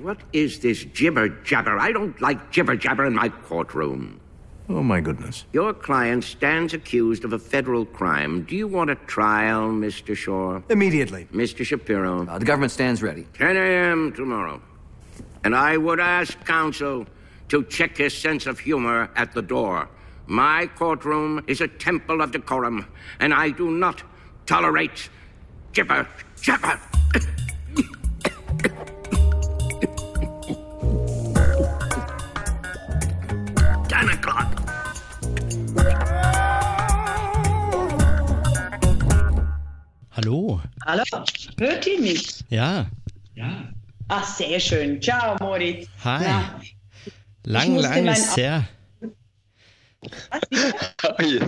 What is this jibber jabber? I don't like jibber jabber in my courtroom. Oh, my goodness. Your client stands accused of a federal crime. Do you want a trial, Mr. Shaw? Immediately. Mr. Shapiro? Uh, the government stands ready. 10 a.m. tomorrow. And I would ask counsel to check his sense of humor at the door. My courtroom is a temple of decorum, and I do not tolerate jibber jabber. Hallo. Hallo, hört ihr mich? Ja. Ach, sehr schön. Ciao, Moritz. Hi. Na, Lang, lang ist her. Hi.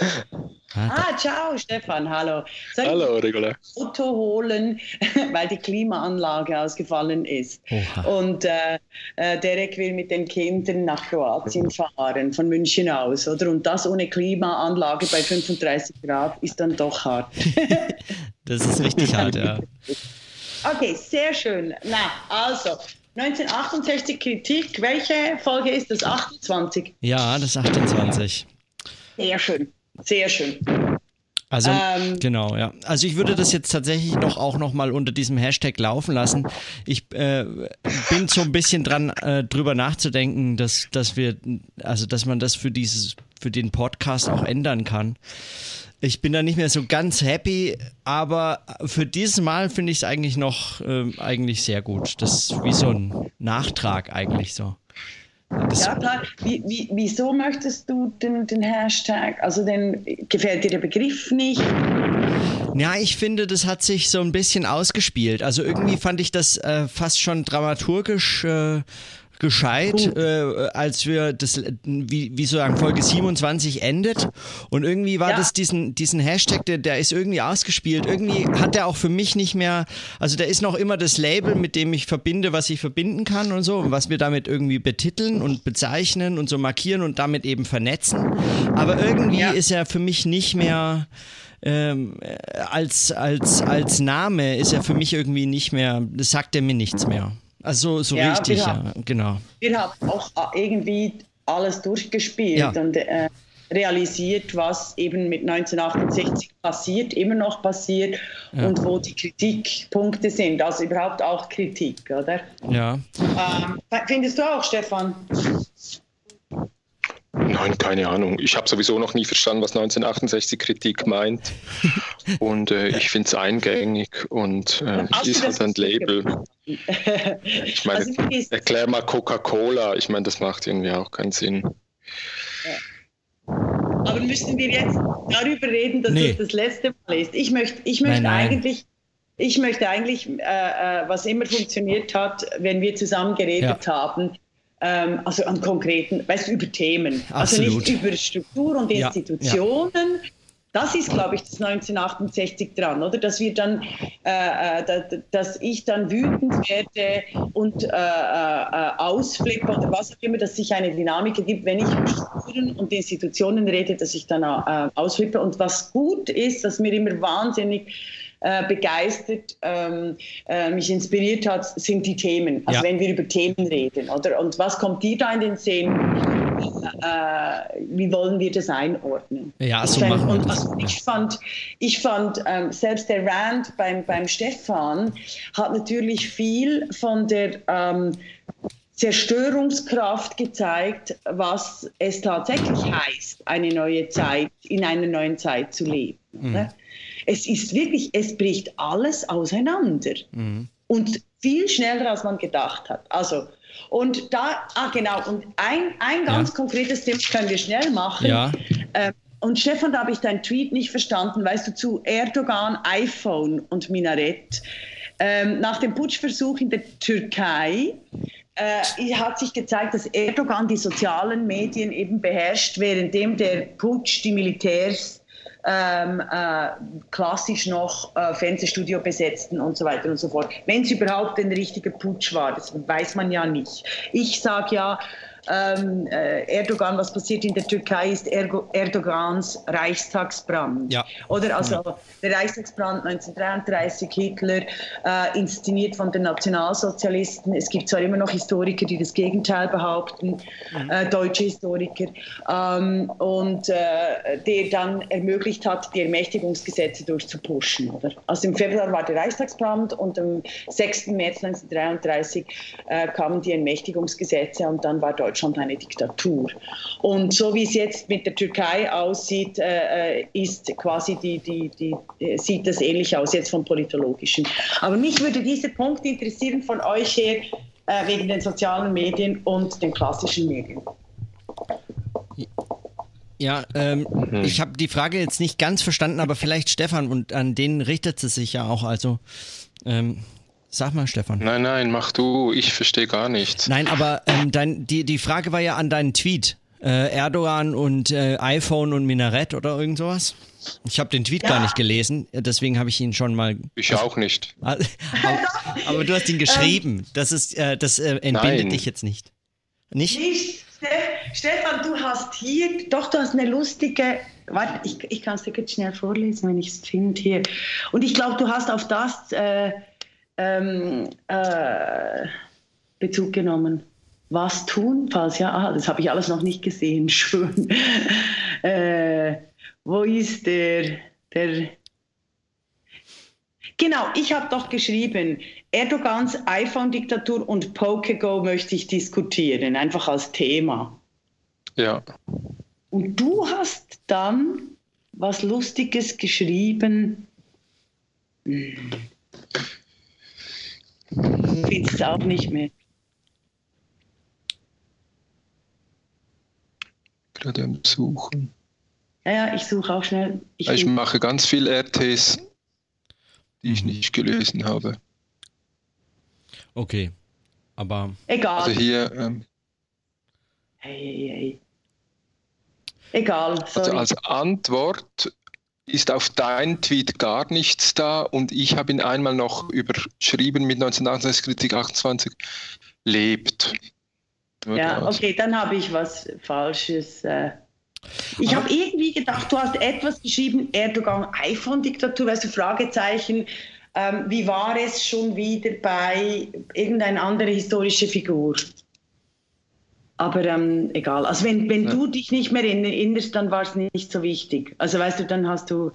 ah, ciao, Stefan, hallo. Soll ich Hallo, Regula. ein Auto holen, weil die Klimaanlage ausgefallen ist? Oha. Und äh, äh, Derek will mit den Kindern nach Kroatien fahren, von München aus, oder? Und das ohne Klimaanlage bei 35 Grad ist dann doch hart. Das ist richtig hart, ja. Okay, sehr schön. Na, also, 1968 Kritik. Welche Folge ist das? 28. Ja, das ist 28. Sehr schön. Sehr schön. Also Ähm, genau, ja. Also ich würde das jetzt tatsächlich noch auch noch mal unter diesem Hashtag laufen lassen. Ich äh, bin so ein bisschen dran, äh, drüber nachzudenken, dass dass wir, also dass man das für dieses, für den Podcast auch ändern kann. Ich bin da nicht mehr so ganz happy, aber für dieses Mal finde ich es eigentlich noch ähm, eigentlich sehr gut. Das ist wie so ein Nachtrag eigentlich so. Das, Ja, klar. Wie, wie, wieso möchtest du den, den Hashtag? Also, den, gefällt dir der Begriff nicht? Ja, ich finde, das hat sich so ein bisschen ausgespielt. Also irgendwie fand ich das äh, fast schon dramaturgisch äh, gescheit, äh, als wir das, wie, wie sozusagen Folge 27 endet. Und irgendwie war Ja. das diesen, diesen Hashtag, der, der ist irgendwie ausgespielt. Irgendwie hat der auch für mich nicht mehr, also da ist noch immer das Label, mit dem ich verbinde, was ich verbinden kann und so, und was wir damit irgendwie betiteln und bezeichnen und so markieren und damit eben vernetzen. Aber irgendwie Ja. ist er für mich nicht mehr ähm, äh, als, als, als Name ist er für mich irgendwie nicht mehr, das sagt er mir nichts mehr. Also so Ja, richtig, wir ja, haben- genau. Wir haben auch irgendwie alles durchgespielt Ja. und äh, realisiert, was eben mit 1968 passiert, immer noch passiert und wo die Kritikpunkte sind. Also überhaupt auch Kritik, oder? Ja. Ähm, findest du auch, Stefan? Nein, keine Ahnung. Ich habe sowieso noch nie verstanden, was 1968 Kritik meint. Und äh, ich finde es eingängig und äh, ist das halt ein Label. Ich meine, Also, erklär mal Coca-Cola. Ich meine, das macht irgendwie auch keinen Sinn. Aber müssen wir jetzt darüber reden, dass Nee. das das letzte Mal ist? Ich möchte, ich möchte Nein, nein. eigentlich, ich möchte eigentlich, äh, äh, was immer funktioniert hat, wenn wir zusammen geredet Ja. haben, ähm, also an konkreten, weißt du, über Themen, also Absolut. nicht über Struktur und Ja, Institutionen. Das ist, glaube ich, das 1968 dran, oder? Dass wir dann, äh, äh, da- dass ich dann wütend werde und äh, äh, ausflippe oder was auch immer, dass sich eine Dynamik ergibt, wenn ich über Strukturen und Institutionen rede, dass ich dann äh, ausflippe. Und was gut ist, dass mir immer wahnsinnig äh, begeistert, ähm, äh, mich inspiriert hat, sind die Themen. Also Ja. wenn wir über Themen reden, oder? Und was kommt dir da in den Sinn? Äh, wie wollen wir das einordnen? Ja, Ich so fand- machen und also ich fand, ich fand ähm, selbst der Rand beim, beim Stefan hat natürlich viel von der ähm, Zerstörungskraft gezeigt, was es tatsächlich heißt, eine neue Zeit, in einer neuen Zeit zu leben. ne? Es ist wirklich, es bricht alles auseinander. Und viel schneller, als man gedacht hat. Also, und da, ah genau, und ein, ein ganz Ja. konkretes Thema können wir schnell machen. Ja. Ähm, und Stefan, da habe ich deinen Tweet nicht verstanden, weißt du, zu Erdogan, iPhone und Minarett. Ähm, nach dem Putschversuch in der Türkei äh, hat sich gezeigt, dass Erdogan die sozialen Medien eben beherrscht, währenddem der Putsch die Militärs ähm, äh, klassisch noch äh, Fernsehstudio besetzten und so weiter und so fort. Wenn es überhaupt ein richtiger Putsch war, das weiß man ja nicht. Ich sage ja, ähm, äh, Erdogan, was passiert in der Türkei, ist Ergo Erdogans Reichstagsbrand. Ja. Oder also der Reichstagsbrand 1933, Hitler, äh, inszeniert von den Nationalsozialisten. Es gibt zwar immer noch Historiker, die das Gegenteil behaupten, mhm. äh, deutsche Historiker, ähm, und äh, der dann ermöglicht hat, die Ermächtigungsgesetze durchzupushen. Oder? Also im Februar war der Reichstagsbrand und am 6. März 1933 äh, kamen die Ermächtigungsgesetze und dann war Deutschland eine Diktatur. Und so wie es jetzt mit der Türkei aussieht, äh, äh ist quasi die, die, die, äh, sieht das ähnlich aus, jetzt vom Politologischen. Aber mich würde dieser Punkt interessieren von euch her, äh, wegen den sozialen Medien und den klassischen Medien. Ja, ähm, mhm. ich habe die Frage jetzt nicht ganz verstanden, aber vielleicht Stefan, und an den richtet es sich ja auch. Also, ähm, sag mal, Stefan. Nein, nein, mach du, ich verstehe gar nichts. Nein, aber ähm, dein, die, die Frage war ja an deinen Tweet. Äh, Erdogan und äh, iPhone und Minarett oder irgend sowas? Ich habe den Tweet ja. gar nicht gelesen, deswegen habe ich ihn schon mal. Ich also, auch nicht. aber, aber, du hast ihn geschrieben. Das ist, äh, das äh, entbindet Nein. dich jetzt nicht. Nicht? Nicht. Stefan, du hast hier, doch, du hast eine lustige, warte, ich, ich kann es dir jetzt schnell vorlesen, wenn ich es finde hier. Und ich glaube, du hast auf das äh, ähm, äh, Bezug genommen. Was tun, falls ja, ah, das habe ich alles noch nicht gesehen, schon. äh, wo ist der, der Genau, ich habe doch geschrieben, Erdogans iPhone-Diktatur und PokeGo möchte ich diskutieren, einfach als Thema. Ja. Und du hast dann was Lustiges geschrieben. Hm. Findest es auch nicht mehr. Gerade am Suchen. Ja, ja, ich suche auch schnell. Ich, ich mache ganz viel RTs die ich nicht gelesen habe. Okay, aber. Egal. Also hier. Ähm, hey, hey, hey. Egal. Sorry. Also als Antwort ist auf dein Tweet gar nichts da und ich habe ihn einmal noch überschrieben mit 1968 Kritik 28 lebt. Ja, okay, dann habe ich was Falsches. Äh ich habe irgendwie gedacht, du hast etwas geschrieben, Erdogan iPhone-Diktatur, weißt du, Fragezeichen. Ähm, wie war es schon wieder bei irgendeiner anderen historische Figur? Aber ähm, egal. Also wenn, wenn ja. du dich nicht mehr erinnerst, dann war es nicht so wichtig. Also weißt du, dann hast du.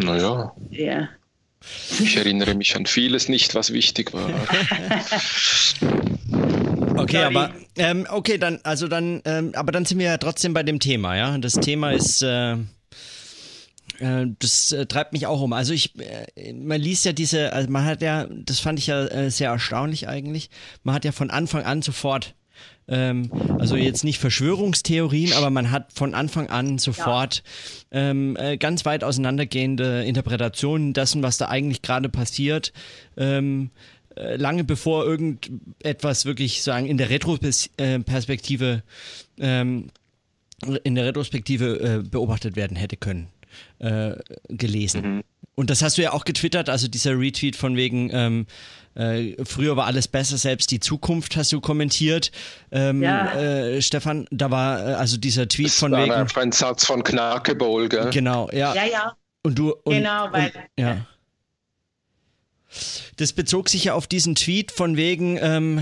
Naja. Ja. Ich erinnere mich an vieles nicht, was wichtig war. Okay, Sorry. aber ähm, okay, dann, also dann, ähm, aber dann sind wir ja trotzdem bei dem Thema, ja. Das Thema ist, äh, äh, das äh, treibt mich auch um. Also ich, äh, man liest ja diese, also man hat ja, das fand ich ja sehr erstaunlich eigentlich. Man hat ja von Anfang an sofort ähm, also jetzt nicht Verschwörungstheorien, aber man hat von Anfang an sofort ja. ähm, äh, ganz weit auseinandergehende Interpretationen dessen, was da eigentlich gerade passiert. Ähm, äh, lange bevor irgendetwas wirklich sagen in der Retroperspektive ähm, in der Retrospektive äh, beobachtet werden hätte können, äh, gelesen. Mhm. Und das hast du ja auch getwittert, also dieser Retweet von wegen, ähm, äh, früher war alles besser, selbst die Zukunft hast du kommentiert. Ähm, ja. äh, Stefan, da war äh, also dieser Tweet das von war wegen. ein Satz von Knarkebowl, gell? Genau, ja. Ja, ja. Und du. Und, genau, weil. Und, ja. Das bezog sich ja auf diesen Tweet von wegen, ähm,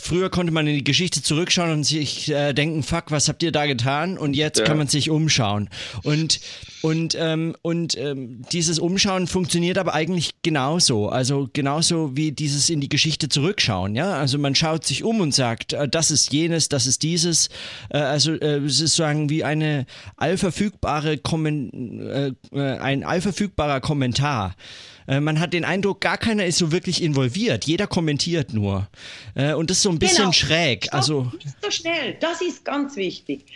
früher konnte man in die Geschichte zurückschauen und sich äh, denken, fuck, was habt ihr da getan? Und jetzt ja. kann man sich umschauen. Und, und, ähm, und ähm, dieses Umschauen funktioniert aber eigentlich genauso. Also genauso wie dieses in die Geschichte zurückschauen. Ja? Also man schaut sich um und sagt, äh, das ist jenes, das ist dieses. Äh, also äh, es ist sozusagen wie eine allverfügbare Kommen, äh, äh, ein allverfügbarer Kommentar. Äh, man hat den Eindruck, gar keiner ist so wirklich involviert. Jeder kommentiert nur. Äh, und das ist so ein bisschen genau. schräg. Stopp, also nicht so schnell. Das ist ganz wichtig.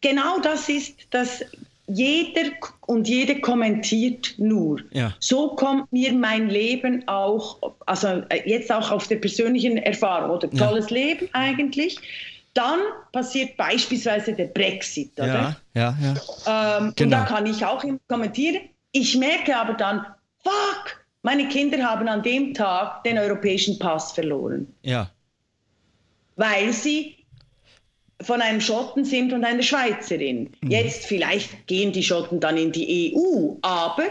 Genau das ist das. Jeder und jede kommentiert nur. Ja. So kommt mir mein Leben auch, also äh, jetzt auch auf der persönlichen Erfahrung oder tolles ja. Leben eigentlich. Dann passiert beispielsweise der Brexit, oder? Ja, ja, ja. Ähm, genau. Und da genau. kann ich auch kommentieren. Ich merke aber dann, fuck, meine Kinder haben an dem Tag den europäischen Pass verloren. Ja. Weil sie von einem Schotten sind und einer Schweizerin. Mhm. Jetzt vielleicht gehen die Schotten dann in die EU, aber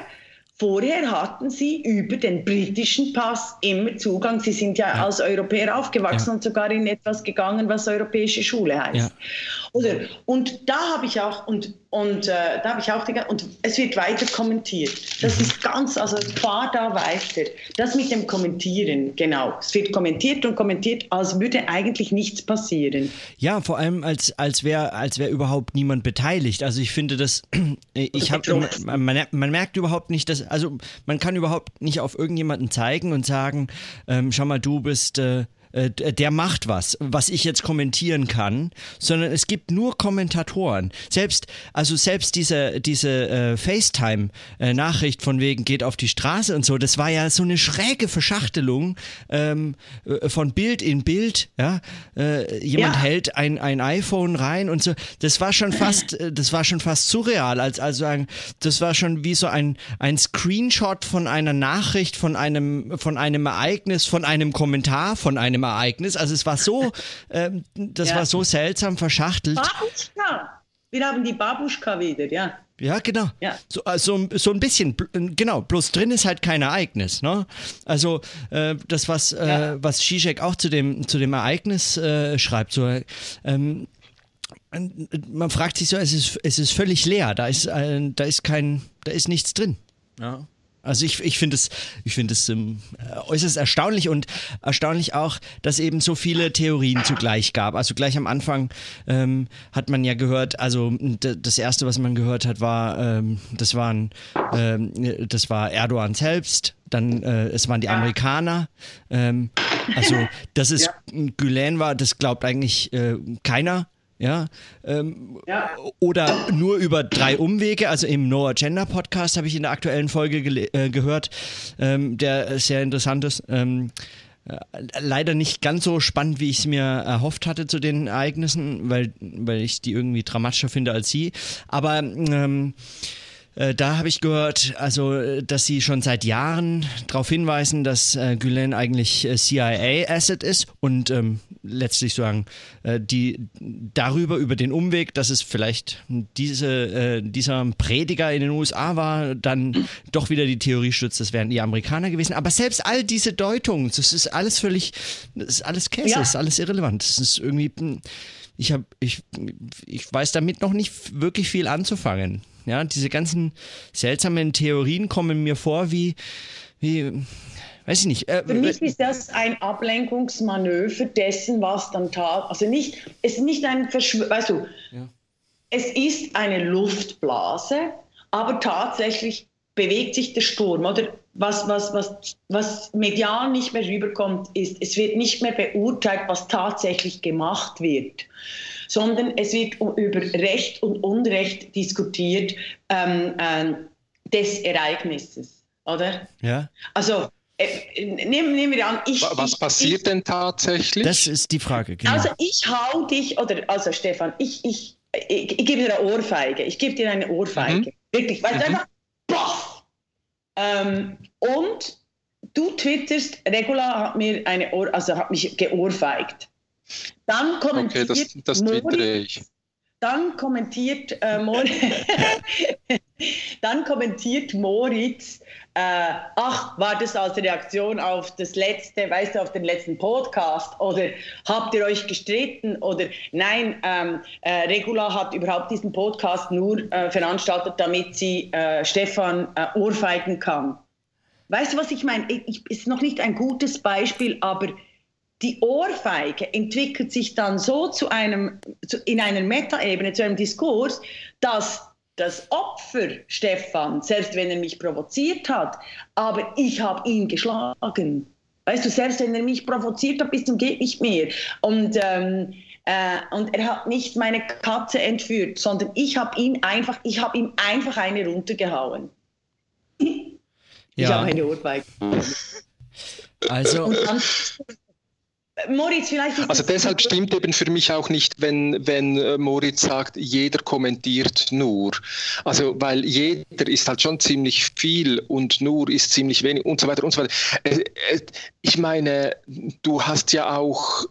Vorher hatten sie über den britischen Pass immer Zugang. Sie sind ja, ja. als Europäer aufgewachsen ja. und sogar in etwas gegangen, was europäische Schule heißt. Ja. Oder, und da habe ich auch, und, und äh, da habe ich auch, die, und es wird weiter kommentiert. Das mhm. ist ganz, also fahr da weiter. Das mit dem Kommentieren, genau. Es wird kommentiert und kommentiert, als würde eigentlich nichts passieren. Ja, vor allem als, als wäre als wär überhaupt niemand beteiligt. Also ich finde das, ich habe, man, man merkt überhaupt nicht, dass, also man kann überhaupt nicht auf irgendjemanden zeigen und sagen, ähm, schau mal, du bist, äh, äh, der macht was, was ich jetzt kommentieren kann, sondern es gibt nur Kommentatoren. Selbst, also selbst diese, diese äh, FaceTime-Nachricht von wegen geht auf die Straße und so, das war ja so eine schräge Verschachtelung ähm, äh, von Bild in Bild. Ja? Äh, jemand ja. hält ein, ein iPhone rein und so. Das war schon fast, äh, das war schon fast surreal. Als, also ein, das war schon wie so ein, ein Screenshot von einer Nachricht, von einem, von einem Ereignis, von einem Kommentar, von einem einem Ereignis. Also es war so, ähm, das ja. war so seltsam verschachtelt. Babuschka. Wir haben die Babuschka wieder, ja. Ja, genau. Ja. So, also, so ein bisschen, genau, bloß drin ist halt kein Ereignis. Ne? Also äh, das, was, äh, ja. was Zizek auch zu dem, zu dem Ereignis äh, schreibt, so, ähm, man fragt sich so, es ist, es ist völlig leer, da ist, äh, da ist kein, da ist nichts drin. Ja. Also ich, ich finde es, ich es ähm, äußerst erstaunlich und erstaunlich auch, dass eben so viele Theorien zugleich gab. Also gleich am Anfang ähm, hat man ja gehört, also das erste, was man gehört hat, war, ähm, das waren, ähm, das war Erdogan selbst. Dann äh, es waren die Amerikaner. Ähm, also dass es ja. Gülen war, das glaubt eigentlich äh, keiner ja, ähm, ja, oder nur über drei Umwege. Also im No Agenda Podcast habe ich in der aktuellen Folge äh, gehört, ähm, der sehr interessant ist. Ähm, äh, leider nicht ganz so spannend, wie ich es mir erhofft hatte zu den Ereignissen, weil, weil ich die irgendwie dramatischer finde als sie. Aber ähm, äh, da habe ich gehört, also, dass sie schon seit Jahren darauf hinweisen, dass äh, Gülen eigentlich äh, CIA-Asset ist und ähm, letztlich sagen, äh, die darüber, über den Umweg, dass es vielleicht diese, äh, dieser Prediger in den USA war, dann doch wieder die Theorie stützt, das wären die Amerikaner gewesen. Aber selbst all diese Deutungen, das ist alles völlig, das ist alles Käse, ja. das ist alles irrelevant. Das ist irgendwie, hm, ich habe, ich, ich weiß damit noch nicht wirklich viel anzufangen. Ja, diese ganzen seltsamen Theorien kommen mir vor wie, wie weiß ich nicht. Äh, Für mich ist das ein Ablenkungsmanöver dessen, was dann tat. Also nicht, es ist nicht ein Verschwörung, weißt du, ja. es ist eine Luftblase, aber tatsächlich bewegt sich der Sturm. Oder was, was, was, was medial nicht mehr rüberkommt, ist, es wird nicht mehr beurteilt, was tatsächlich gemacht wird sondern es wird über Recht und Unrecht diskutiert ähm, äh, des Ereignisses, oder? Ja. Also äh, nehmen, nehmen wir an, ich. Was passiert ich, denn tatsächlich? Das ist die Frage, genau. Also ich hau dich, oder also Stefan, ich, ich, ich, ich gebe dir eine Ohrfeige. Ich gebe dir eine Ohrfeige. Mhm. Wirklich, weil mhm. einfach, boah! Ähm, und du twitterst, Regula hat mir eine Ohr, also hat mich geohrfeigt. Dann kommentiert okay, das, das Moritz, Dann kommentiert, äh, Moritz, dann kommentiert Moritz, äh, ach, war das als Reaktion auf das letzte, weißt du, auf den letzten Podcast oder habt ihr euch gestritten oder nein, ähm, äh, Regula hat überhaupt diesen Podcast nur äh, veranstaltet, damit sie äh, Stefan äh, ohrfeigen kann. Weißt du, was ich meine? Ich, ist noch nicht ein gutes Beispiel, aber die Ohrfeige entwickelt sich dann so zu einem, zu, in einer Metaebene, zu einem Diskurs, dass das Opfer Stefan, selbst wenn er mich provoziert hat, aber ich habe ihn geschlagen. Weißt du, selbst wenn er mich provoziert hat, bis zum geht nicht mehr. Und, ähm, äh, und er hat nicht meine Katze entführt, sondern ich habe ihn einfach, ich habe ihm einfach eine runtergehauen. ich ja. habe eine Ohrfeige. Also. Und dann Moritz, vielleicht ist Also deshalb stimmt eben für mich auch nicht, wenn, wenn äh, Moritz sagt, jeder kommentiert nur. Also, weil jeder ist halt schon ziemlich viel und nur ist ziemlich wenig und so weiter und so weiter. Äh, äh, ich meine, du hast ja auch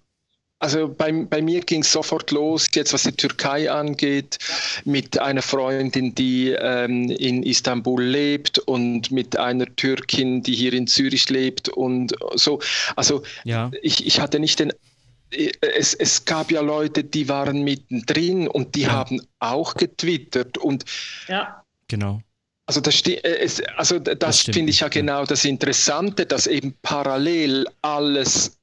also bei, bei mir ging es sofort los, jetzt was die Türkei angeht, mit einer Freundin, die ähm, in Istanbul lebt und mit einer Türkin, die hier in Zürich lebt und so. Also ja. ich, ich hatte nicht den es, es, gab ja Leute, die waren mittendrin und die ja. haben auch getwittert und ja. genau. Also das, es, also das, das finde ich ja genau das Interessante, dass eben parallel alles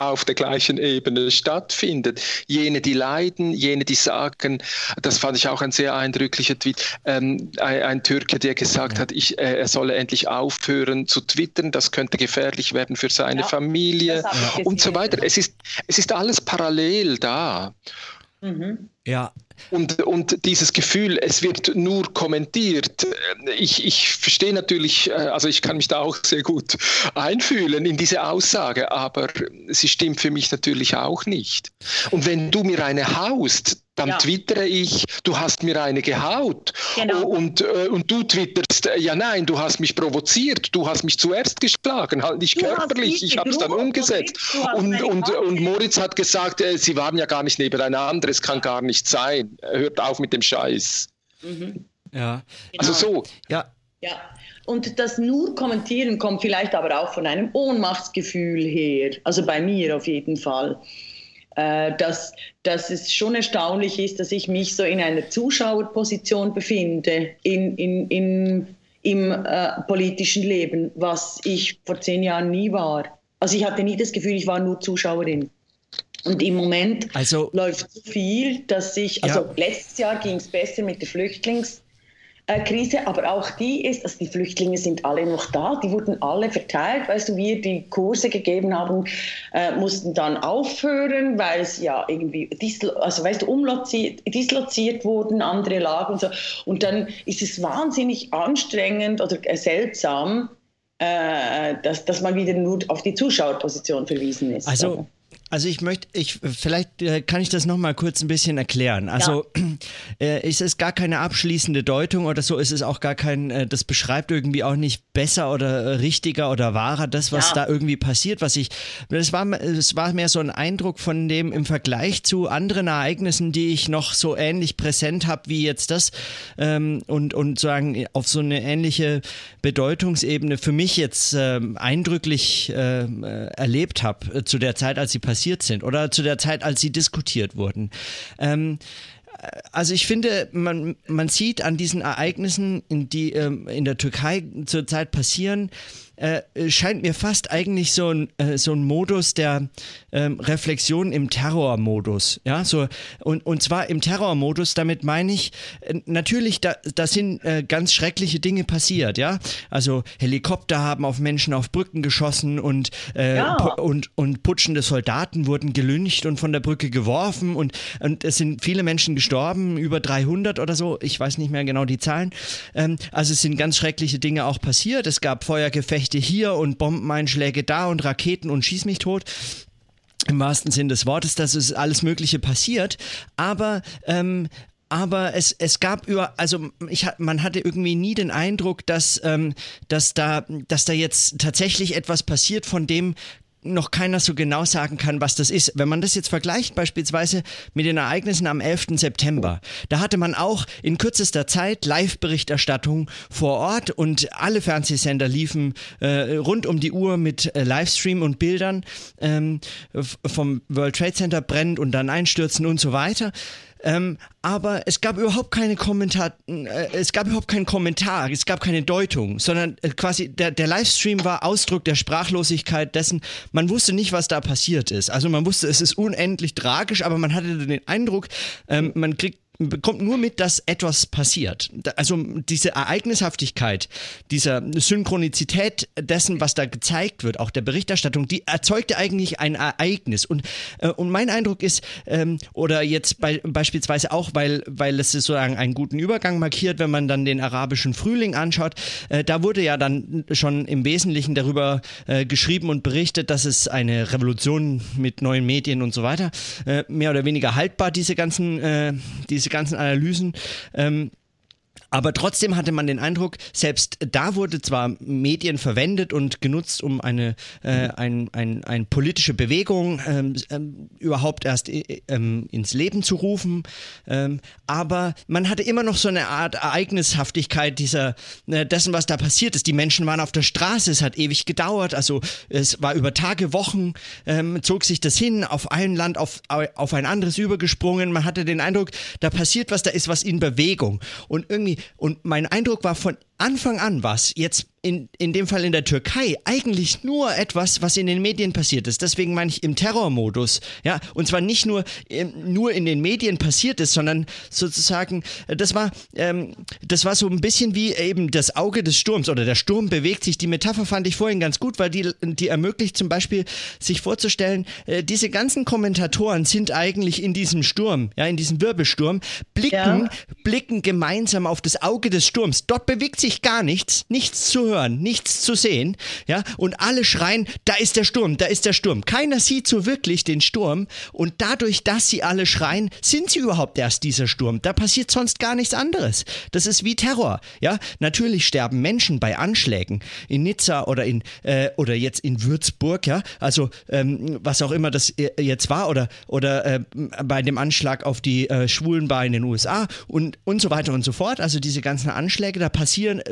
auf der gleichen Ebene stattfindet. Jene, die leiden, jene, die sagen, das fand ich auch ein sehr eindrücklicher Tweet, ähm, ein, ein, Türke, der gesagt ja. hat, ich, äh, er solle endlich aufhören zu twittern, das könnte gefährlich werden für seine ja, Familie und so weiter. Es ist, es ist alles parallel da. Mhm. Ja, und, und dieses Gefühl, es wird nur kommentiert. Ich, ich verstehe natürlich, äh, also ich kann mich da auch sehr gut einfühlen in diese Aussage, aber sie stimmt für mich natürlich auch nicht. Und wenn du mir eine haust, dann ja. twittere ich, du hast mir eine gehaut. Genau. Und, äh, und du twitterst, äh, ja nein, du hast mich provoziert, du hast mich zuerst geschlagen, halt nicht du körperlich, ich habe es dann umgesetzt. Und, und, und Moritz hat gesagt, äh, sie waren ja gar nicht nebeneinander, es kann gar nicht sein. Hört auf mit dem Scheiß. Mhm. Ja. Also so. Ja. Ja. Und das nur kommentieren kommt vielleicht aber auch von einem Ohnmachtsgefühl her. Also bei mir auf jeden Fall. Äh, dass, dass es schon erstaunlich ist, dass ich mich so in einer Zuschauerposition befinde in, in, in, im äh, politischen Leben, was ich vor zehn Jahren nie war. Also ich hatte nie das Gefühl, ich war nur Zuschauerin. Und im Moment also, läuft so viel, dass ich, also ja. letztes Jahr ging es besser mit der Flüchtlings- Krise, aber auch die ist, also die Flüchtlinge sind alle noch da, die wurden alle verteilt, weißt du, wir die Kurse gegeben haben, äh, mussten dann aufhören, weil es ja irgendwie, also weißt du, umloziert, disloziert wurden, andere Lagen und so. Und dann ist es wahnsinnig anstrengend oder äh, seltsam, äh, dass, dass man wieder nur auf die Zuschauerposition verwiesen ist. Also also ich möchte, ich vielleicht äh, kann ich das noch mal kurz ein bisschen erklären. Also ja. äh, es ist gar keine abschließende Deutung oder so. Es ist auch gar kein, äh, das beschreibt irgendwie auch nicht besser oder richtiger oder wahrer das, was ja. da irgendwie passiert. Was ich, das war, es war mehr so ein Eindruck von dem im Vergleich zu anderen Ereignissen, die ich noch so ähnlich präsent habe wie jetzt das ähm, und und sagen auf so eine ähnliche Bedeutungsebene für mich jetzt ähm, eindrücklich äh, erlebt habe äh, zu der Zeit, als sie passiert passiert sind oder zu der Zeit, als sie diskutiert wurden. Ähm, also ich finde, man, man sieht an diesen Ereignissen, die ähm, in der Türkei zurzeit passieren, äh, scheint mir fast eigentlich so ein, äh, so ein Modus der ähm, Reflexion im Terrormodus. Ja, so, und, und zwar im Terrormodus, damit meine ich, äh, natürlich, da, da sind äh, ganz schreckliche Dinge passiert, ja. Also Helikopter haben auf Menschen auf Brücken geschossen und, äh, ja. und, und putschende Soldaten wurden gelüncht und von der Brücke geworfen und, und es sind viele Menschen gestorben, über 300 oder so, ich weiß nicht mehr genau die Zahlen. Ähm, also es sind ganz schreckliche Dinge auch passiert. Es gab Feuergefechte Gefechte hier und Bombeneinschläge da und Raketen und schieß mich tot. Im wahrsten Sinn des Wortes, dass es alles Mögliche passiert, aber ähm, aber es, es gab über, also ich, man hatte irgendwie nie den Eindruck, dass, ähm, dass, da, dass da jetzt tatsächlich etwas passiert, von dem noch keiner so genau sagen kann, was das ist. Wenn man das jetzt vergleicht beispielsweise mit den Ereignissen am 11. September, da hatte man auch in kürzester Zeit Live-Berichterstattung vor Ort und alle Fernsehsender liefen äh, rund um die Uhr mit äh, Livestream und Bildern ähm, vom World Trade Center brennend und dann einstürzen und so weiter. Ähm, aber es gab überhaupt keine Kommentar, äh, es gab überhaupt keinen Kommentar, es gab keine Deutung, sondern äh, quasi der, der Livestream war Ausdruck der Sprachlosigkeit dessen, man wusste nicht, was da passiert ist. Also man wusste, es ist unendlich tragisch, aber man hatte den Eindruck, ähm, man kriegt bekommt nur mit, dass etwas passiert. Also diese Ereignishaftigkeit, dieser Synchronizität dessen, was da gezeigt wird, auch der Berichterstattung, die erzeugte eigentlich ein Ereignis. Und, äh, und mein Eindruck ist, ähm, oder jetzt bei, beispielsweise auch, weil, weil es sozusagen einen guten Übergang markiert, wenn man dann den arabischen Frühling anschaut, äh, da wurde ja dann schon im Wesentlichen darüber äh, geschrieben und berichtet, dass es eine Revolution mit neuen Medien und so weiter, äh, mehr oder weniger haltbar, diese ganzen, äh, diese ganzen Analysen. Ähm, Aber trotzdem hatte man den Eindruck, selbst da wurde zwar Medien verwendet und genutzt, um eine äh, ein, ein, ein politische Bewegung ähm, ähm, überhaupt erst äh, ähm, ins Leben zu rufen, ähm, aber man hatte immer noch so eine Art Ereignishaftigkeit dieser äh, dessen, was da passiert ist. Die Menschen waren auf der Straße, es hat ewig gedauert, also es war über Tage, Wochen, ähm, zog sich das hin, auf ein Land auf, auf ein anderes übergesprungen. Man hatte den Eindruck, da passiert was, da ist was in Bewegung und irgendwie und mein Eindruck war von Anfang an was, jetzt in, in dem Fall in der Türkei, eigentlich nur etwas, was in den Medien passiert ist. Deswegen meine ich im Terrormodus. Ja, und zwar nicht nur, ähm, nur in den Medien passiert ist, sondern sozusagen, äh, das war, ähm, das war so ein bisschen wie eben das Auge des Sturms oder der Sturm bewegt sich. Die Metapher fand ich vorhin ganz gut, weil die, die ermöglicht zum Beispiel, sich vorzustellen, äh, diese ganzen Kommentatoren sind eigentlich in diesem Sturm, ja, in diesem Wirbelsturm, blicken, ja. blicken gemeinsam auf das Auge des Sturms. Dort bewegt sich gar nichts, nichts zu hören, nichts zu sehen, ja, und alle schreien, da ist der Sturm, da ist der Sturm. Keiner sieht so wirklich den Sturm und dadurch, dass sie alle schreien, sind sie überhaupt erst dieser Sturm. Da passiert sonst gar nichts anderes. Das ist wie Terror, ja. Natürlich sterben Menschen bei Anschlägen in Nizza oder in äh, oder jetzt in Würzburg, ja. Also ähm, was auch immer das äh, jetzt war oder oder äh, bei dem Anschlag auf die äh, Schwulenbar in den USA und und so weiter und so fort. Also diese ganzen Anschläge, da passieren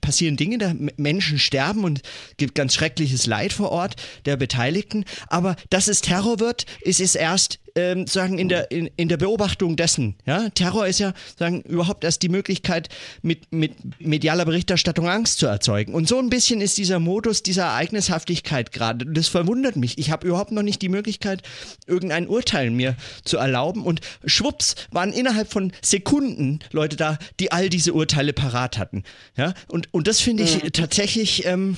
passieren Dinge, da Menschen sterben und gibt ganz schreckliches Leid vor Ort der Beteiligten. Aber dass es Terror wird, ist es erst ähm, sagen in der in, in der Beobachtung dessen. Ja, Terror ist ja sagen überhaupt erst die Möglichkeit mit mit medialer Berichterstattung Angst zu erzeugen. Und so ein bisschen ist dieser Modus dieser Ereignishaftigkeit gerade. Das verwundert mich. Ich habe überhaupt noch nicht die Möglichkeit, irgendein Urteil mir zu erlauben. Und schwupps waren innerhalb von Sekunden Leute da, die all diese Urteile parat hatten. Ja, und und das finde ich mhm. tatsächlich ähm,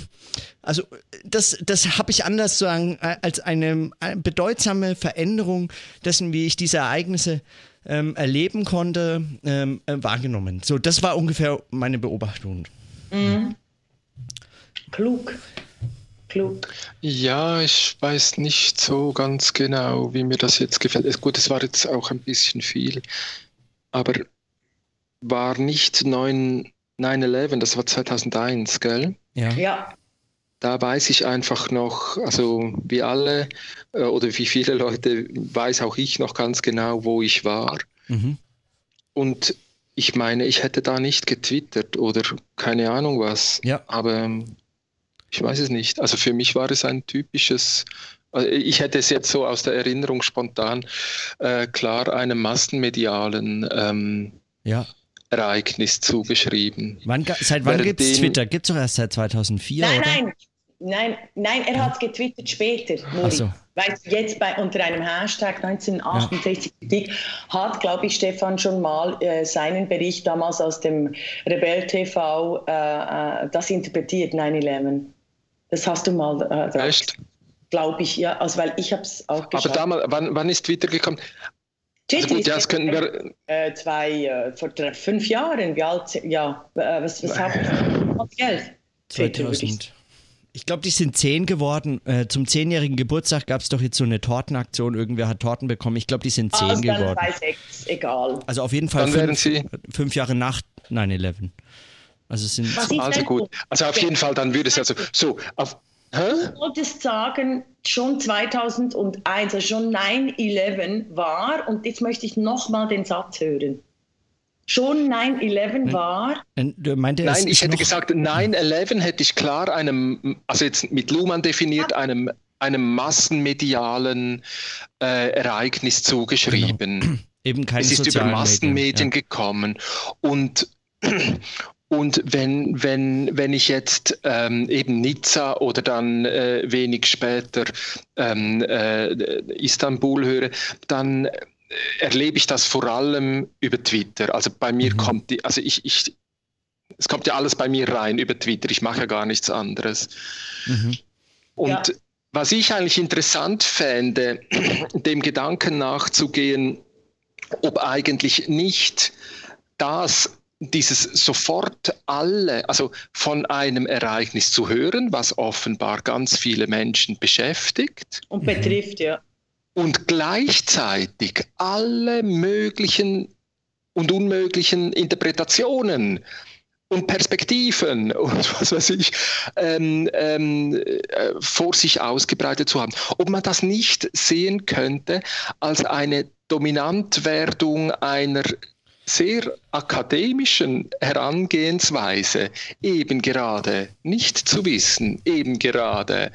also das, das habe ich anders sagen äh, als eine, eine, bedeutsame Veränderung dessen, wie ich diese Ereignisse ähm, erleben konnte, ähm, äh, wahrgenommen. So, das war ungefähr meine Beobachtung. Mhm. Klug. Klug. Ja, ich weiß nicht so ganz genau, wie mir das jetzt gefällt. Gut, es war jetzt auch ein bisschen viel, aber war nicht 9-11, das war 2001, gell? Ja. ja da weiß ich einfach noch, also wie alle äh, oder wie viele Leute, weiß auch ich noch ganz genau, wo ich war. Mhm. Und ich meine, ich hätte da nicht getwittert oder keine Ahnung was. Ja. Aber ähm, ich weiß es nicht. Also für mich war es ein typisches, äh, ich hätte es jetzt so aus der Erinnerung spontan äh, klar einem massenmedialen ähm, ja. Ereignis zugeschrieben. Wann, seit wann gibt es Twitter? Gibt es doch erst seit 2004? Nein, oder? nein, nein, nein, er hat getwittert später. Muri. So. Weißt jetzt bei, unter einem Hashtag 1968 ja. hat, glaube ich, Stefan schon mal äh, seinen Bericht damals aus dem Rebell TV äh, äh, das interpretiert, 9-11. Das hast du mal. Äh, Echt? Glaube ich, ja. Also, weil ich habe es auch geschaut. Aber damals, wann, wann ist Twitter gekommen? Also gut, ja, das können wir. Äh, zwei, äh, vor drei, fünf Jahren, wie alt, ja, äh, was, was habe ich? Geld. 2000. Ich glaube, die sind zehn geworden. Zum zehnjährigen Geburtstag gab es doch jetzt so eine Tortenaktion. Irgendwer hat Torten bekommen. Ich glaube, die sind zehn also geworden. Bei sechs, egal. Also auf jeden Fall fünf, fünf, Jahre nach 9-11. Also sind also gut. Also auf jeden Fall, dann würde es also so auf Hä? Du wolltest sagen, schon 2001, also schon 9-11 war, und jetzt möchte ich nochmal den Satz hören. Schon 9-11 war. Meinte, Nein, ich hätte gesagt, 9-11 hätte ich klar einem, also jetzt mit Luhmann definiert, ja. einem, einem massenmedialen äh, Ereignis zugeschrieben. Genau. Eben keine Es ist über Massenmedien ja. gekommen. Und und wenn, wenn, wenn ich jetzt ähm, eben Nizza oder dann äh, wenig später ähm, äh, Istanbul höre, dann erlebe ich das vor allem über Twitter. Also bei mir mhm. kommt die, also ich, ich, es kommt ja alles bei mir rein über Twitter. Ich mache ja gar nichts anderes. Mhm. Und ja. was ich eigentlich interessant fände, dem Gedanken nachzugehen, ob eigentlich nicht das dieses sofort alle, also von einem Ereignis zu hören, was offenbar ganz viele Menschen beschäftigt. Und betrifft, ja. Und gleichzeitig alle möglichen und unmöglichen Interpretationen und Perspektiven und was weiß ich ähm, ähm, äh, vor sich ausgebreitet zu haben. Ob man das nicht sehen könnte als eine Dominantwerdung einer sehr akademischen Herangehensweise eben gerade nicht zu wissen, eben gerade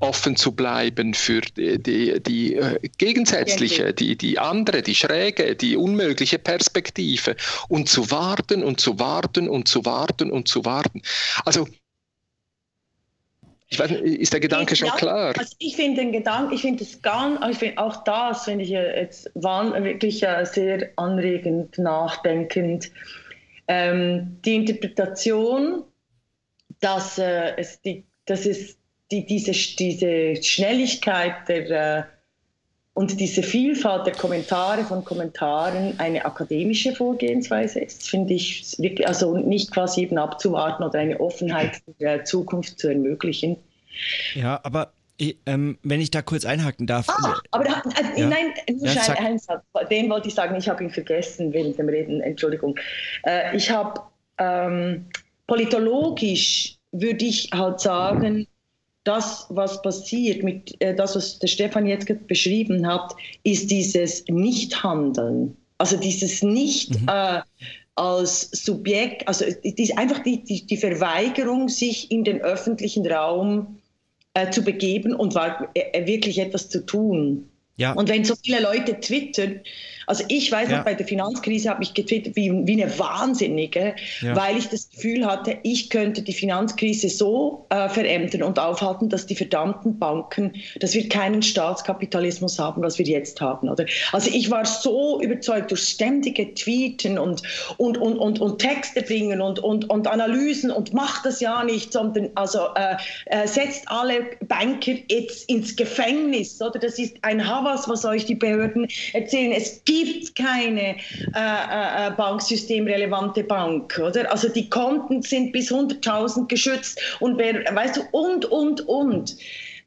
offen zu bleiben für die, die, die äh, gegensätzliche, die, die andere, die schräge, die unmögliche Perspektive und zu warten und zu warten und zu warten und zu warten. Also ich weiß nicht, ist der Gedanke schon klar? Also ich finde den Gedanken, ich finde es ganz, ich find auch das finde ich jetzt wirklich sehr anregend, nachdenkend. Ähm, die Interpretation, dass äh, es die, dass es die, diese, diese Schnelligkeit der, äh, und diese Vielfalt der Kommentare von Kommentaren eine akademische Vorgehensweise ist, finde ich wirklich, also nicht quasi eben abzuwarten oder eine Offenheit der Zukunft zu ermöglichen. Ja, aber ähm, wenn ich da kurz einhaken darf. Ah, aber da, äh, ja? nein, nur ja, einen Satz. Den wollte ich sagen, ich habe ihn vergessen während dem Reden, Entschuldigung. Äh, ich habe ähm, politologisch würde ich halt sagen, das, was passiert, mit äh, das, was der Stefan jetzt beschrieben hat, ist dieses Nichthandeln. Also dieses Nicht mhm. äh, als Subjekt, also die, einfach die, die, die Verweigerung, sich in den öffentlichen Raum äh, zu begeben und äh, wirklich etwas zu tun. Ja. Und wenn so viele Leute twittern, also ich weiß ja. noch, bei der Finanzkrise habe ich getwittert wie, wie eine Wahnsinnige, ja. weil ich das Gefühl hatte, ich könnte die Finanzkrise so äh, verändern und aufhalten, dass die verdammten Banken, dass wir keinen Staatskapitalismus haben, was wir jetzt haben. Oder? Also ich war so überzeugt durch ständige Tweeten und, und, und, und, und Texte bringen und, und, und Analysen und macht das ja nicht, sondern also äh, äh, setzt alle Banker jetzt ins Gefängnis. Oder? Das ist ein Havas, was euch die Behörden erzählen. Es gibt gibt keine äh, äh, äh, banksystemrelevante Bank, oder? Also die Konten sind bis 100.000 geschützt und wer, weißt du, und, und, und.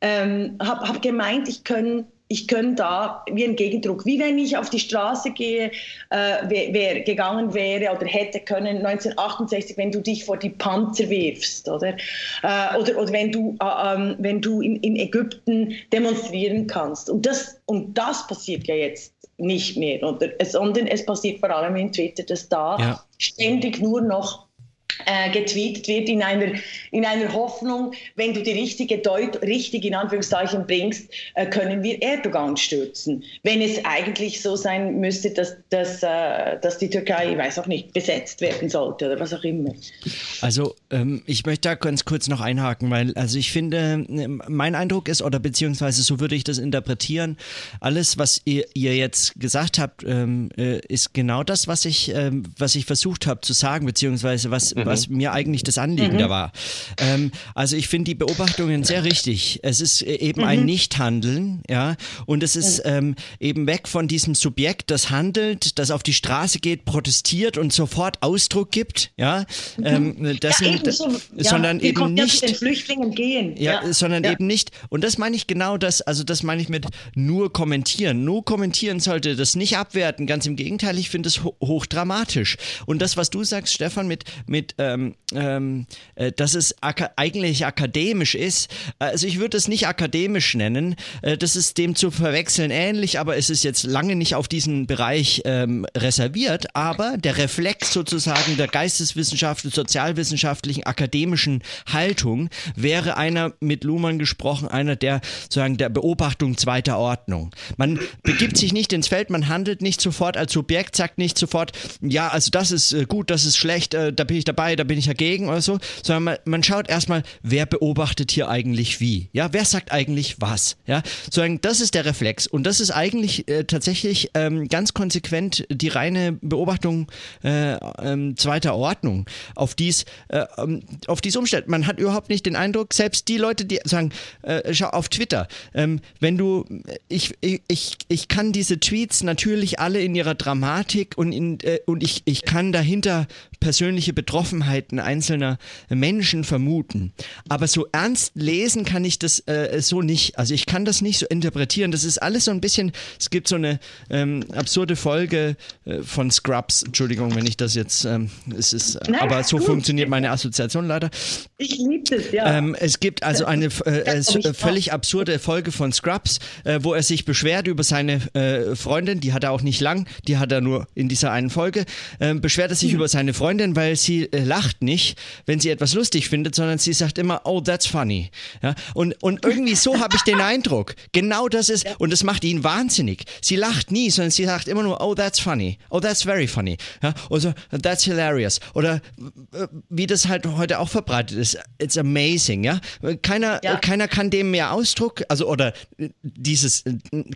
Ähm, habe hab gemeint, ich kann ich könnte da wie ein Gegendruck, wie wenn ich auf die Straße gehe, äh, wer, wer, gegangen wäre oder hätte können 1968, wenn du dich vor die Panzer wirfst, oder? Äh, oder, oder wenn du, äh, ähm, wenn du in, in, Ägypten demonstrieren kannst. Und das, und das passiert ja jetzt nicht mehr, oder? sondern es passiert vor allem in Twitter, dass da ja. ständig nur noch getweetet wird in einer, in einer Hoffnung, wenn du die richtige Deut richtig in Anführungszeichen bringst, äh, können wir Erdogan stürzen. Wenn es eigentlich so sein müsste, dass, dass, äh, dass die Türkei, ich weiß auch nicht, besetzt werden sollte oder was auch immer. Also ähm, ich möchte da ganz kurz noch einhaken, weil also ich finde, mein Eindruck ist, oder beziehungsweise so würde ich das interpretieren, alles, was ihr, ihr jetzt gesagt habt, ähm, äh, ist genau das, was ich, ähm, was ich versucht habe zu sagen, beziehungsweise was, mhm. Was mir eigentlich das Anliegen mhm. da war. Ähm, also ich finde die Beobachtungen sehr richtig. Es ist äh, eben mhm. ein Nichthandeln, ja, und es ist ähm, eben weg von diesem Subjekt, das handelt, das auf die Straße geht, protestiert und sofort Ausdruck gibt, ja, mhm. ähm, das ja, sind, so, ja, sondern eben nicht den Flüchtlingen gehen, ja, ja. sondern eben nicht. Und das meine ich genau das, also das meine ich mit nur kommentieren. Nur kommentieren sollte das nicht abwerten. Ganz im Gegenteil, ich finde es ho hochdramatisch. Und das, was du sagst, Stefan, mit mit ähm, ähm, äh, dass es aka eigentlich akademisch ist. Also ich würde es nicht akademisch nennen. Äh, das ist dem zu verwechseln ähnlich, aber es ist jetzt lange nicht auf diesen Bereich ähm, reserviert. Aber der Reflex sozusagen der geisteswissenschaftlichen, sozialwissenschaftlichen, akademischen Haltung wäre einer, mit Luhmann gesprochen, einer der sozusagen der Beobachtung zweiter Ordnung. Man begibt sich nicht ins Feld, man handelt nicht sofort als Subjekt, sagt nicht sofort, ja, also das ist äh, gut, das ist schlecht, da bin ich dabei, da bin ich dagegen oder so, sondern man, man schaut erstmal, wer beobachtet hier eigentlich wie. Ja, wer sagt eigentlich was? Ja, sozusagen, das ist der Reflex. Und das ist eigentlich äh, tatsächlich ähm, ganz konsequent die reine Beobachtung äh, ähm, zweiter Ordnung, auf dies, äh, ähm, auf dies umstellt. Man hat überhaupt nicht den Eindruck, selbst die Leute, die sagen, äh, schau auf Twitter, ähm, wenn du, ich, ich, ich kann diese Tweets natürlich alle in ihrer Dramatik und, in, äh, und ich, ich kann dahinter persönliche Betroffenheit Betroffenheiten einzelner Menschen vermuten. Aber so ernst lesen kann ich das äh, so nicht. Also ich kann das nicht so interpretieren. Das ist alles so ein bisschen, es gibt so eine ähm, absurde Folge äh, von Scrubs, Entschuldigung, wenn ich das jetzt, ähm, es ist, Nein, aber so gut. funktioniert meine Assoziation leider. Ich liebe es, ja. Ähm, es gibt also eine äh, äh völlig absurde Folge von Scrubs, äh, wo er sich beschwert über seine äh, Freundin, die hat er auch nicht lang, die hat er nur in dieser einen Folge, ähm, beschwert er sich mhm. über seine Freundin, weil sie äh, lacht nicht, wenn sie etwas lustig findet, sondern sie sagt immer, oh, that's funny. Ja? Und, und irgendwie so habe ich den Eindruck. Genau das ist, und das macht ihn wahnsinnig. Sie lacht nie, sondern sie sagt immer nur, oh, that's funny. Oh, that's very funny. Ja? Oder that's hilarious. Oder äh, wie das halt heute auch verbreitet ist, it's amazing. Ja? Keiner, ja. keiner kann dem mehr Ausdruck, also oder dieses,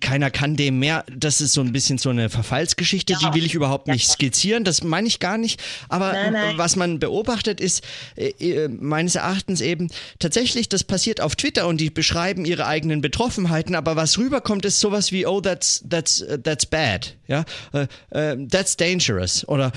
keiner kann dem mehr, das ist so ein bisschen so eine Verfallsgeschichte, ja. die will ich überhaupt nicht skizzieren, das meine ich gar nicht. Aber nein, nein. was man beobachtet ist, äh, äh, meines Erachtens eben tatsächlich, das passiert auf Twitter und die beschreiben ihre eigenen Betroffenheiten, aber was rüberkommt, ist sowas wie, oh, that's, that's, uh, that's bad, ja, uh, uh, that's dangerous oder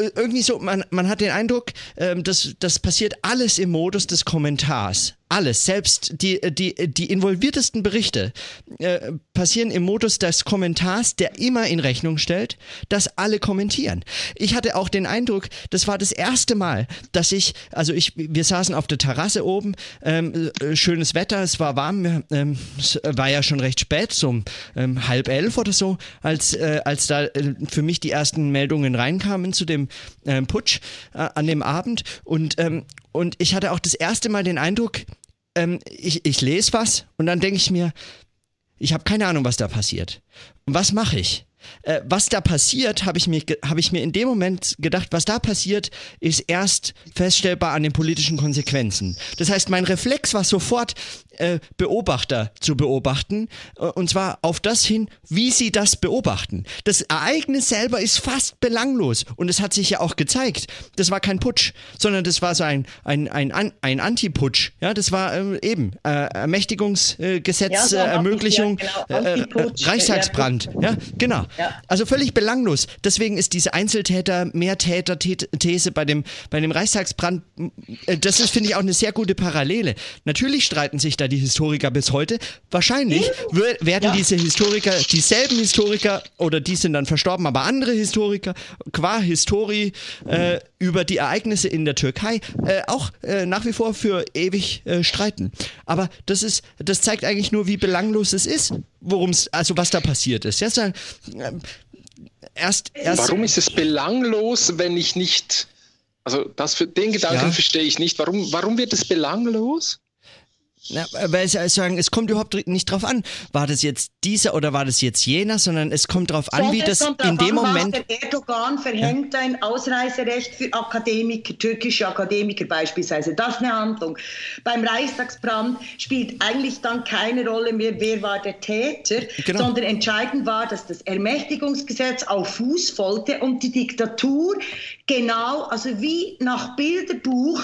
irgendwie so, man, man hat den Eindruck, ähm, dass das passiert alles im Modus des Kommentars alles, selbst die, die, die involviertesten Berichte äh, passieren im Modus des Kommentars, der immer in Rechnung stellt, dass alle kommentieren. Ich hatte auch den Eindruck, das war das erste Mal, dass ich, also ich, wir saßen auf der Terrasse oben, ähm, äh, schönes Wetter, es war warm, ähm, es war ja schon recht spät, so um ähm, halb elf oder so, als, äh, als da äh, für mich die ersten Meldungen reinkamen zu dem ähm, Putsch äh, an dem Abend und, ähm, und ich hatte auch das erste Mal den Eindruck, ähm, ich, ich lese was und dann denke ich mir, ich habe keine Ahnung, was da passiert. Und was mache ich? Äh, was da passiert, habe ich, mir, hab ich mir in dem Moment gedacht, was da passiert, ist erst feststellbar an den politischen Konsequenzen. Das heißt, mein Reflex war sofort, äh, Beobachter zu beobachten, äh, und zwar auf das hin, wie sie das beobachten. Das Ereignis selber ist fast belanglos und es hat sich ja auch gezeigt, das war kein Putsch, sondern das war so ein, ein, ein, ein Anti-Putsch. Ja, das war äh, eben äh, Ermächtigungsgesetz, ja, so Ermöglichung, ja, genau. Reichstagsbrand. Ja, genau. Ja. Also völlig belanglos. Deswegen ist diese Einzeltäter-Mehrtäter-These bei dem, bei dem Reichstagsbrand, das ist, finde ich, auch eine sehr gute Parallele. Natürlich streiten sich da die Historiker bis heute. Wahrscheinlich werden ja. diese Historiker, dieselben Historiker, oder die sind dann verstorben, aber andere Historiker, qua Historie, äh, über die Ereignisse in der Türkei äh, auch äh, nach wie vor für ewig äh, streiten. Aber das ist, das zeigt eigentlich nur, wie belanglos es ist, worum es, also was da passiert ist. Jetzt, äh, erst, erst, Warum ist es belanglos, wenn ich nicht also das, den Gedanken ja. verstehe ich nicht. Warum, warum wird es belanglos? Ja, weil sie sagen, es kommt überhaupt nicht drauf an, war das jetzt dieser oder war das jetzt jener, sondern es kommt drauf an, wie das in dem an, Moment. Der Erdogan verhängt ja. ein Ausreiserecht für Akademiker, türkische Akademiker beispielsweise. Das ist eine Handlung. Beim Reichstagsbrand spielt eigentlich dann keine Rolle mehr, wer war der Täter, genau. sondern entscheidend war, dass das Ermächtigungsgesetz auf Fuß folgte und die Diktatur genau, also wie nach Bilderbuch,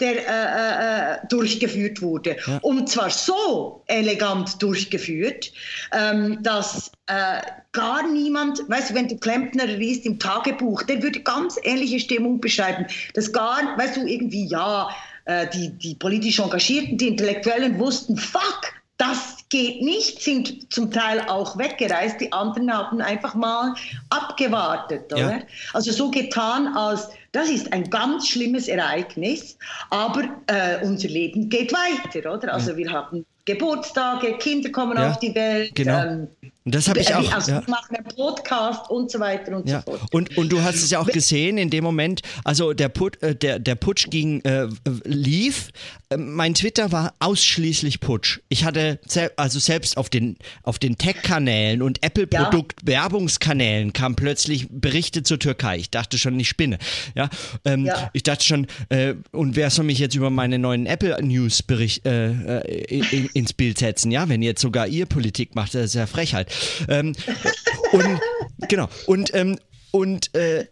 der äh, äh, durchgeführt wurde. Ja. Und zwar so elegant durchgeführt, ähm, dass äh, gar niemand, weißt du, wenn du Klempner liest im Tagebuch, der würde ganz ähnliche Stimmung beschreiben. Das gar, weißt du, irgendwie, ja, äh, die, die politisch Engagierten, die Intellektuellen wussten, fuck, das geht nicht, sind zum Teil auch weggereist. Die anderen haben einfach mal abgewartet. Oder? Ja. Also so getan, als das ist ein ganz schlimmes Ereignis, aber äh, unser Leben geht weiter. Oder? Also ja. wir haben Geburtstage, Kinder kommen ja, auf die Welt. Genau. Ähm, das habe ich auch. Also ja. machen einen Podcast und so weiter und ja. so fort. Und, und du hast es ja auch gesehen in dem Moment, also der, Put, äh, der, der Putsch ging, äh, lief. Äh, mein Twitter war ausschließlich Putsch. Ich hatte, sel also selbst auf den, auf den Tech-Kanälen und Apple-Produkt-Werbungskanälen kam plötzlich Berichte zur Türkei. Ich dachte schon, ich spinne. Ja, ähm, ja. ich dachte schon, äh, und wer soll mich jetzt über meine neuen Apple-News äh, äh ins Bild setzen? Ja, wenn jetzt sogar ihr Politik macht, das ist ja Frechheit. Ähm, und genau. Und, ähm, und, äh,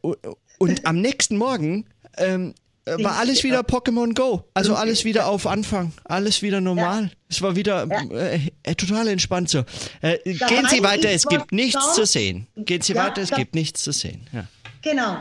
und am nächsten Morgen ähm, war alles wieder Pokémon Go. Also alles wieder auf Anfang. Alles wieder normal. Ja. Es war wieder äh, äh, total entspannt so. Äh, gehen Sie weiter, es gibt nichts zu sehen. Gehen Sie ja, weiter, es gibt nichts zu sehen. Ja. Genau.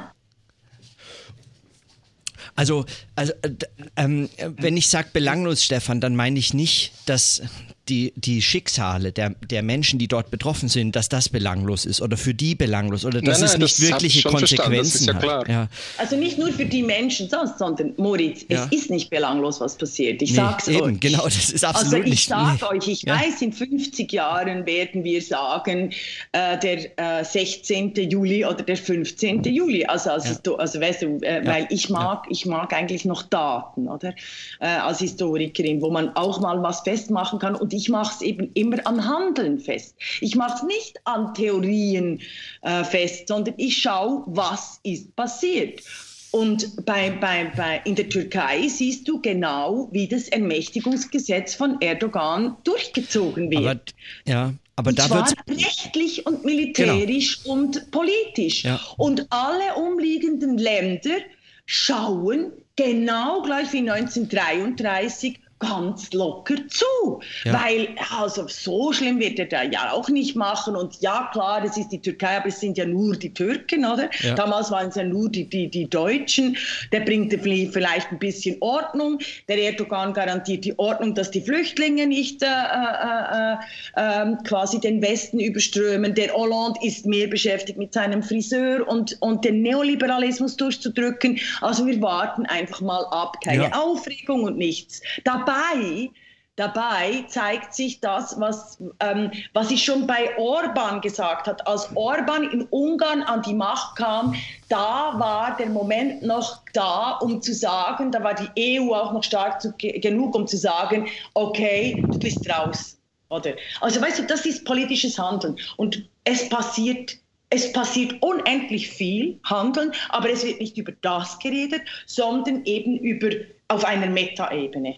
Also, also äh, ähm, wenn ich sage belanglos, Stefan, dann meine ich nicht, dass die, die Schicksale der, der Menschen, die dort betroffen sind, dass das belanglos ist oder für die belanglos oder dass nein, nein, es nicht das wirkliche Konsequenzen ja hat. Ja. Also nicht nur für die Menschen sonst, sondern Moritz, ja. es ist nicht belanglos, was passiert. Ich nee, sag's eben, euch. Genau, das ist absolut Also ich nicht, sage nee. euch, ich weiß, in 50 Jahren werden wir sagen, äh, der äh, 16. Juli oder der 15. Juli. Also, also, also weißt du, äh, weil ich mag, ich mag eigentlich noch Daten, oder? Äh, als Historikerin, wo man auch mal was festmachen kann und ich mache es eben immer am Handeln fest. Ich mache es nicht an Theorien äh, fest, sondern ich schaue, was ist passiert. Und bei, bei, bei, in der Türkei siehst du genau, wie das Ermächtigungsgesetz von Erdogan durchgezogen wird. Aber, ja, aber und da zwar rechtlich und militärisch genau. und politisch. Ja. Und alle umliegenden Länder schauen genau gleich wie 1933 ganz locker zu. Ja. Weil, also so schlimm wird er da ja auch nicht machen. Und ja, klar, es ist die Türkei, aber es sind ja nur die Türken, oder? Ja. Damals waren es ja nur die, die, die Deutschen. Der bringt vielleicht ein bisschen Ordnung. Der Erdogan garantiert die Ordnung, dass die Flüchtlinge nicht äh, äh, äh, ähm, quasi den Westen überströmen. Der Hollande ist mehr beschäftigt mit seinem Friseur und, und den Neoliberalismus durchzudrücken. Also wir warten einfach mal ab. Keine ja. Aufregung und nichts. Da dabei, dabei zeigt sich das, was, ähm, was ich schon bei Orban gesagt habe. Als Orban in Ungarn an die Macht kam, da war der Moment noch da, um zu sagen, da war die EU auch noch stark zu, genug, um zu sagen, okay, du bist raus. Oder? Also weißt du, das ist politisches Handeln. Und es passiert es passiert unendlich viel Handeln, aber es wird nicht über das geredet, sondern eben über auf einer Metaebene.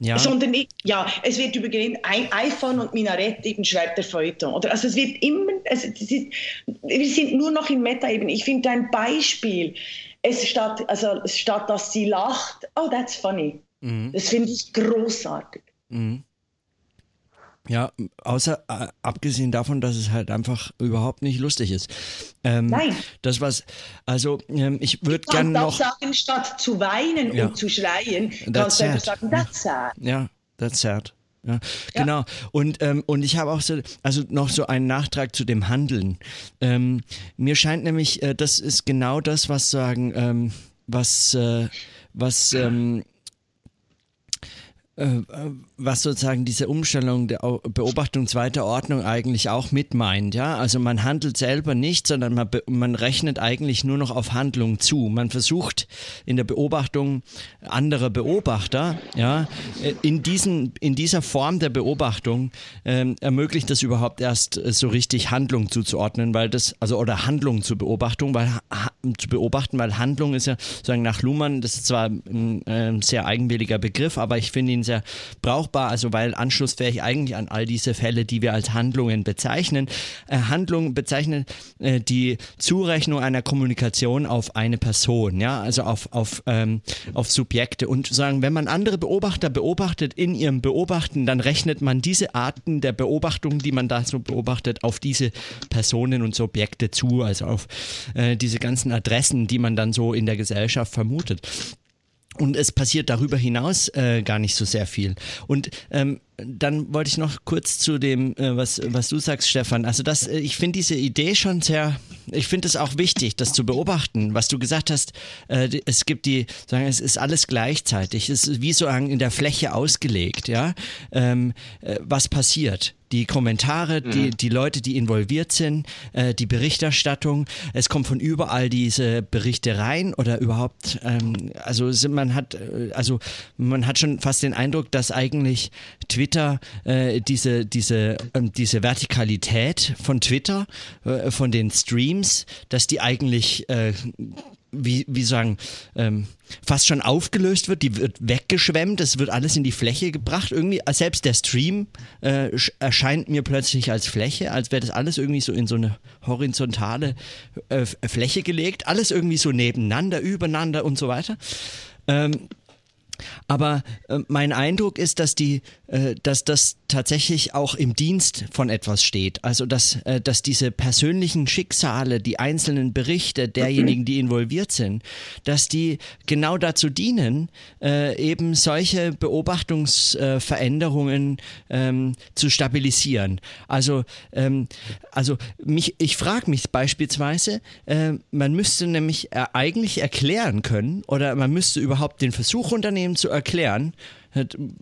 Ja. Sondern ja, es wird ein iPhone und Minarett eben schreibt der Feuilleton. Oder? Also es wird immer, also ist, wir sind nur noch in Meta-Ebene. Ich finde ein Beispiel, es statt, also statt dass sie lacht, oh, that's funny. Mhm. Das finde ich großartig. Mhm. Ja, außer äh, abgesehen davon, dass es halt einfach überhaupt nicht lustig ist. Ähm, Nein. Das was, also ähm, ich würde gerne noch sagen, statt zu weinen ja. und zu schreien, kannst du einfach sagen, that's sad. Ja, that's sad. Ja, ja. Genau. Und, ähm, und ich habe auch so, also noch so einen Nachtrag zu dem Handeln. Ähm, mir scheint nämlich, äh, das ist genau das, was sagen, ähm, was, äh, was ähm, äh, was sozusagen diese Umstellung der Beobachtung zweiter Ordnung eigentlich auch mit meint. Ja? Also man handelt selber nicht, sondern man, man rechnet eigentlich nur noch auf Handlung zu. Man versucht in der Beobachtung anderer Beobachter, ja, äh, in, diesen, in dieser Form der Beobachtung ähm, ermöglicht das überhaupt erst äh, so richtig Handlung zuzuordnen, weil das, also oder Handlung zur Beobachtung, weil zu beobachten, weil Handlung ist ja sozusagen nach Luhmann, das ist zwar ein äh, sehr eigenwilliger Begriff, aber ich finde ihn sehr brauchbar, also weil anschlussfähig eigentlich an all diese Fälle, die wir als Handlungen bezeichnen. Äh, Handlungen bezeichnen äh, die Zurechnung einer Kommunikation auf eine Person, ja, also auf, auf, ähm, auf Subjekte. Und sagen, wenn man andere Beobachter beobachtet in ihrem Beobachten, dann rechnet man diese Arten der Beobachtung, die man da so beobachtet, auf diese Personen und Subjekte zu, also auf äh, diese ganzen Adressen, die man dann so in der Gesellschaft vermutet. Und es passiert darüber hinaus äh, gar nicht so sehr viel. Und ähm, dann wollte ich noch kurz zu dem, äh, was, was du sagst, Stefan. Also das, äh, ich finde diese Idee schon sehr, ich finde es auch wichtig, das zu beobachten, was du gesagt hast. Äh, es gibt die, sagen, es ist alles gleichzeitig. Es ist wie so in der Fläche ausgelegt, ja. Ähm, äh, was passiert? die Kommentare, mhm. die, die Leute, die involviert sind, äh, die Berichterstattung. Es kommt von überall diese Berichte rein oder überhaupt, ähm, also man hat, also man hat schon fast den Eindruck, dass eigentlich Twitter äh, diese, diese, ähm, diese Vertikalität von Twitter, äh, von den Streams, dass die eigentlich äh, wie, wie sagen, ähm, fast schon aufgelöst wird, die wird weggeschwemmt, es wird alles in die Fläche gebracht. Irgendwie, äh, selbst der Stream äh, erscheint mir plötzlich als Fläche, als wäre das alles irgendwie so in so eine horizontale äh, Fläche gelegt, alles irgendwie so nebeneinander, übereinander und so weiter. Ähm, Aber äh, mein Eindruck ist, dass die, äh, dass das tatsächlich auch im Dienst von etwas steht. Also dass, äh, dass diese persönlichen Schicksale, die einzelnen Berichte derjenigen, die involviert sind, dass die genau dazu dienen, äh, eben solche Beobachtungsveränderungen ähm, zu stabilisieren. Also, ähm, also mich, ich frage mich beispielsweise, äh, man müsste nämlich äh, eigentlich erklären können oder man müsste überhaupt den Versuch unternehmen zu erklären,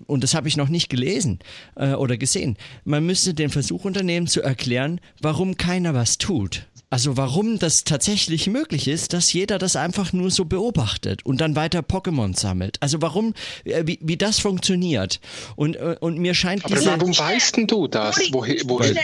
und das habe ich noch nicht gelesen äh, oder gesehen, man müsste den Versuch unternehmen zu erklären, warum keiner was tut. Also warum das tatsächlich möglich ist, dass jeder das einfach nur so beobachtet und dann weiter Pokémon sammelt. Also warum, äh, wie, wie das funktioniert. Und, äh, und mir scheint Aber diese... warum weißt du das? Woher, woher?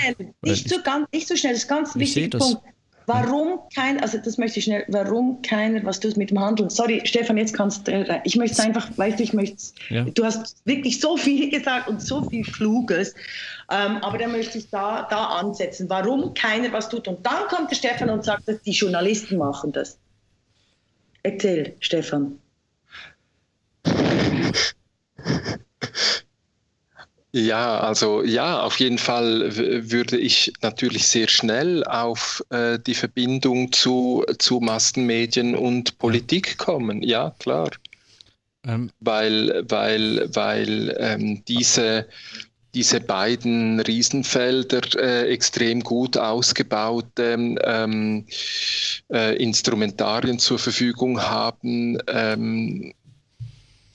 Nicht, so ganz, nicht so schnell, das ist ganz wichtig Punkt. Warum kein, also das möchte ich schnell, warum keiner was tut mit dem Handeln? Sorry, Stefan, jetzt kannst du, äh, ich möchte es einfach, weißt du, ich möchte ja. du hast wirklich so viel gesagt und so viel Kluges, ähm, aber da möchte ich da, da ansetzen, warum keiner was tut. Und dann kommt der Stefan und sagt, dass die Journalisten machen das. Erzähl, Stefan. Ja, also ja, auf jeden Fall würde ich natürlich sehr schnell auf äh, die Verbindung zu, zu Massenmedien und Politik kommen. Ja, klar. Ähm. Weil, weil, weil ähm, diese, diese beiden Riesenfelder äh, extrem gut ausgebaute ähm, äh, Instrumentarien zur Verfügung haben, ähm,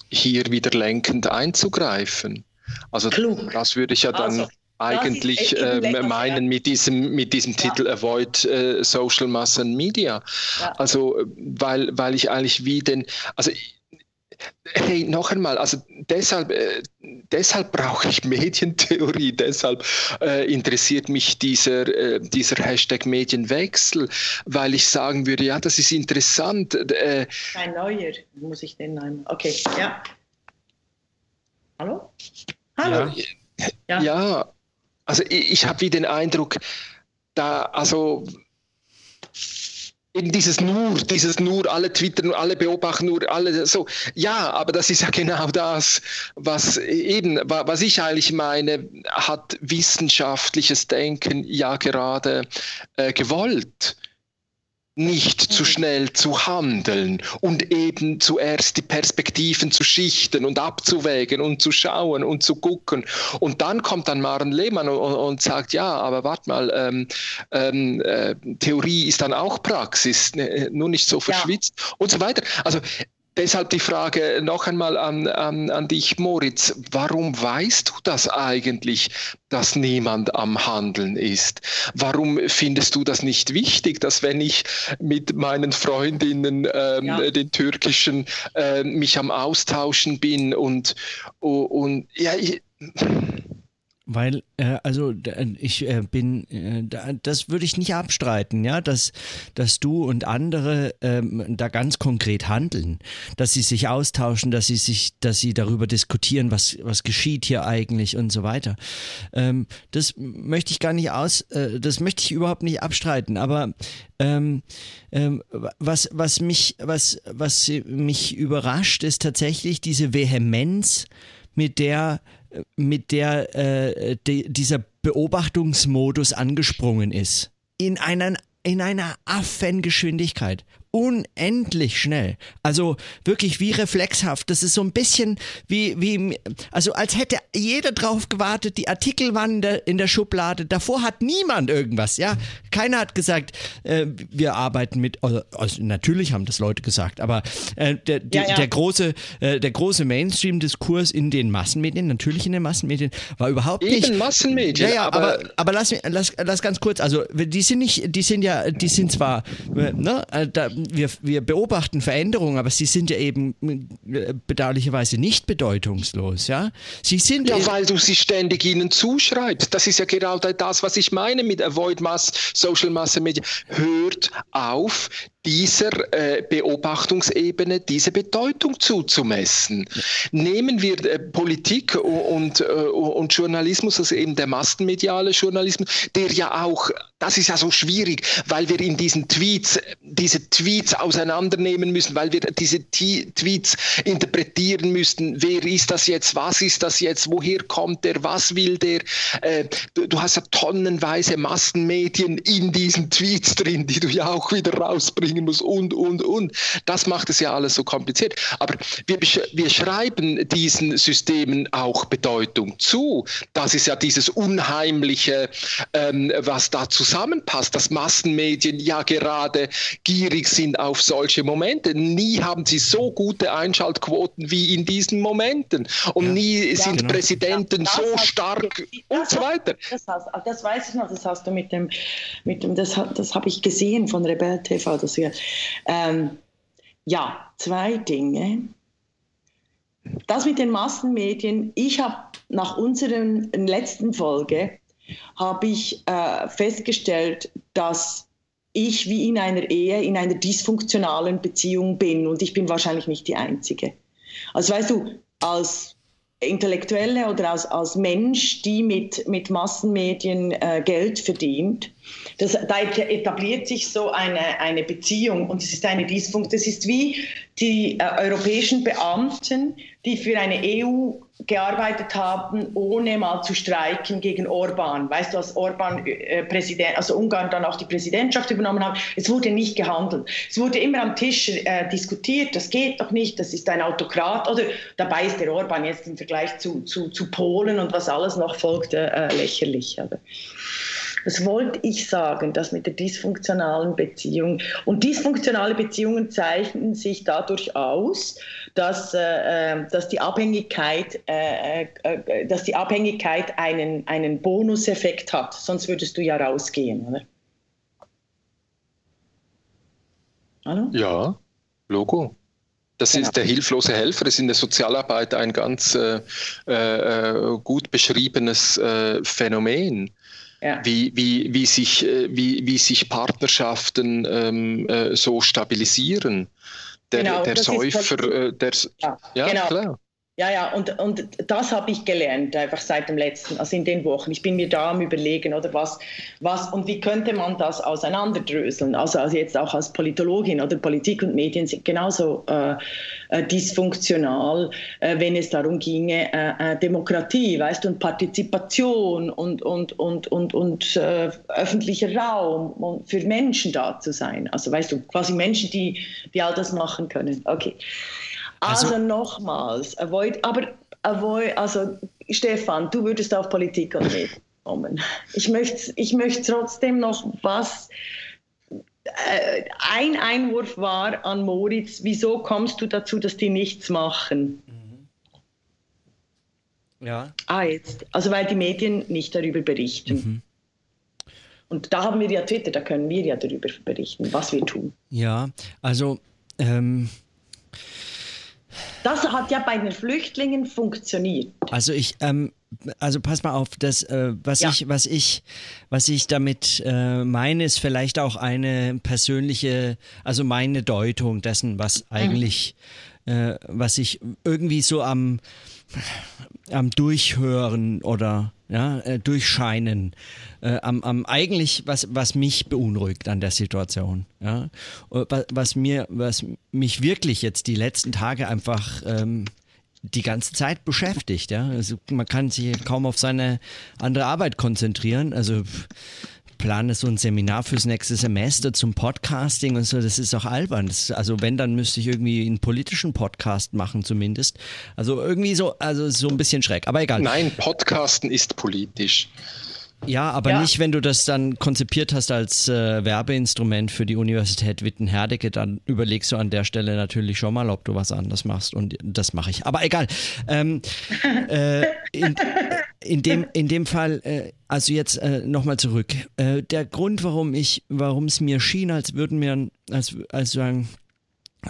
hier wieder lenkend einzugreifen. Also Klug. das würde ich ja dann also, eigentlich äh, meinen mit diesem, mit diesem ja. Titel Avoid äh, Social Mass and Media. Ja. Also weil, weil ich eigentlich wie den, also Hey, noch einmal, also deshalb, äh, deshalb brauche ich Medientheorie, deshalb äh, interessiert mich dieser, äh, dieser Hashtag Medienwechsel, weil ich sagen würde, ja, das ist interessant. Äh, Ein neuer, muss ich den nennen. Okay, ja. Hallo? Hallo. Ja, ja. also ich, ich habe wie den Eindruck, da, also eben dieses nur, dieses nur, alle twittern, alle beobachten nur, alle so. Ja, aber das ist ja genau das, was eben, was ich eigentlich meine, hat wissenschaftliches Denken ja gerade äh, gewollt nicht zu schnell zu handeln und eben zuerst die Perspektiven zu schichten und abzuwägen und zu schauen und zu gucken. Und dann kommt dann Maren Lehmann und, und sagt, ja, aber warte mal, ähm, ähm, äh, Theorie ist dann auch Praxis, ne, nur nicht so verschwitzt ja. und so weiter. Also Deshalb die Frage noch einmal an, an, an dich, Moritz. Warum weißt du das eigentlich, dass niemand am Handeln ist? Warum findest du das nicht wichtig, dass wenn ich mit meinen Freundinnen ähm, ja. den türkischen äh, mich am Austauschen bin und, und ja, ich, weil, äh, also ich äh, bin, äh, das würde ich nicht abstreiten, ja, dass, dass du und andere ähm, da ganz konkret handeln, dass sie sich austauschen, dass sie sich, dass sie darüber diskutieren, was, was geschieht hier eigentlich und so weiter. Ähm, das möchte ich gar nicht aus, äh, das möchte ich überhaupt nicht abstreiten, aber ähm, ähm, was, was mich, was, was mich überrascht, ist tatsächlich diese Vehemenz, mit der mit der äh, de, dieser Beobachtungsmodus angesprungen ist. In einer, in einer Affengeschwindigkeit unendlich schnell. Also wirklich wie reflexhaft. Das ist so ein bisschen wie, wie, also als hätte jeder drauf gewartet, die Artikel waren in der, in der Schublade. Davor hat niemand irgendwas, ja. Keiner hat gesagt, äh, wir arbeiten mit, also, also, natürlich haben das Leute gesagt, aber äh, der, ja, ja. der große, äh, der große Mainstream-Diskurs in den Massenmedien, natürlich in den Massenmedien, war überhaupt Eben nicht. Massenmedien. Ja, ja, aber, aber, aber lass, lass, lass ganz kurz, also die sind nicht, die sind ja, die sind zwar, äh, ne, äh, da, wir, wir beobachten Veränderungen, aber sie sind ja eben äh, bedauerlicherweise nicht bedeutungslos, ja. Sie sind ja, weil du sie ständig ihnen zuschreibst. Das ist ja genau das, was ich meine mit Avoid Mass, Social Mass Media. Hört auf, dieser äh, Beobachtungsebene diese Bedeutung zuzumessen. Nehmen wir äh, Politik und, äh, und Journalismus, also eben der massenmediale Journalismus, der ja auch das ist ja so schwierig, weil wir in diesen Tweets diese Tweets auseinandernehmen müssen, weil wir diese Tweets interpretieren müssten. Wer ist das jetzt? Was ist das jetzt? Woher kommt der? Was will der? Äh, du, du, hast ja tonnenweise Massenmedien in diesen Tweets drin, die du ja auch wieder rausbringen musst und, und, und. Das macht es ja alles so kompliziert. Aber wir, wir schreiben diesen Systemen auch Bedeutung zu. Das ist ja dieses Unheimliche, ähm, was da zusammenpasst, dass Massenmedien ja gerade gierig sind auf solche Momente. Nie haben sie so gute Einschaltquoten wie in diesen Momenten. Und ja. nie sind ja, genau. Präsidenten ja, so stark und so weiter. Das, hast, das, weiß ich noch, das hast du mit dem, mit dem das, das habe ich gesehen von Rebell TV. Das wir, ähm, ja, zwei Dinge. Das mit den Massenmedien, ich habe nach unserer letzten Folge habe ich äh, festgestellt, dass ich wie in einer Ehe, in einer dysfunktionalen Beziehung bin und ich bin wahrscheinlich nicht die Einzige. Also weißt du, als Intellektuelle oder als, als Mensch, die mit, mit Massenmedien äh, Geld verdient, das, da etabliert sich so eine, eine Beziehung und es ist eine Dysfunktion. Das ist wie die äh, europäischen Beamten, die für eine EU gearbeitet haben, ohne mal zu streiken gegen Orban. Weißt du, als Orban äh, Präsident, also Ungarn dann auch die Präsidentschaft übernommen hat, es wurde nicht gehandelt. Es wurde immer am Tisch äh, diskutiert, das geht doch nicht, das ist ein Autokrat. Oder dabei ist der Orban jetzt im Vergleich zu, zu, zu Polen und was alles noch folgt, äh, lächerlich. Oder? Das wollte ich sagen, das mit der dysfunktionalen Beziehung. Und dysfunktionale Beziehungen zeichnen sich dadurch aus, dass, äh, äh dass, die, Abhängigkeit, äh, äh, dass die Abhängigkeit einen, einen Bonuseffekt hat. Sonst würdest du ja rausgehen, oder? Hallo? Ja, Logo. Das genau. ist der hilflose Helfer, das ist in der Sozialarbeit ein ganz äh, äh, gut beschriebenes äh, Phänomen ja. wie, wie, wie, sich, äh, wie, wie sich Partnerschaften ähm, äh, so stabilisieren. Der, genau, der Säufer, halt, der, ja, ja genau. klar. Ja, ja, und, und das habe ich gelernt, einfach seit dem letzten, also in den Wochen. Ich bin mir da am Überlegen, oder was, was und wie könnte man das auseinanderdröseln? Also, also jetzt auch als Politologin oder Politik und Medien sind genauso äh, äh, dysfunktional, äh, wenn es darum ginge, äh, äh, Demokratie, weißt du, und Partizipation und, und, und, und, und äh, öffentlicher Raum und für Menschen da zu sein. Also, weißt du, quasi Menschen, die, die all das machen können. Okay. Also, also nochmals, avoid, aber avoid, also Stefan, du würdest auf Politik und Medien kommen. Ich möchte, ich möchte trotzdem noch was. Äh, ein Einwurf war an Moritz, wieso kommst du dazu, dass die nichts machen? Mhm. Ja. Ah, jetzt. Also weil die Medien nicht darüber berichten. Mhm. Und da haben wir ja Twitter, da können wir ja darüber berichten, was wir tun. Ja, also ähm, das hat ja bei den Flüchtlingen funktioniert. Also ich, ähm, also pass mal auf, das, äh, was ja. ich, was ich, was ich damit äh, meine, ist vielleicht auch eine persönliche, also meine Deutung dessen, was mhm. eigentlich, mhm. äh, was ich irgendwie so am, am Durchhören oder ja, äh, durchscheinen, äh, am, am eigentlich, was, was mich beunruhigt an der Situation. Ja? Was, mir, was mich wirklich jetzt die letzten Tage einfach ähm, die ganze Zeit beschäftigt. Ja? Also man kann sich kaum auf seine andere Arbeit konzentrieren. Also plane so ein Seminar fürs nächste Semester zum Podcasting und so, das ist auch albern. Das, also wenn, dann müsste ich irgendwie einen politischen Podcast machen zumindest. Also irgendwie so, also so ein bisschen schräg, aber egal. Nein, Podcasten ist politisch. Ja, aber ja. nicht, wenn du das dann konzipiert hast als äh, Werbeinstrument für die Universität Witten-Herdecke, dann überlegst du an der Stelle natürlich schon mal, ob du was anderes machst und das mache ich. Aber egal. Ähm, äh, in, in, dem, in dem Fall, äh, also jetzt äh, nochmal zurück. Äh, der Grund, warum ich, warum es mir schien, als würden wir, als, als sagen,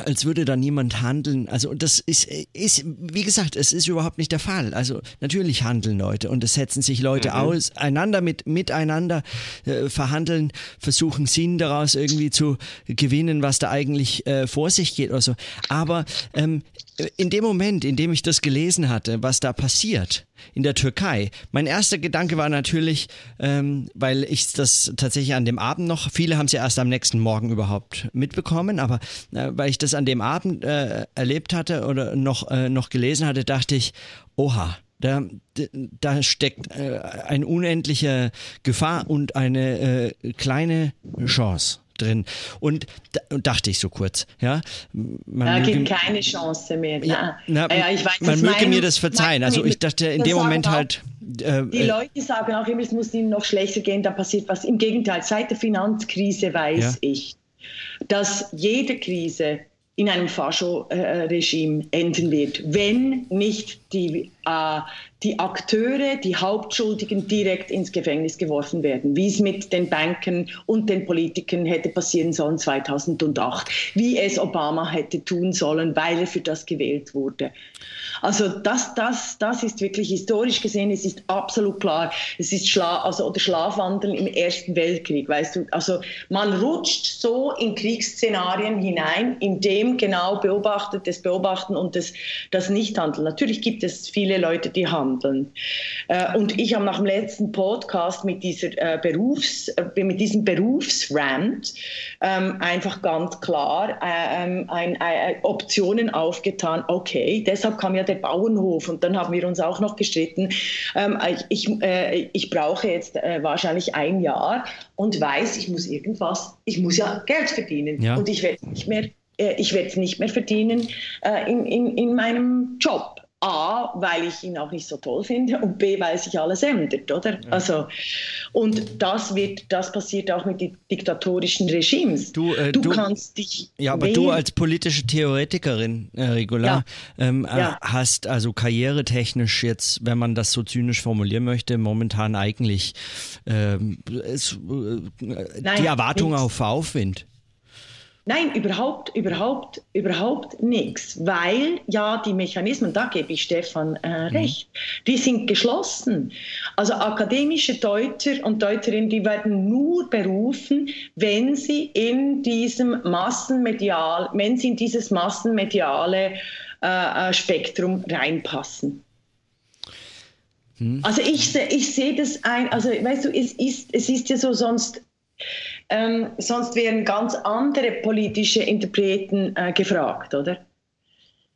als würde da niemand handeln. Also das ist, ist, wie gesagt, es ist überhaupt nicht der Fall. Also natürlich handeln Leute und es setzen sich Leute mhm. aus, einander mit, miteinander äh, verhandeln, versuchen Sinn daraus irgendwie zu gewinnen, was da eigentlich äh, vor sich geht oder so. Aber ähm, in dem Moment, in dem ich das gelesen hatte, was da passiert, in der Türkei. Mein erster Gedanke war natürlich, ähm, weil ich das tatsächlich an dem Abend noch, viele haben es ja erst am nächsten Morgen überhaupt mitbekommen, aber äh, weil ich das an dem Abend äh, erlebt hatte oder noch, äh, noch gelesen hatte, dachte ich, oha, da, da steckt äh, eine unendliche Gefahr und eine äh, kleine Chance drin. Und da, dachte ich so kurz, ja. Man da gibt keine Chance mehr. Ja, na, ja, ich weiß, man möge mein, mir das verzeihen. Also ich dachte in dem Moment halt. Äh, die äh, Leute sagen auch immer, es muss ihnen noch schlechter gehen, da passiert was. Im Gegenteil, seit der Finanzkrise weiß ja. ich, dass jede Krise in einem Fascho-Regime enden wird, wenn nicht die, äh, die Akteure, die Hauptschuldigen direkt ins Gefängnis geworfen werden, wie es mit den Banken und den Politikern hätte passieren sollen 2008, wie es Obama hätte tun sollen, weil er für das gewählt wurde. Also das, das, das ist wirklich historisch gesehen, es ist absolut klar, es ist Schla also, oder Schlafwandeln im Ersten Weltkrieg, weißt du. Also man rutscht so in Kriegsszenarien hinein, indem genau beobachtet, das Beobachten und das, das Nichthandeln. Natürlich gibt es viele Leute, die handeln. Äh, und ich habe nach dem letzten Podcast mit, dieser, äh, Berufs, äh, mit diesem Berufsrand ähm, einfach ganz klar ähm, Optionen aufgetan. Okay, deshalb kam ja der Bauernhof und dann haben wir uns auch noch gestritten. Ähm, ich, äh, ich brauche jetzt äh, wahrscheinlich ein Jahr und weiß, ich muss irgendwas, ich muss ja Geld verdienen ja. und ich werde nicht mehr äh, ich werde es nicht mehr verdienen äh, in, in, in meinem Job. A, weil ich ihn auch nicht so toll finde und B, weil sich alles ändert, oder? Ja. Also, und das wird, das passiert auch mit diktatorischen Regimes. Du, äh, du, du, kannst dich. Ja, aber du als politische Theoretikerin, äh, Regular, ja. Ähm, äh, ja. hast also karrieretechnisch jetzt, wenn man das so zynisch formulieren möchte, momentan eigentlich ähm, es, äh, Nein, die Erwartung auf Aufwind. Nein, überhaupt, überhaupt, überhaupt nichts, weil ja die Mechanismen, da gebe ich Stefan äh, mhm. recht, mhm. die sind geschlossen. Also akademische Deuter und Deuterinnen, die werden nur berufen, wenn sie in diesem Massenmedial, wenn sie in dieses massenmediale äh, äh Spektrum reinpassen. Mhm. Also ich, ich sehe das ein, also weißt du, es ist, es ist ja so sonst ähm, sonst wären ganz andere politische Interpreten äh, gefragt, oder?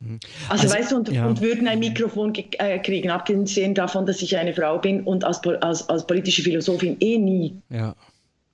Mhm. Also, also, weißt du, und, ja. und würden ein Mikrofon äh, kriegen, abgesehen davon, dass ich eine Frau bin und als, als, als politische Philosophin eh nie. Ja.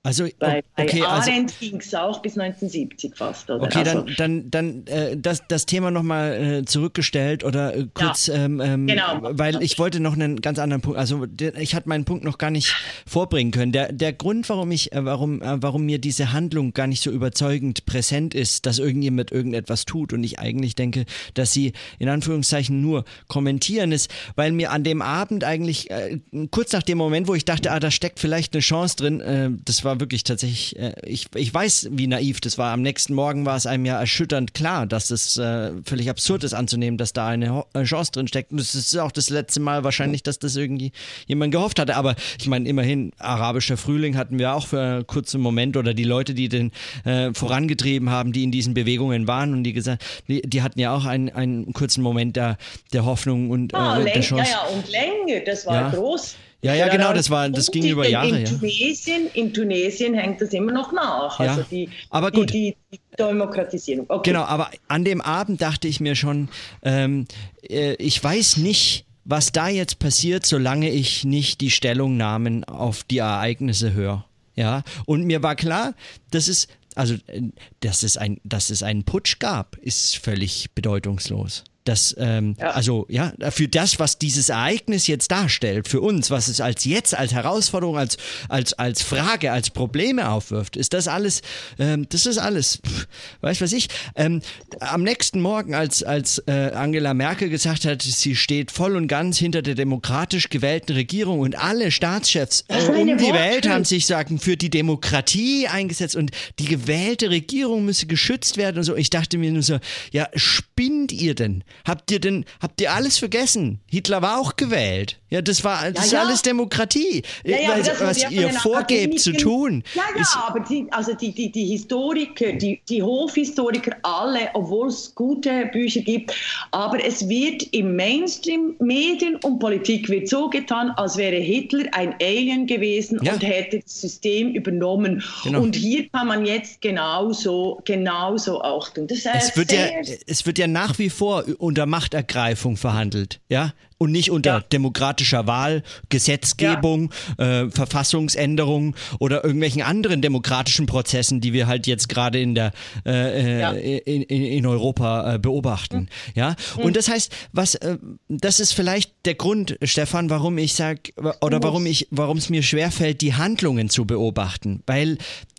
Also, bei, okay, bei also Arendt also, ging es auch bis 1970 fast. Oder? Okay, also, dann, dann, dann äh, das, das Thema nochmal äh, zurückgestellt oder äh, kurz, ja, ähm, ähm, genau. weil ich wollte noch einen ganz anderen Punkt, also der, ich hatte meinen Punkt noch gar nicht vorbringen können. Der, der Grund, warum ich, äh, warum, äh, warum mir diese Handlung gar nicht so überzeugend präsent ist, dass irgendjemand irgendetwas tut und ich eigentlich denke, dass sie in Anführungszeichen nur kommentieren, ist, weil mir an dem Abend eigentlich äh, kurz nach dem Moment, wo ich dachte, ah, da steckt vielleicht eine Chance drin, äh, das war war wirklich tatsächlich, äh, ich, ich weiß, wie naiv das war. Am nächsten Morgen war es einem ja erschütternd klar, dass es äh, völlig absurd ist anzunehmen, dass da eine äh, Chance drin steckt. Und es ist auch das letzte Mal wahrscheinlich, dass das irgendwie jemand gehofft hatte. Aber ich meine, immerhin, arabischer Frühling hatten wir auch für einen kurzen Moment oder die Leute, die den äh, vorangetrieben haben, die in diesen Bewegungen waren und die gesagt, die, die hatten ja auch einen, einen kurzen Moment der, der Hoffnung und ah, der Chance. Ja, ja, und Länge, das war ja. groß. Ja, ja, genau, das war, das ging über Jahre. In, Tunesien, ja. in Tunesien hängt das immer noch nach. Ja, also die, aber gut. Die, die Demokratisierung. Okay. Genau, aber an dem Abend dachte ich mir schon, ähm, äh, ich weiß nicht, was da jetzt passiert, solange ich nicht die Stellungnahmen auf die Ereignisse höre. Ja, und mir war klar, dass es, also, äh, dass es, ein, dass es einen Putsch gab, ist völlig bedeutungslos. Das, ähm, ja. also ja, für das, was dieses Ereignis jetzt darstellt, für uns, was es als jetzt, als Herausforderung, als, als, als Frage, als Probleme aufwirft, ist das alles, ähm, das ist alles, pff, weiß was ich. Ähm, am nächsten Morgen, als, als äh, Angela Merkel gesagt hat, sie steht voll und ganz hinter der demokratisch gewählten Regierung und alle Staatschefs äh, um die Welt haben sich sagen, für die Demokratie eingesetzt und die gewählte Regierung müsse geschützt werden und so. Ich dachte mir nur so, ja, spinnt ihr denn? Habt ihr denn, habt ihr alles vergessen? Hitler war auch gewählt. Ja, das war das ja, ist ja. alles Demokratie. Ja, ja, was, was ihr vorgebt zu tun. Ja, ja, aber die, also die, die, die Historiker, die, die Hofhistoriker, alle, obwohl es gute Bücher gibt, aber es wird im Mainstream, Medien und Politik wird so getan, als wäre Hitler ein Alien gewesen und hätte das System übernommen. Genau. Und hier kann man jetzt genauso, genauso auch tun. Das heißt, es, wird ja, es wird ja nach wie vor unter Machtergreifung verhandelt. Ja, und nicht unter ja. demokratischer Wahl, Gesetzgebung, ja. äh, Verfassungsänderung oder irgendwelchen anderen demokratischen Prozessen, die wir halt jetzt gerade in der äh, äh ja. in, in, Europa äh, beobachten. Mhm. Ja, mhm. und das heißt, was äh, das ist vielleicht der Grund, Stefan, warum ich sag oder warum ich warum es mir schwerfällt, die Handlungen zu beobachten, weil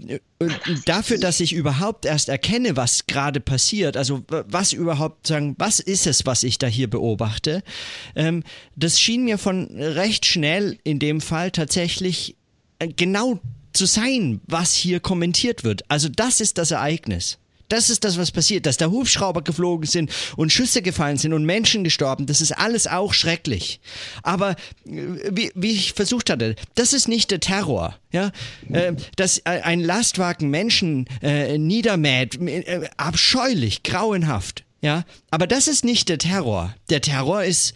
äh, dafür, dass ich überhaupt erst erkenne, was gerade passiert, also was überhaupt sagen, was ist es, was ich da hier beobachte, ähm, das schien mir von recht schnell in dem Fall tatsächlich äh, genau zu sein, was hier kommentiert wird. Also das ist das Ereignis. Das ist das, was passiert, dass da Hubschrauber geflogen sind und Schüsse gefallen sind und Menschen gestorben. Das ist alles auch schrecklich. Aber äh, wie, wie ich versucht hatte, das ist nicht der Terror. Ja, äh, dass ein Lastwagen Menschen äh, niedermäht, äh, abscheulich, grauenhaft. Ja, aber das ist nicht der Terror. Der Terror ist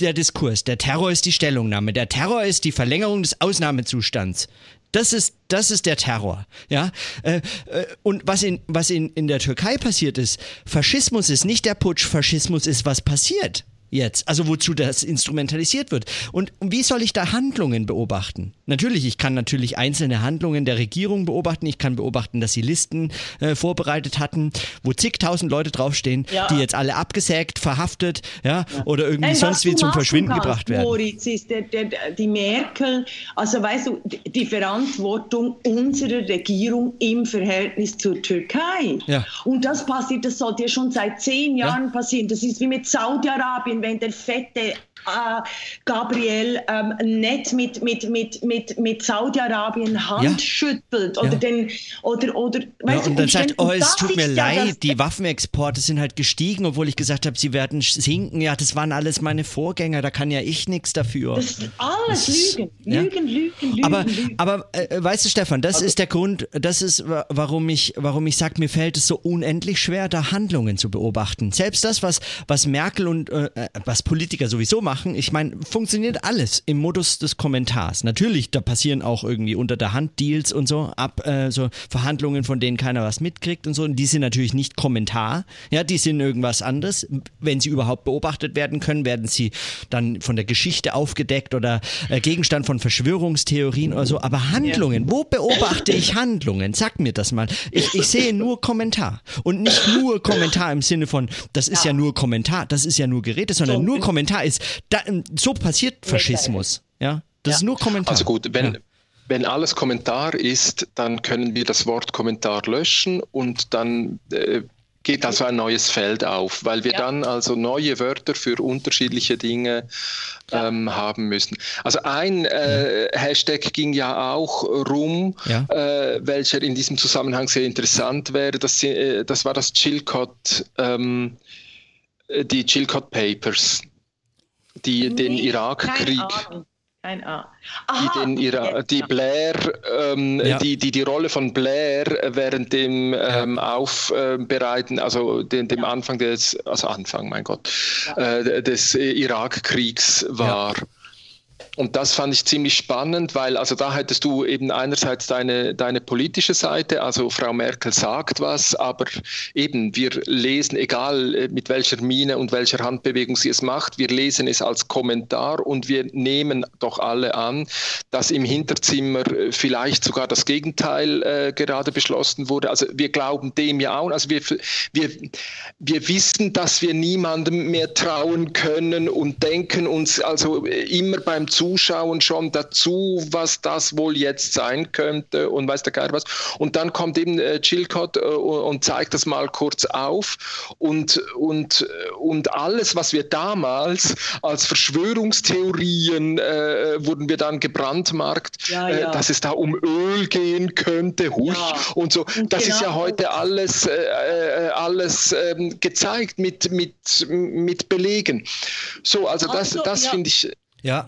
der Diskurs. Der Terror ist die Stellungnahme. Der Terror ist die Verlängerung des Ausnahmezustands. Das ist, das ist der Terror. Ja? Äh, äh, und was, in, was in, in der Türkei passiert ist, Faschismus ist nicht der Putsch, Faschismus ist, was passiert jetzt? Also wozu das instrumentalisiert wird? Und wie soll ich da Handlungen beobachten? Natürlich, ich kann natürlich einzelne Handlungen der Regierung beobachten. Ich kann beobachten, dass sie Listen äh, vorbereitet hatten, wo zigtausend Leute draufstehen, ja. die jetzt alle abgesägt, verhaftet, ja, ja. oder irgendwie Nein, sonst wie zum Verschwinden kannst, gebracht werden. Moritz, ist der, der, die Merkel, also weißt du, die Verantwortung unserer Regierung im Verhältnis zur Türkei. Ja. Und das passiert, das sollte ja schon seit zehn Jahren passieren. Das ist wie mit Saudi-Arabien wenn der fette äh, Gabriel ähm, nicht mit, mit, mit, mit, mit Saudi-Arabien Hand ja. schüttelt oder ja. den oder oder ja, und dann sagt, oh, es tut mir leid, die Waffenexporte sind halt gestiegen, obwohl ich gesagt habe, sie werden sinken. Ja, das waren alles meine Vorgänger, da kann ja ich nichts dafür. Das ist alles das Lügen, Lügen, Lügen, Lügen. Aber, Lügen. aber äh, weißt du, Stefan, das also, ist der Grund, das ist, warum ich, warum ich sage, mir fällt es so unendlich schwer, da Handlungen zu beobachten. Selbst das, was, was Merkel und äh, äh was Politiker sowieso machen, machen. Ich meine, funktioniert alles im Modus des Kommentars. Natürlich, da passieren auch irgendwie unter der Hand Deals und so, ab, äh, so Verhandlungen, von denen keiner was mitkriegt und so. Und die sind natürlich nicht Kommentar. Ja, die sind irgendwas anderes. Wenn sie überhaupt beobachtet werden können, werden sie dann von der Geschichte aufgedeckt oder äh, Gegenstand von Verschwörungstheorien oder so. Aber Handlungen, wo beobachte ich Handlungen? Sag mir das mal. Ich, ich sehe nur Kommentar. Und nicht nur Kommentar im Sinne von, das ist ja, ja nur Kommentar, das ist ja nur Gerede, sondern nur Kommentar ist, da, so passiert Faschismus. Ja, das ja. ist nur Kommentar. Also gut, wenn, ja. wenn alles Kommentar ist, dann können wir das Wort Kommentar löschen und dann äh, geht also ein neues Feld auf, weil wir ja. dann also neue Wörter für unterschiedliche Dinge ja. ähm, haben müssen. Also ein äh, Hashtag ging ja auch rum, ja. Äh, welcher in diesem Zusammenhang sehr interessant wäre. Das, äh, das war das Chilcot, ähm, äh, die Chilcot Papers die nee, den Irakkrieg. Kein A. die, den Ira die Blair, ähm, ja. die, die die Rolle von Blair während dem ähm, Aufbereiten, also dem, dem ja. Anfang des, also Anfang, mein Gott, ja. äh, des Irakkriegs war. Und das fand ich ziemlich spannend, weil also da hättest du eben einerseits deine, deine politische Seite, also Frau Merkel sagt was, aber eben wir lesen, egal äh, mit welcher Miene und welcher Handbewegung sie es macht, wir lesen es als Kommentar und wir nehmen doch alle an, dass im Hinterzimmer äh, vielleicht sogar das Gegenteil äh, gerade beschlossen wurde. Also wir glauben dem ja auch. Also wir, wir, wir wissen, dass wir niemandem mehr trauen können und denken uns also immer beim Zu Zuschauern schon dazu, was das wohl jetzt sein könnte und weiß der Geil was. Und dann kommt eben äh, Chilcott äh, und zeigt das mal kurz auf und, und, und alles, was wir damals als Verschwörungstheorien äh, wurden wir dann gebrandmarkt, ja, ja. Äh, dass es da um Öl gehen könnte, huch ja. und so. Das genau. ist ja genau heute alles, äh, äh alles ähm, gezeigt mit, mit, mit Belegen. So, also das, das finde ich. Ja.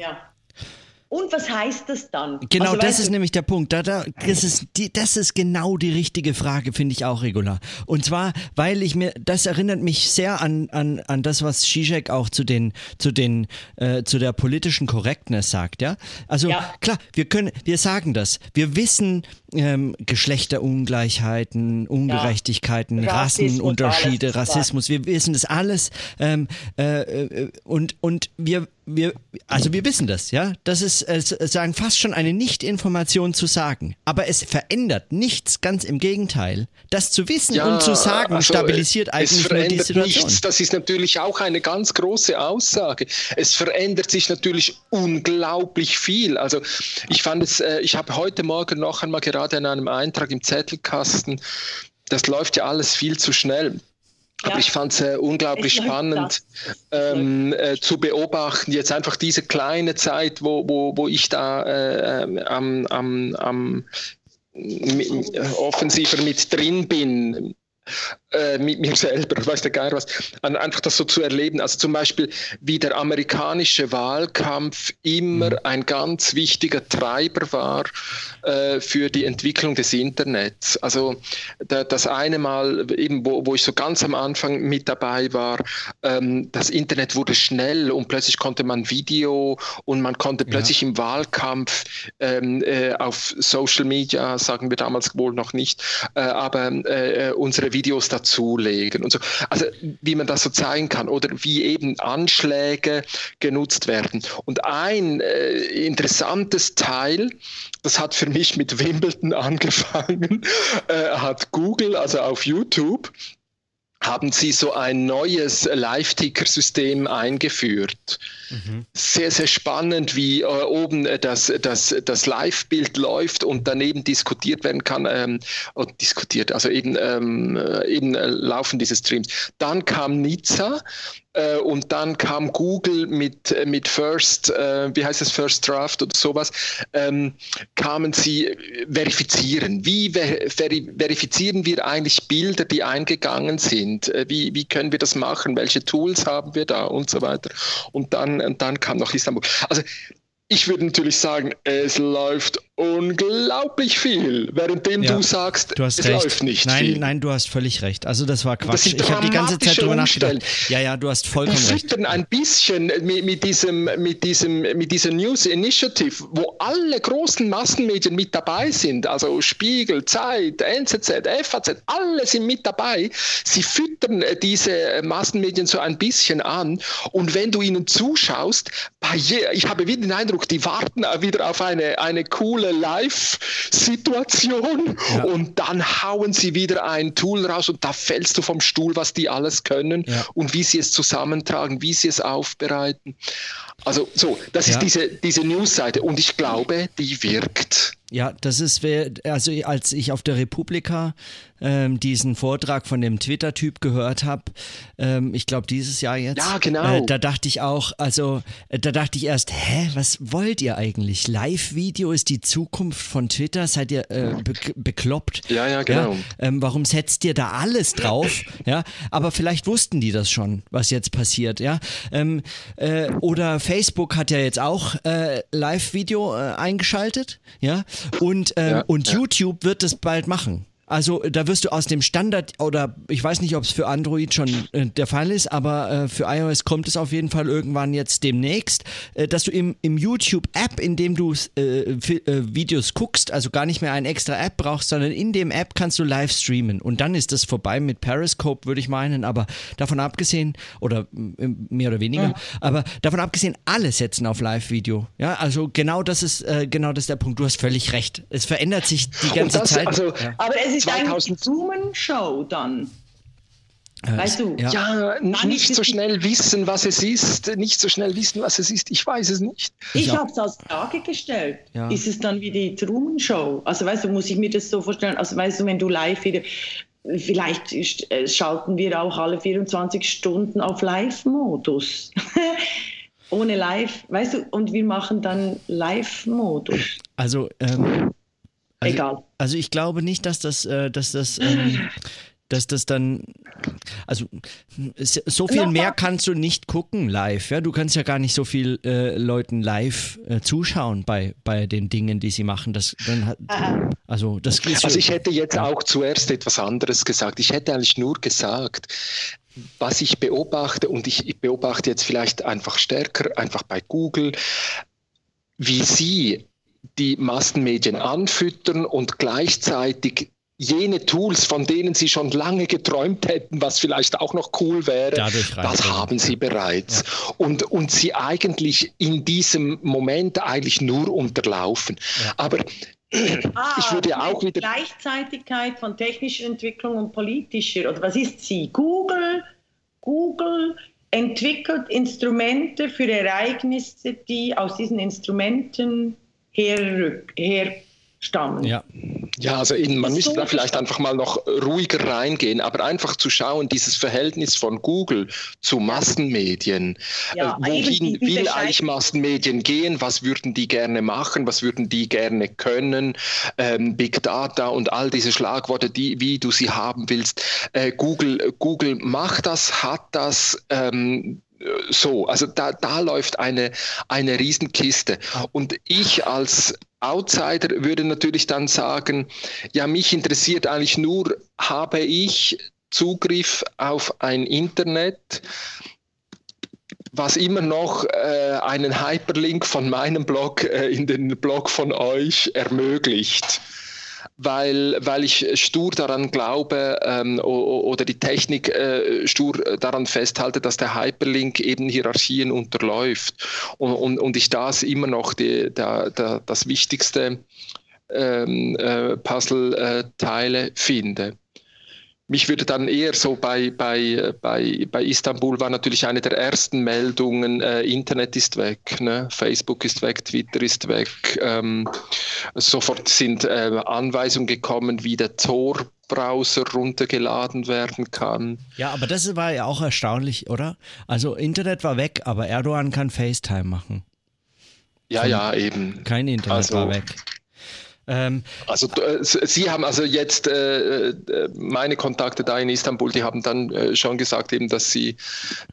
Und was heißt das dann? Genau, also, das ist du, nämlich der Punkt. Da, da, das, ist die, das ist genau die richtige Frage, finde ich auch, Regula. Und zwar, weil ich mir, das erinnert mich sehr an, an, an das, was Zizek auch zu den, zu den, äh, zu der politischen Correctness sagt, ja? Also, ja. klar, wir können, wir sagen das. Wir wissen, ähm, Geschlechterungleichheiten, Ungerechtigkeiten, ja. Rassenunterschiede, Rassismus, wir wissen das alles. Ähm, äh, äh, und, und wir, wir, also wir wissen das, ja. Das ist äh, sagen fast schon eine Nicht-Information zu sagen. Aber es verändert nichts, ganz im Gegenteil. Das zu wissen ja, und zu sagen also stabilisiert eigentlich nur die Situation. Nichts. Das ist natürlich auch eine ganz große Aussage. Es verändert sich natürlich unglaublich viel. Also ich fand es, äh, ich habe heute Morgen noch einmal gerade in einem Eintrag im Zettelkasten, das läuft ja alles viel zu schnell. Aber ja. ich fand es äh, unglaublich spannend ähm, äh, zu beobachten, jetzt einfach diese kleine Zeit, wo, wo, wo ich da äh, ähm, am, am, am offensiver mit drin bin äh, mit mir selber, weiß der Geier was, einfach das so zu erleben. Also zum Beispiel, wie der amerikanische Wahlkampf immer mhm. ein ganz wichtiger Treiber war äh, für die Entwicklung des Internets. Also da, das eine Mal, eben, wo, wo ich so ganz am Anfang mit dabei war, ähm, das Internet wurde schnell und plötzlich konnte man Video und man konnte plötzlich ja. im Wahlkampf ähm, äh, auf Social Media, sagen wir damals wohl noch nicht, äh, aber äh, unsere Videos dazulegen und so. Also wie man das so zeigen kann oder wie eben Anschläge genutzt werden. Und ein äh, interessantes Teil, das hat für mich mit Wimbledon angefangen, äh, hat Google, also auf YouTube, haben sie so ein neues Live-Ticker-System eingeführt. Mhm. Sehr, sehr spannend, wie äh, oben äh, das, das, das Live-Bild läuft und daneben diskutiert werden kann. Ähm, diskutiert, also eben, ähm, äh, eben äh, laufen diese Streams. Dann kam Nizza, äh, und dann kam Google mit, äh, mit First, äh, wie heißt es, First Draft oder sowas, ähm, kamen sie verifizieren. Wie ver verifizieren wir eigentlich Bilder, die eingegangen sind? Wie, wie können wir das machen? Welche Tools haben wir da und so weiter? Und dann, und dann kam noch Istanbul. Also ich würde natürlich sagen, es läuft unglaublich viel, währenddem ja, du sagst, du es recht. läuft nicht nein, viel. Nein, du hast völlig recht. Also das war Quatsch. Das ich habe die ganze Zeit drüber nachgedacht. Ja, ja, du hast vollkommen recht. Wir ein bisschen mit, mit, diesem, mit, diesem, mit dieser News Initiative, wo alle großen Massenmedien mit dabei sind, also Spiegel, Zeit, NZZ, FAZ, alle sind mit dabei. Sie füttern diese Massenmedien so ein bisschen an und wenn du ihnen zuschaust, ich habe wieder den Eindruck, die warten wieder auf eine, eine coole tolle Live-Situation ja. und dann hauen sie wieder ein Tool raus und da fällst du vom Stuhl, was die alles können ja. und wie sie es zusammentragen, wie sie es aufbereiten. Also so, das ja. ist diese, diese News-Seite und ich glaube, die wirkt. Ja, das ist, also als ich auf der Republika ähm, diesen Vortrag von dem Twitter-Typ gehört habe, ähm, ich glaube dieses Jahr jetzt. Ja, genau. Äh, da dachte ich auch, also äh, da dachte ich erst, hä, was wollt ihr eigentlich? Live-Video ist die Zukunft von Twitter? Seid ihr äh, be bekloppt? Ja, ja, genau. Ja? Ähm, warum setzt ihr da alles drauf? ja, aber vielleicht wussten die das schon, was jetzt passiert, ja. Ähm, äh, oder Facebook hat ja jetzt auch äh, Live-Video äh, eingeschaltet, ja. Und, ähm, ja, und ja. YouTube wird es bald machen. Also da wirst du aus dem Standard oder ich weiß nicht, ob es für Android schon äh, der Fall ist, aber äh, für iOS kommt es auf jeden Fall irgendwann jetzt demnächst, äh, dass du im, im YouTube-App, in dem du äh, äh, Videos guckst, also gar nicht mehr eine extra App brauchst, sondern in dem App kannst du live streamen und dann ist das vorbei mit Periscope, würde ich meinen, aber davon abgesehen, oder mehr oder weniger, ja. aber davon abgesehen, alle setzen auf Live-Video. Ja, also genau das ist äh, genau das ist der Punkt. Du hast völlig recht. Es verändert sich die ganze das, Zeit. Also, ja. Aber es ist 2000 eine Zoom-Show dann. Weißt du? Ja, ja nicht so schnell wissen, was es ist, nicht so schnell wissen, was es ist. Ich weiß es nicht. Ich habe es als Frage gestellt. Ja. Ist es dann wie die Truman Show? Also weißt du, muss ich mir das so vorstellen? Also weißt du, wenn du live wieder, vielleicht äh, schalten wir auch alle 24 Stunden auf Live-Modus. Ohne Live, weißt du, und wir machen dann Live-Modus. Also, ähm, also, Egal. Also ich glaube nicht, dass das, äh, dass das ähm, dass das dann, also so viel mehr kannst du nicht gucken live. Ja? Du kannst ja gar nicht so viel äh, Leuten live äh, zuschauen bei, bei den Dingen, die sie machen. Das, dann hat, also, das also ich hätte jetzt auch zuerst etwas anderes gesagt. Ich hätte eigentlich nur gesagt, was ich beobachte, und ich, ich beobachte jetzt vielleicht einfach stärker, einfach bei Google, wie sie die Massenmedien anfüttern und gleichzeitig jene Tools, von denen Sie schon lange geträumt hätten, was vielleicht auch noch cool wäre, das haben Sie bereits. Ja. Und, und Sie eigentlich in diesem Moment eigentlich nur unterlaufen. Ja. Aber ah, ich würde auch wieder. Gleichzeitigkeit von technischer Entwicklung und politischer, oder was ist sie? Google, Google entwickelt Instrumente für Ereignisse, die aus diesen Instrumenten her. Ja, ja also in, man müsste da vielleicht einfach mal noch ruhiger reingehen, aber einfach zu schauen, dieses Verhältnis von Google zu Massenmedien. Ja, äh, wohin will eigentlich Massenmedien gehen? Was würden die gerne machen? Was würden die gerne können? Ähm, Big Data und all diese Schlagworte, die, wie du sie haben willst. Äh, Google, Google macht das, hat das. Ähm, so, also da, da läuft eine, eine Riesenkiste. Und ich als Outsider würde natürlich dann sagen, ja, mich interessiert eigentlich nur, habe ich Zugriff auf ein Internet, was immer noch äh, einen Hyperlink von meinem Blog äh, in den Blog von euch ermöglicht weil, weil ich stur daran glaube ähm, oder die Technik äh, stur daran festhalte, dass der Hyperlink eben Hierarchien unterläuft und, und, und ich das immer noch die, der, der, das wichtigste ähm, äh, Puzzleteile finde. Mich würde dann eher so bei, bei, bei, bei Istanbul war natürlich eine der ersten Meldungen, äh, Internet ist weg, ne? Facebook ist weg, Twitter ist weg. Ähm, sofort sind äh, Anweisungen gekommen, wie der Tor Browser runtergeladen werden kann. Ja, aber das war ja auch erstaunlich, oder? Also Internet war weg, aber Erdogan kann FaceTime machen. Ja, Von, ja, eben. Kein Internet also, war weg. Ähm, also äh, Sie haben also jetzt äh, äh, meine Kontakte da in Istanbul, die haben dann äh, schon gesagt eben, dass sie,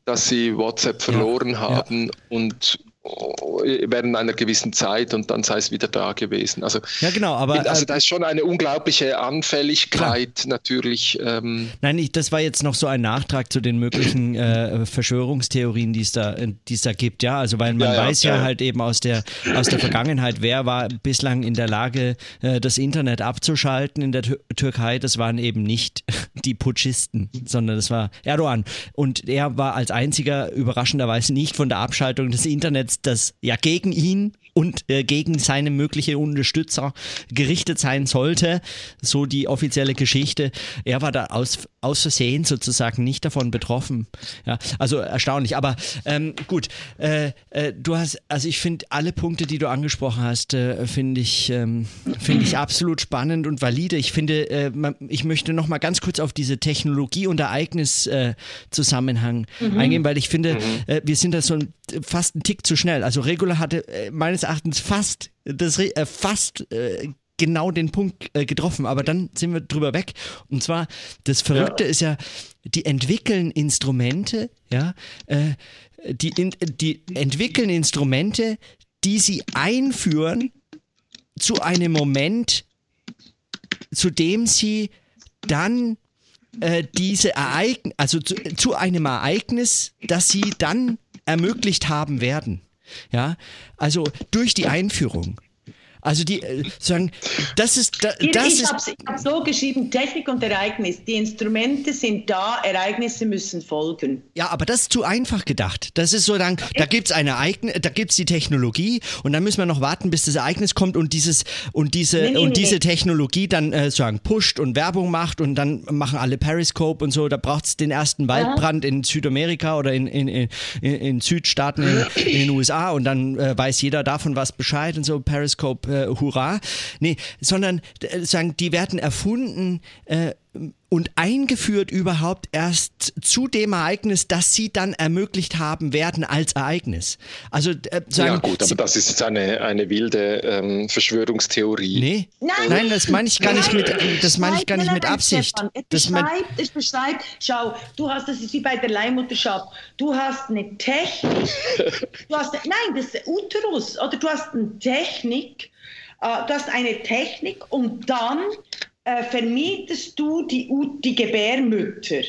dass sie WhatsApp verloren ja, haben ja. und während einer gewissen Zeit und dann sei es wieder da gewesen. Also, ja, genau, aber. Also, äh, da ist schon eine unglaubliche Anfälligkeit klar. natürlich. Ähm Nein, ich, das war jetzt noch so ein Nachtrag zu den möglichen äh, Verschwörungstheorien, die es da, die es da gibt, ja. Also, weil man ja, weiß ja, ja, halt eben aus der, aus der Vergangenheit, wer war bislang in der Lage, äh, das Internet abzuschalten in der Tür Türkei. Das waren eben nicht die Putschisten, sondern das war Erdogan. Und er war als einziger überraschenderweise nicht von der Abschaltung des Internets das ja gegen ihn und äh, gegen seine mögliche Unterstützer gerichtet sein sollte, so die offizielle Geschichte. Er war da aus, aus Versehen sozusagen nicht davon betroffen. Ja, also erstaunlich. Aber ähm, gut, äh, äh, du hast, also ich finde alle Punkte, die du angesprochen hast, äh, finde ich, ähm, finde ich absolut spannend und valide. Ich finde, äh, man, ich möchte noch mal ganz kurz auf diese Technologie- und Ereignis-Zusammenhang mhm. eingehen, weil ich finde, mhm. Äh, wir sind da so ein, fast einen Tick zu schnell. Also Regula hatte meines Erachtens fast das äh, fast äh, genau den Punkt äh, getroffen, aber dann sind wir drüber weg. Und zwar, das Verrückte ja. ist ja, die entwickeln Instrumente, ja, äh, die, in, die entwickeln Instrumente, die sie einführen zu einem Moment, zu dem sie dann äh, diese Ereignis, also zu, zu einem Ereignis, das sie dann ermöglicht haben werden. Ja, also durch die Einführung. Also die äh, sagen, das ist da, das ich habe hab so geschrieben, Technik und Ereignis. Die Instrumente sind da, Ereignisse müssen folgen. Ja, aber das ist zu einfach gedacht. Das ist so dann, da gibt's ein Ereignis, da gibt's die Technologie und dann müssen wir noch warten, bis das Ereignis kommt und dieses und diese nee, nee, und diese nee. Technologie dann äh, sagen pusht und Werbung macht und dann machen alle Periscope und so. Da braucht's den ersten Waldbrand ja. in Südamerika oder in, in, in, in Südstaaten in, in, den USA und dann äh, weiß jeder davon was Bescheid und so Periscope äh, Hurra. Nee, sondern äh, sagen, die werden erfunden äh, und eingeführt überhaupt erst zu dem Ereignis, das sie dann ermöglicht haben werden als Ereignis. Also äh, sagen, ja gut, aber das ist jetzt eine, eine wilde ähm, Verschwörungstheorie. Nee, nein, nein, das meine ich gar nicht mit, das meine ich gar nicht mit Absicht. Es beschreibt, es beschreibt, schau, du hast, das ist wie bei der Leihmutterschaft, du hast eine Technik, du hast, nein, das ist Uterus, oder du hast eine Technik, du hast eine Technik und dann äh, vermietest du die, die Gebärmütter.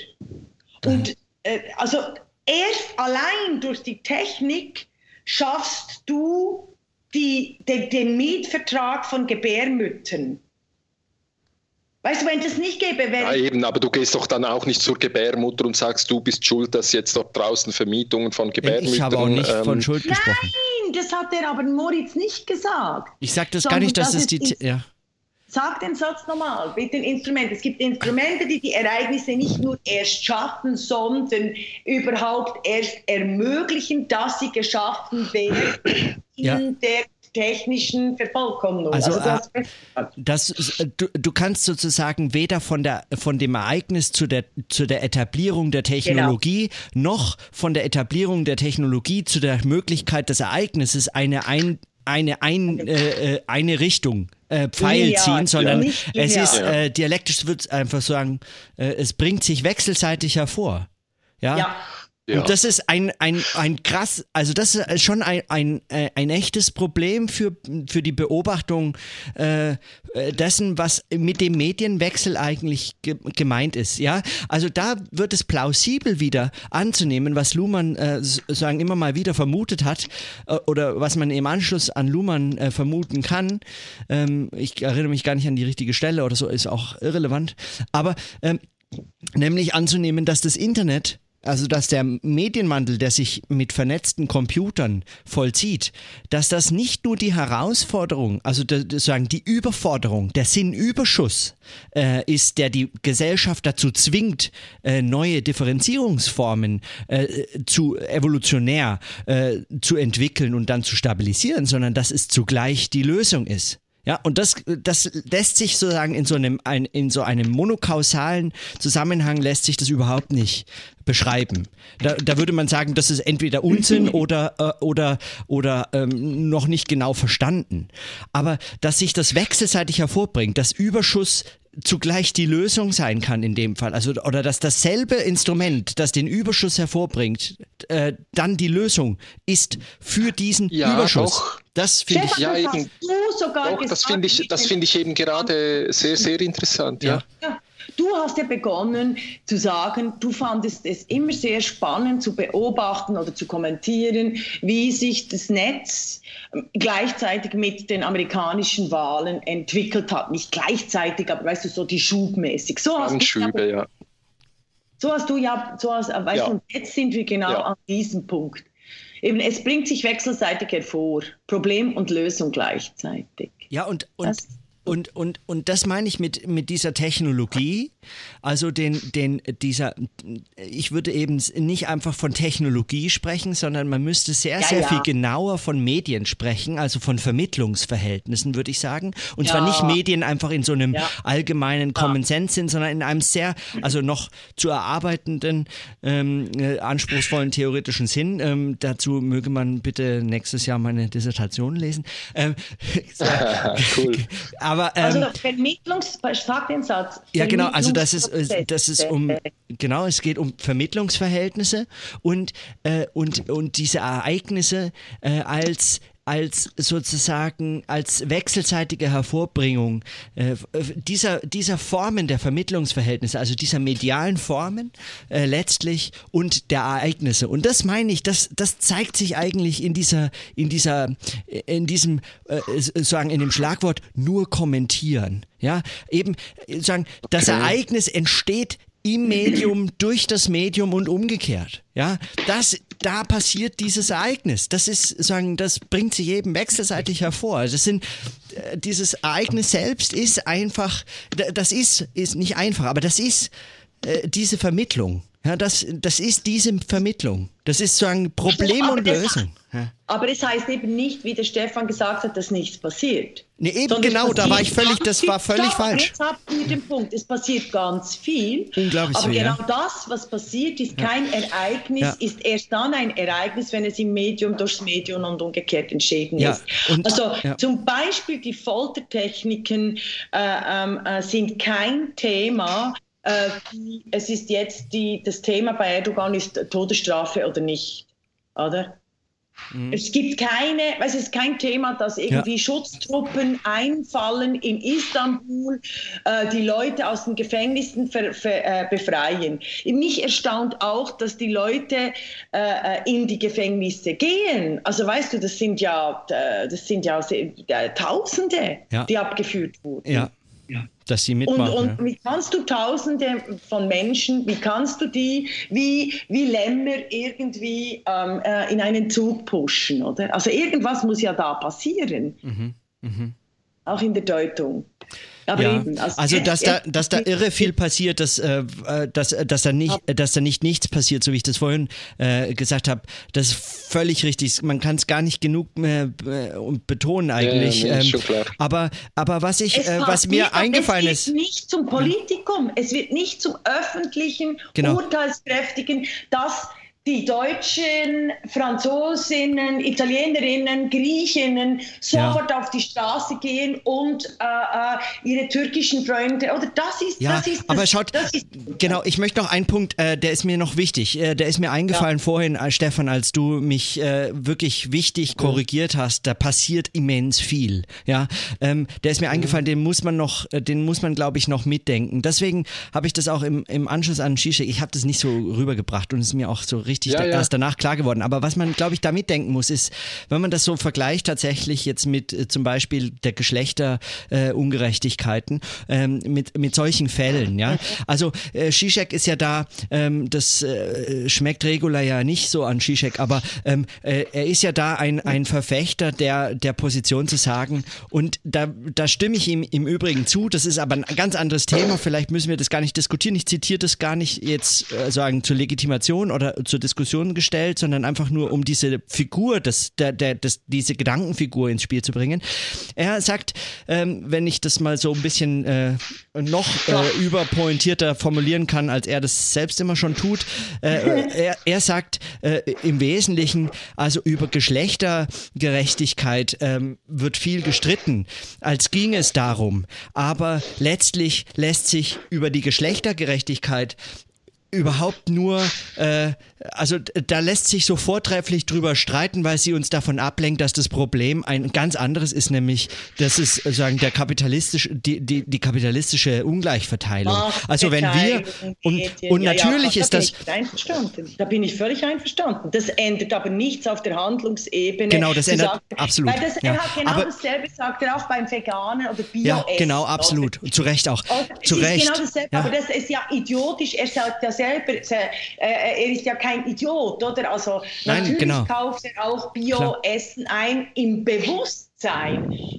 Und äh, also erst allein durch die Technik schaffst du die, de, den Mietvertrag von Gebärmüttern. Weißt du, wenn das nicht gäbe, wäre. Ja, eben, aber du gehst doch dann auch nicht zur Gebärmutter und sagst, du bist schuld, dass jetzt dort draußen Vermietungen von Gebärmüttern. Ich habe auch nicht ähm, von Schuld gesprochen. Nein, das hat der aber Moritz nicht gesagt. Ich sage das gar nicht, dass das es die. Ja. Sag den Satz nochmal mit den Instrumenten. Es gibt Instrumente, die die Ereignisse nicht nur erst schaffen, sondern überhaupt erst ermöglichen, dass sie geschaffen werden ja. in der technischen Vervollkommnung. Also, also das, äh, das, du, du, kannst sozusagen weder von, der, von dem Ereignis zu der, zu der Etablierung der Technologie genau. noch von der Etablierung der Technologie zu der Möglichkeit des Ereignisses eine ein eine, ein, äh, äh, eine Richtung äh, Pfeil ja, ziehen, sondern ja. es ist äh, dialektisch wird einfach sagen, äh, es bringt sich wechselseitig hervor. Ja. ja. Ja. Und das ist ein, ein, ein krass, also das ist schon ein, ein, äh, ein echtes Problem für, für die Beobachtung äh, dessen, was mit dem Medienwechsel eigentlich ge gemeint ist. Ja, also da wird es plausibel wieder anzunehmen, was Luhmann äh, sagen immer mal wieder vermutet hat äh, oder was man im Anschluss an Luhmann äh, vermuten kann. Ähm, ich erinnere mich gar nicht an die richtige Stelle oder so, ist auch irrelevant. Aber ähm, nämlich anzunehmen, dass das Internet also dass der Medienwandel, der sich mit vernetzten Computern vollzieht, dass das nicht nur die Herausforderung, also sagen die Überforderung, der Sinnüberschuss äh, ist, der die Gesellschaft dazu zwingt, äh, neue Differenzierungsformen äh, zu evolutionär äh, zu entwickeln und dann zu stabilisieren, sondern dass es zugleich die Lösung ist. Ja, und das, das lässt sich sozusagen in so einem, ein, in so einem monokausalen Zusammenhang lässt sich das überhaupt nicht beschreiben. Da, da würde man sagen, das ist entweder Unsinn oder, äh, oder, oder ähm, noch nicht genau verstanden. Aber dass sich das wechselseitig hervorbringt, dass Überschuss zugleich die Lösung sein kann in dem Fall. Also, oder dass dasselbe Instrument, das den Überschuss hervorbringt, äh, dann die Lösung ist für diesen ja, Überschuss. Doch. Das finde ich, ja, eben, doch, das finde ich, das finde ich eben gerade sehr, sehr interessant. ja. ja. Du hast ja begonnen zu sagen, du fandest es immer sehr spannend zu beobachten oder zu kommentieren, wie sich das Netz ähm, gleichzeitig mit den amerikanischen Wahlen entwickelt hat. Nicht gleichzeitig, aber weißt du, so die schubmäßig. So hast Schübe, ja. So hast du ja, so hast, weißt ja. du, und jetzt sind wir genau ja. an diesem Punkt. Eben, es bringt sich wechselseitig hervor, Problem und Lösung gleichzeitig. Ja, und, und das, und, und, und das meine ich mit, mit dieser Technologie, also den, den, dieser, ich würde eben nicht einfach von Technologie sprechen, sondern man müsste sehr, ja, sehr ja. viel genauer von Medien sprechen, also von Vermittlungsverhältnissen, würde ich sagen. Und ja. zwar nicht Medien einfach in so einem allgemeinen Common Sense sind, sondern in einem sehr, also noch zu erarbeitenden, ähm, äh, anspruchsvollen theoretischen Sinn. Ähm, dazu möge man bitte nächstes Jahr meine Dissertation lesen. Ähm, cool. Aber, ähm, also Vermittlungs, sag den Satz. Ja, genau, also das ist, äh, das ist um, genau, es geht um Vermittlungsverhältnisse und, äh, und, und diese Ereignisse äh, als als sozusagen als wechselseitige Hervorbringung äh, dieser, dieser Formen der Vermittlungsverhältnisse, also dieser medialen Formen äh, letztlich und der Ereignisse. Und das meine ich, das, das zeigt sich eigentlich in dieser, in dieser, in diesem, äh, sagen, in dem Schlagwort nur kommentieren. Ja, eben sagen, das Ereignis entsteht im Medium, durch das Medium und umgekehrt. Ja, das, da passiert dieses Ereignis. Das ist, sagen, das bringt sich eben wechselseitig hervor. Also das sind, äh, dieses Ereignis selbst ist einfach, das ist, ist nicht einfach, aber das ist äh, diese Vermittlung. Ja, das, das ist diese Vermittlung. Das ist sozusagen Problem und Lösung. Ja. Aber es heißt eben nicht, wie der Stefan gesagt hat, dass nichts passiert. Nee, eben genau, da war ich völlig, das war völlig Stopp, falsch. Jetzt habt ihr den Punkt. Es passiert ganz viel. Unglaublich aber viel, genau ja. das, was passiert, ist kein Ereignis, Ja. ist erst dann ein Ereignis, wenn es im Medium durchs Medium und umgekehrt entschieden Ja, ist. und- also ja. zum Beispiel die Foltertechniken äh, ähm, äh, sind kein Thema. Äh, die, es ist jetzt die, das Thema bei Erdogan ist Todesstrafe oder nicht, oder? Mhm. Es gibt keine, es ist kein Thema, dass irgendwie Schutztruppen einfallen in Istanbul, äh, die Leute aus den Gefängnissen ver, ver, äh, befreien. Mich erstaunt auch, dass die Leute äh, in die Gefängnisse gehen. Also weißt du, das sind ja, äh, das sind ja äh, Tausende, Ja. die abgeführt wurden. Ja. Dass sie Und, mitmachen. und ja. wie kannst du Tausende von Menschen, wie kannst du die wie, wie Lämmer irgendwie ähm, äh, in einen Zug pushen, oder? Also irgendwas muss ja da passieren. Auch in der Deutung. Aber Mhm, Ja, eben, also dass da, dass da irre viel passiert, dass, äh, äh, dass, äh, dass, da nicht, dass da nicht nichts passiert, so wie ich das vorhin äh, gesagt habe, das ist völlig richtig. Man kann es gar nicht genug äh, äh, betonen eigentlich. Ja, ja, nee, ist ähm, schon klar. aber, aber was ich, Es äh, was mir aber eingefallen es ist, wird nicht zum Politikum, es wird nicht zum öffentlichen, Genau. urteilskräftigen, dass die Deutschen, Franzosinnen, Italienerinnen, Griechinnen sofort auf die Straße gehen und äh, äh, ihre türkischen Freunde, oder das ist, Ja, das ist das, aber schaut, das ist, genau, ich möchte noch einen Punkt, äh, der ist mir noch wichtig. Äh, der ist mir eingefallen vorhin, äh, Stefan, als du mich äh, wirklich wichtig korrigiert hast. Da passiert immens viel. Ja, ähm, der ist mir eingefallen, den muss man noch, den muss man, glaube ich, noch mitdenken. Deswegen habe ich das auch im, im Anschluss an Shisha, ich habe das nicht so rübergebracht und es ist mir auch so richtig Ja, da, ja. erst danach klar geworden. Aber was man, glaube ich, da mitdenken muss, ist, wenn man das so vergleicht tatsächlich jetzt mit äh, zum Beispiel der Geschlechterungerechtigkeiten, äh, ähm, mit, mit solchen Fällen, ja. Also äh, Zizek ist ja da, ähm, das äh, schmeckt Regula ja nicht so an Zizek, aber ähm, äh, er ist ja da ein, ein Verfechter der, der Position zu sagen und da, da stimme ich ihm im Übrigen zu, das ist aber ein ganz anderes Thema, vielleicht müssen wir das gar nicht diskutieren, ich zitiere das gar nicht jetzt äh, sagen zur Legitimation oder zur Diskussion gestellt, sondern einfach nur um diese Figur, das, der, der, das, diese Gedankenfigur ins Spiel zu bringen. Er sagt, ähm, wenn ich das mal so ein bisschen äh, noch äh, überpointierter formulieren kann, als er das selbst immer schon tut, äh, er, er sagt äh, im Wesentlichen, also über Geschlechtergerechtigkeit ähm, wird viel gestritten, als ging es darum. Aber letztlich lässt sich über die Geschlechtergerechtigkeit überhaupt nur, äh, also da lässt sich so vortrefflich drüber streiten, weil sie uns davon ablenkt, dass das Problem ein ganz anderes ist, nämlich das ist äh, sagen der kapitalistische, die, die, die kapitalistische Ungleichverteilung. also wenn wir und, und Ja, ja, natürlich da ist bin das. Da bin ich völlig einverstanden. Das ändert aber nichts auf der Handlungsebene. Genau, das ändert- absolut, Weil das, ja. er hat genau Aber- dasselbe sagt er auch beim Veganen oder Bio ja genau absolut zu Recht auch Es zu ist Recht. Genau dasselbe, ja. aber das ist ja idiotisch. Er sagt ja selber, äh, er ist ja kein Idiot, oder? Also Nein, natürlich genau. kauft er auch. Bio-Essen ein im Bewusstsein,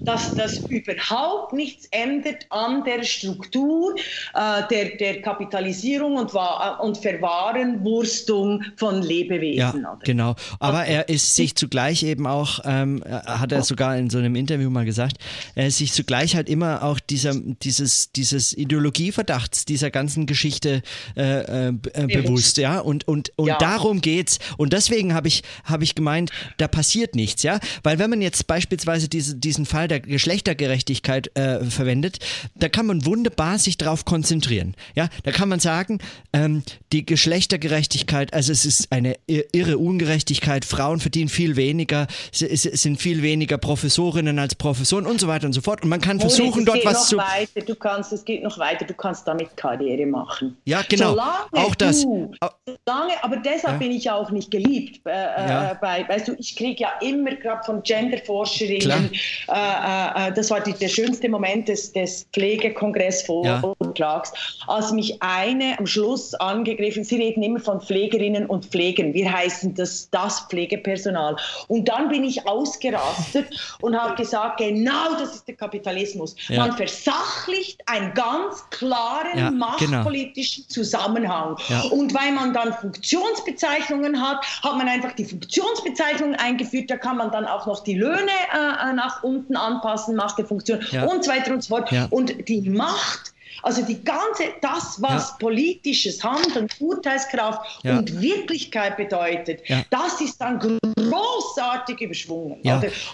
dass das überhaupt nichts ändert an der Struktur äh, der, der Kapitalisierung und, Wa- und Verwarenwurstung von Ja, Lebewesen. oder? genau. Aber er ist sich zugleich eben auch, ähm, hat er sogar in so einem Interview mal gesagt, er ist sich zugleich halt immer auch dieser, dieses, dieses Ideologieverdachts dieser ganzen Geschichte äh, äh, äh, bewusst, ja. Und, und, und Ja. darum geht's. Und deswegen habe ich, habe ich gemeint, da passiert nichts, ja. Weil wenn man jetzt beispielsweise beispielsweise diese, diesen Fall der Geschlechtergerechtigkeit äh, verwendet, da kann man wunderbar sich darauf konzentrieren. Ja, da kann man sagen, ähm, die Geschlechtergerechtigkeit, also es ist eine irre Ungerechtigkeit, Frauen verdienen viel weniger, es sind viel weniger Professorinnen als Professoren und so weiter und so fort. Und man kann versuchen, oh, dort was zu. Weiter. Du kannst, es geht noch weiter, du kannst damit Karriere machen. Ja, genau. Solange auch das. Du, solange, aber deshalb ja. bin ich auch nicht geliebt. Äh, äh ja. bei, weißt du, ich kriege ja immer gerade von Genderforscherinnen, äh, äh, äh, das war die, der schönste Moment des, des Pflegekongressvortrags, ja. als mich eine am Schluss angegriffen, sie reden immer von Pflegerinnen und Pflegern, wir heißen das, das Pflegepersonal. Und dann bin ich ausgerastet und habe gesagt, genau das ist der Kapitalismus. Man versachlicht einen ganz klaren genau. machtpolitischen genau. Zusammenhang. Und weil man dann Funktionsbezeichnungen hat, hat man einfach die Funktionsbezeichnungen eingeführt, da kann man dann auch noch die Löhne äh, nach unten anpassen, Macht der Funktion ja. und so weiter und so fort. Ja. Und die Macht also die ganze, das, was ja. politisches Handeln, Urteilskraft ja. und Wirklichkeit bedeutet, ja. das ist dann großartig überschwungen.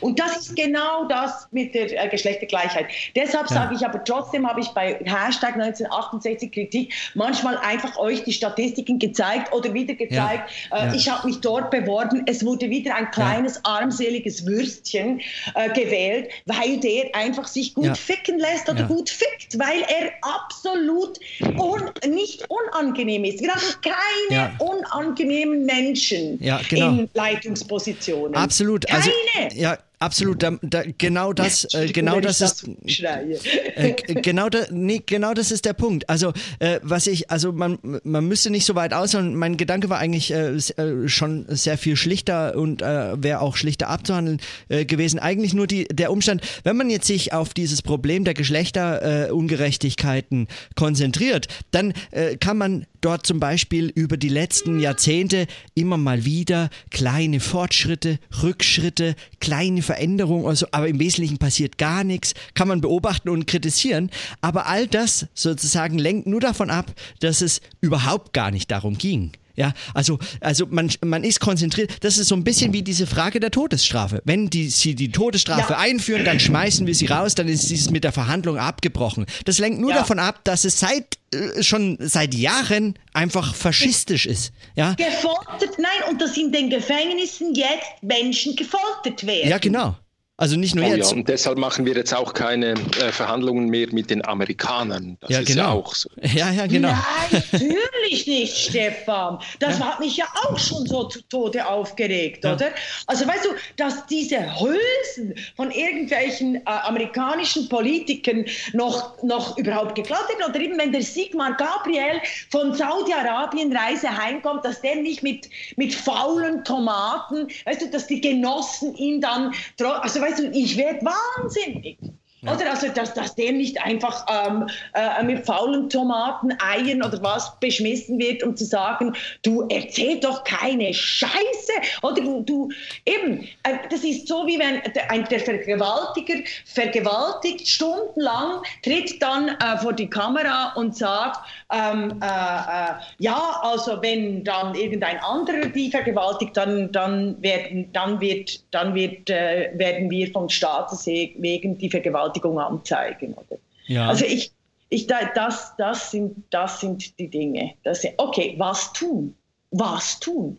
Und das ist genau das mit der äh, Geschlechtergleichheit. Deshalb sage ich aber trotzdem, habe ich bei Hashtag 1968 Kritik manchmal einfach euch die Statistiken gezeigt oder wieder gezeigt. Äh, ich habe mich dort beworben. Es wurde wieder ein kleines armseliges Würstchen äh, gewählt, weil der einfach sich gut ficken lässt oder gut fickt, weil er absolut un nicht unangenehm ist. Wir haben keine ja. unangenehmen Menschen ja, genau. in Leitungspositionen. Absolut. Keine. Also, ja, Absolut, da, da, genau das, äh, genau das ist, äh, genau da, nee, genau das ist der Punkt. Also äh, was ich, also man, man müsste nicht so weit aus. Und mein Gedanke war eigentlich äh, äh schon sehr viel schlichter und äh, wäre auch schlichter abzuhandeln äh, gewesen. Eigentlich nur die, der Umstand, wenn man jetzt sich auf dieses Problem der Geschlechterungerechtigkeiten konzentriert, dann äh, kann man dort zum Beispiel über die letzten Jahrzehnte immer mal wieder kleine Fortschritte, Rückschritte, kleine Veränderungen, also, aber im Wesentlichen passiert gar nichts, kann man beobachten und kritisieren. Aber all das sozusagen lenkt nur davon ab, dass es überhaupt gar nicht darum ging. Ja, also, also man, man ist konzentriert. Das ist so ein bisschen wie diese Frage der Todesstrafe. Wenn die, sie die Todesstrafe ja. einführen, dann schmeißen wir sie raus, dann ist dieses mit der Verhandlung abgebrochen. Das lenkt nur ja. davon ab, dass es seit äh, schon seit Jahren einfach faschistisch ist. Ja? Gefoltert, nein, und dass in den Gefängnissen jetzt Menschen gefoltert werden. Ja, genau. Also nicht nur oh, jetzt. Ja, und deshalb machen wir jetzt auch keine äh, Verhandlungen mehr mit den Amerikanern. Das ja, ist genau. ja auch so. Ja, ja, genau. Nein, natürlich nicht, Stefan. Das ja. hat mich ja auch schon so zu Tode aufgeregt, ja. oder? Also weißt du, dass diese Hülsen von irgendwelchen äh, amerikanischen Politikern noch, noch überhaupt geglaubt werden, oder eben wenn der Sigmar Gabriel von Saudi-Arabien Reise heimkommt, dass der nicht mit, mit faulen Tomaten, weißt du, dass die Genossen ihn dann, also weißt weißt du, ich werde wahnsinnig. Ja. Oder also, dass, dass der nicht einfach ähm, äh, mit faulen Tomaten, Eiern oder was beschmissen wird, um zu sagen, du erzähl doch keine Scheiße. Oder du, du eben, äh, das ist so wie wenn der, der Vergewaltiger vergewaltigt stundenlang, tritt dann äh, vor die Kamera und sagt, ähm, äh, äh, ja, also wenn dann irgendein anderer die vergewaltigt, dann, dann, werden, dann, wird, dann wird, äh, werden wir vom Staates wegen die Vergewaltigung Vergewaltigung anzeigen. Oder? Ja. Also ich, ich, das, das, sind, das sind die Dinge. Das, okay, was tun? Was tun?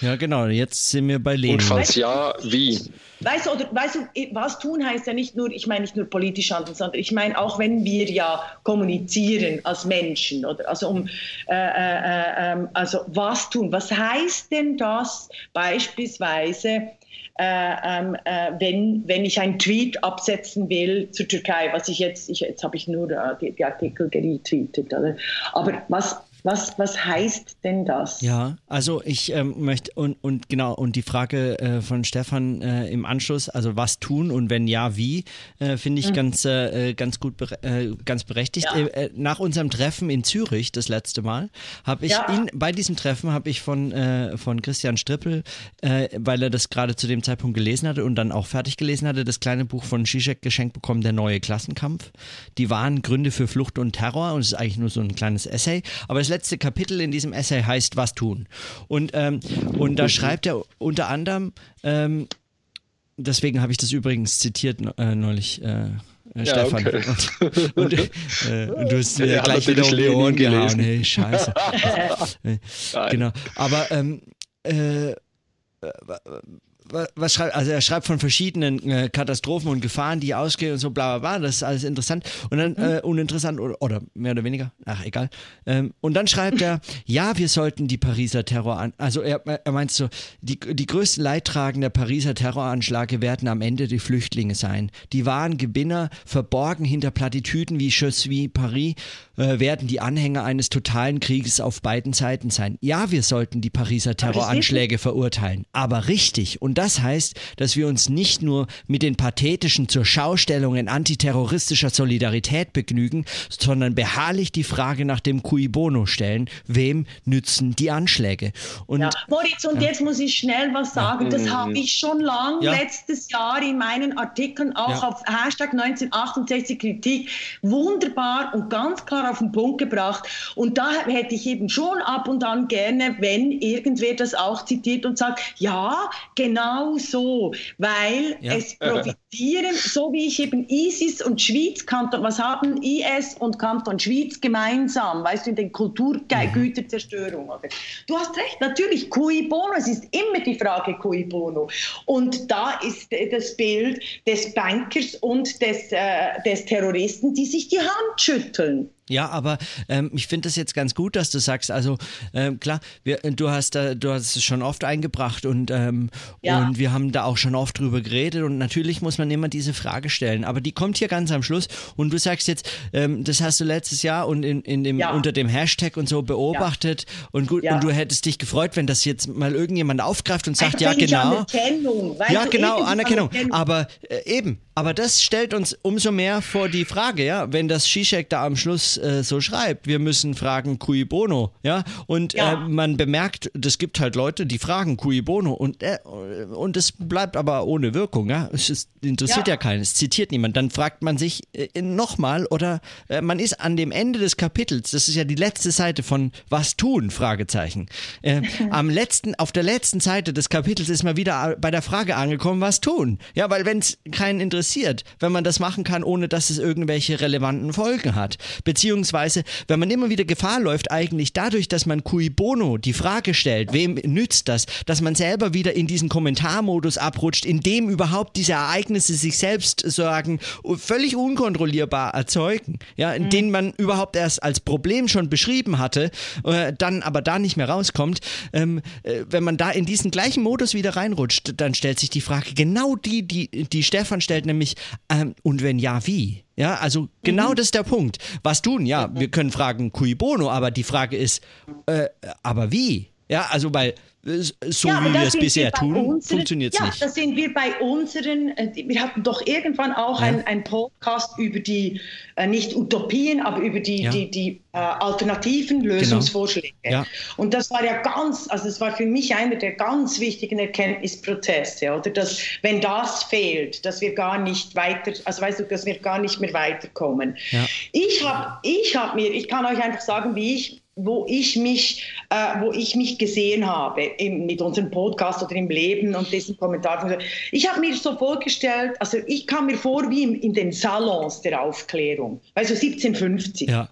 Ja, genau. Jetzt sind wir bei Lenin. Und falls ja, wie? Weißt du, oder, weißt du, was tun heißt ja nicht nur, ich meine nicht nur politisch handeln, sondern ich meine auch, wenn wir ja kommunizieren als Menschen oder also um, äh, äh, äh, ähm, also was tun? Was heißt denn das beispielsweise? Äh, ähm, äh, wenn, wenn ich einen Tweet absetzen will zur Türkei, was ich jetzt, ich, jetzt habe ich nur äh, die, die, Artikel geretweetet, aber was, was, was heißt denn das? Ja, also ich ähm, möchte und, und genau und die Frage äh, von Stefan äh, im Anschluss, also was tun und wenn ja, wie, äh, finde ich mhm. ganz, äh, ganz gut äh, ganz berechtigt. Ja. Äh, nach unserem Treffen in Zürich das letzte Mal habe ich ja. ihn bei diesem Treffen habe ich von, von Christian Strippel, weil er das gerade zu dem Zeitpunkt gelesen hatte und dann auch fertig gelesen hatte, das kleine Buch von Zizek geschenkt bekommen, der neue Klassenkampf. Die wahren Gründe für Flucht und Terror und es ist eigentlich nur so ein kleines Essay, aber es letzte Kapitel in diesem Essay heißt Was tun. Und, ähm, und da schreibt er unter anderem, ähm, deswegen habe ich das übrigens zitiert äh, neulich. Äh, äh, ja, Stefan. Okay. Und, und, äh, und, du hast mir ja, gleich wieder um die Ohren gehauen. Hey, scheiße. genau. Aber ähm, äh, was schreibt, also er schreibt von verschiedenen äh, Katastrophen und Gefahren, die ausgehen und so, bla bla bla, das ist alles interessant und dann mhm. äh, uninteressant oder, oder, mehr oder weniger, ach egal. Ähm, und dann schreibt er, ja, wir sollten die Pariser Terror an, also er, er meint so, die, die größten Leidtragenden der Pariser Terroranschläge werden am Ende die Flüchtlinge sein. Die wahren Gewinner, verborgen hinter Plattitüden wie Je suis Paris, äh, werden die Anhänger eines totalen Krieges auf beiden Seiten sein. Ja, wir sollten die Pariser Terroranschläge verurteilen, aber richtig und das heißt, dass wir uns nicht nur mit den pathetischen Zurschaustellungen antiterroristischer Solidarität begnügen, sondern beharrlich die Frage nach dem Cui Bono stellen, wem nützen die Anschläge? Und, ja. Moritz, und ja. jetzt muss ich schnell was sagen, das mhm. habe ich schon lang ja. letztes Jahr in meinen Artikeln auch auf Hashtag 1968 Kritik wunderbar und ganz klar auf den Punkt gebracht. Und da hätte ich eben schon ab und an gerne, wenn irgendwer das auch zitiert und sagt, ja, genau so, weil ja. es profitieren, so wie ich eben ISIS und Schweiz, Kanton, was haben IS und Kanton Schweiz gemeinsam, weißt du, in den Kulturgüterzerstörung. Oder? Du hast recht, natürlich, cui bono, es ist immer die Frage cui bono. Und da ist das Bild des Bankers und des, äh, des Terroristen, die sich die Hand schütteln. Ja, aber ähm, ich finde es jetzt ganz gut, dass du sagst, also ähm, klar, wir, du hast da, du hast es schon oft eingebracht und, ähm, ja. und wir haben da auch schon oft drüber geredet und natürlich muss man immer diese Frage stellen, aber die kommt hier ganz am Schluss und du sagst jetzt, ähm, das hast du letztes Jahr und in, in dem, ja. unter dem Hashtag und so beobachtet ja. und gut, und du hättest dich gefreut, wenn das jetzt mal irgendjemand aufgreift und sagt, ja genau. Anerkennung, ja, genau, Anerkennung. Anerkennung. Aber äh, eben, aber das stellt uns umso mehr vor die Frage, ja, wenn das Shishak da am Schluss äh, so schreibt, wir müssen fragen cui bono, ja, und ja. Äh, man bemerkt, es gibt halt Leute, die fragen cui bono und äh, und es bleibt aber ohne Wirkung, ja, es ist, interessiert ja. ja keinen, es zitiert niemand, dann fragt man sich äh, nochmal oder äh, man ist an dem Ende des Kapitels, das ist ja die letzte Seite von was tun, Fragezeichen, äh, am letzten, auf der letzten Seite des Kapitels ist man wieder bei der Frage angekommen, was tun, ja, weil wenn es keinen interessiert interessiert, wenn man das machen kann, ohne dass es irgendwelche relevanten Folgen hat. Beziehungsweise, wenn man immer wieder Gefahr läuft, eigentlich dadurch, dass man cui bono die Frage stellt, wem nützt das, dass man selber wieder in diesen Kommentarmodus abrutscht, in dem überhaupt diese Ereignisse sich selbst sagen, völlig unkontrollierbar erzeugen, ja, in mhm. denen man überhaupt erst als Problem schon beschrieben hatte, äh, dann aber da nicht mehr rauskommt. Ähm, äh, wenn man da in diesen gleichen Modus wieder reinrutscht, dann stellt sich die Frage, genau die, die, die Stefan stellt, nämlich nämlich, ähm, und wenn ja, wie? Ja, also genau mhm. das ist der Punkt. Was tun? Ja, wir können fragen cui bono, aber die Frage ist, äh, aber wie? Ja, also weil so ja, wie wir es bisher tun, funktioniert es ja, nicht. Ja, da sind wir bei unseren, äh, wir hatten doch irgendwann auch ja. einen Podcast über die, äh, nicht Utopien, aber über die, ja. die, die äh, alternativen genau. Lösungsvorschläge. Genau. Und das war ja ganz, also es war für mich einer der ganz wichtigen Erkenntnisprozesse, oder? Dass, wenn das fehlt, dass wir gar nicht weiter, also weißt du, dass wir gar nicht mehr weiterkommen. Ich habe ich hab mir, ich kann euch einfach sagen, wie ich wo ich mich, äh, wo ich mich gesehen habe im, mit unserem Podcast oder im Leben und diesen Kommentaren. Ich habe mir so vorgestellt, also ich kam mir vor wie in, in den Salons der Aufklärung, also 1750. Ja.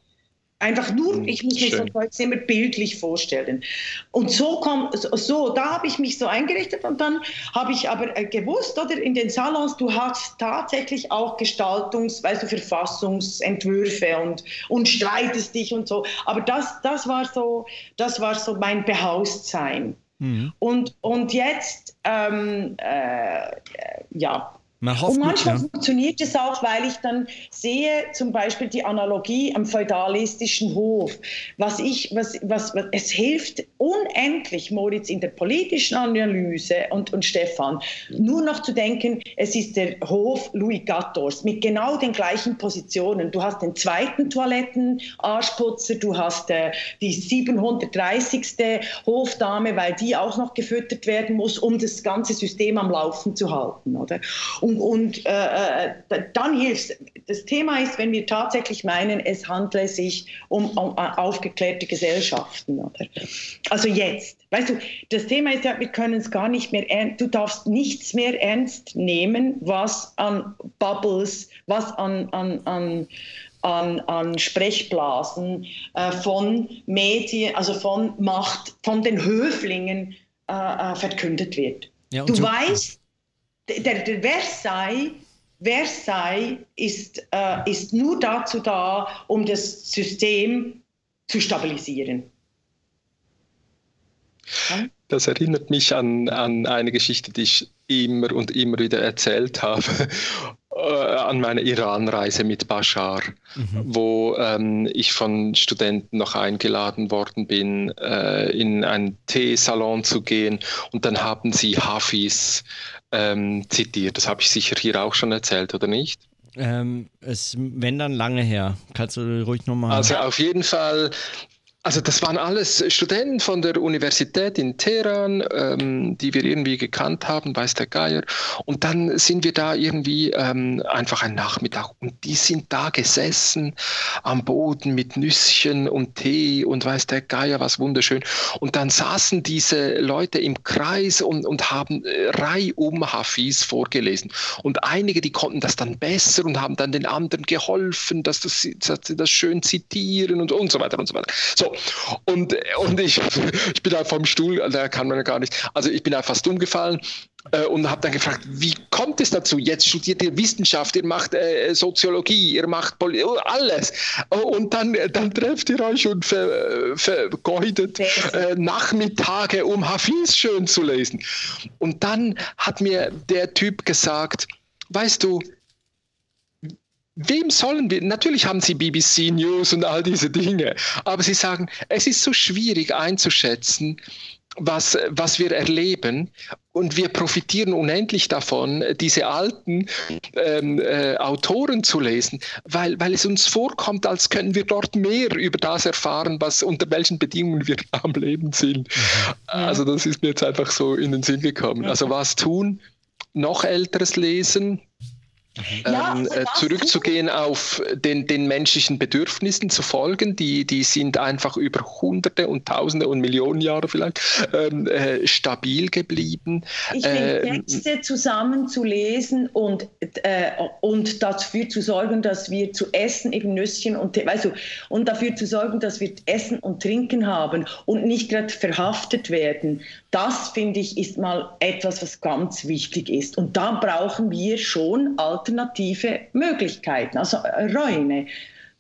Einfach nur, hm, ich muss mir Schön. so Zeugs immer bildlich vorstellen. Und so kommt, so, da habe ich mich so eingerichtet und dann habe ich aber äh, gewusst, oder in den Salons, du hast tatsächlich auch Gestaltungs-, weißt du, Verfassungsentwürfe und, und streitest dich und so. Aber das, das war so, das war so mein Behaustsein. Mhm. Und, und jetzt, ähm, äh, ja, man hofft und manchmal ja. funktioniert es auch, weil ich dann sehe zum Beispiel die Analogie am feudalistischen Hof. Was ich, was, was, was, es hilft unendlich, Moritz, in der politischen Analyse und, und Stefan, nur noch zu denken, es ist der Hof Louis XIV mit genau den gleichen Positionen. Du hast den zweiten Toilettenarschputzer, du hast äh, die 730. Hofdame, weil die auch noch gefüttert werden muss, um das ganze System am Laufen zu halten. Oder? Und, und äh, äh dann hilft Das Thema ist, wenn wir tatsächlich meinen, es handle sich um, um aufgeklärte Gesellschaften. Oder? Also jetzt. Weißt du, das Thema ist ja, wir können es gar nicht mehr, du darfst nichts mehr ernst nehmen, was an Bubbles, was an, an, an an, an Sprechblasen äh, von Medien, also von Macht, von den Höflingen äh, äh verkündet wird. Ja, du weißt, der, der Versailles, Versailles ist, äh, ist nur dazu da, um das System zu stabilisieren. Das erinnert mich an, an eine Geschichte, die ich immer und immer wieder erzählt habe äh, an meiner Iran-Reise mit Bashar, mhm. wo ähm, ich von Studenten noch eingeladen worden bin, äh, in einen Teesalon zu gehen und dann haben sie Hafiz ähm, zitiert. Das habe ich sicher hier auch schon erzählt, oder nicht? Ähm, es, wenn dann lange her. Kannst du ruhig nochmal. Also auf jeden Fall also das waren alles Studenten von der Universität in Teheran, ähm, die wir irgendwie gekannt haben, weiß der Geier. Und dann sind wir da irgendwie ähm, einfach ein Nachmittag und die sind da gesessen am Boden mit Nüsschen und Tee und weiß der Geier, was wunderschön. Und dann saßen diese Leute im Kreis und, und haben äh, reihum Hafiz vorgelesen. Und einige, die konnten das dann besser und haben dann den anderen geholfen, dass, das, dass sie das schön zitieren und, und so weiter und so weiter. So, und, und ich, ich bin da vom Stuhl, da kann man ja gar nicht. Also ich bin da fast umgefallen äh, und habe dann gefragt, wie kommt es dazu? Jetzt studiert ihr Wissenschaft, ihr macht äh, Soziologie, ihr macht Poli oh, alles. Und dann, dann trefft ihr euch und ver, vergeudet äh, Nachmittage, um Hafiz schön zu lesen. Und dann hat mir der Typ gesagt, weißt du, Wem sollen wir? Natürlich haben sie BBC News und all diese Dinge, aber sie sagen, es ist so schwierig einzuschätzen, was, was wir erleben. Und wir profitieren unendlich davon, diese alten ähm, äh, Autoren zu lesen, weil, weil es uns vorkommt, als können wir dort mehr über das erfahren, was unter welchen Bedingungen wir am Leben sind. Mhm. Also das ist mir jetzt einfach so in den Sinn gekommen. Also was tun? Noch älteres Lesen, ja, ähm, äh, zurückzugehen auf den, den menschlichen Bedürfnissen zu folgen, die, die sind einfach über Hunderte und Tausende und Millionen Jahre vielleicht ähm, äh, stabil geblieben. Ich finde, ähm, Texte zusammenzulesen und, äh, und dafür zu sorgen, dass wir zu essen eben Nüsschen und weißt du, und dafür zu sorgen, dass wir Essen und Trinken haben und nicht gerade verhaftet werden. Das finde ich ist mal etwas, was ganz wichtig ist. Und da brauchen wir schon alternative Möglichkeiten, also äh, Räume.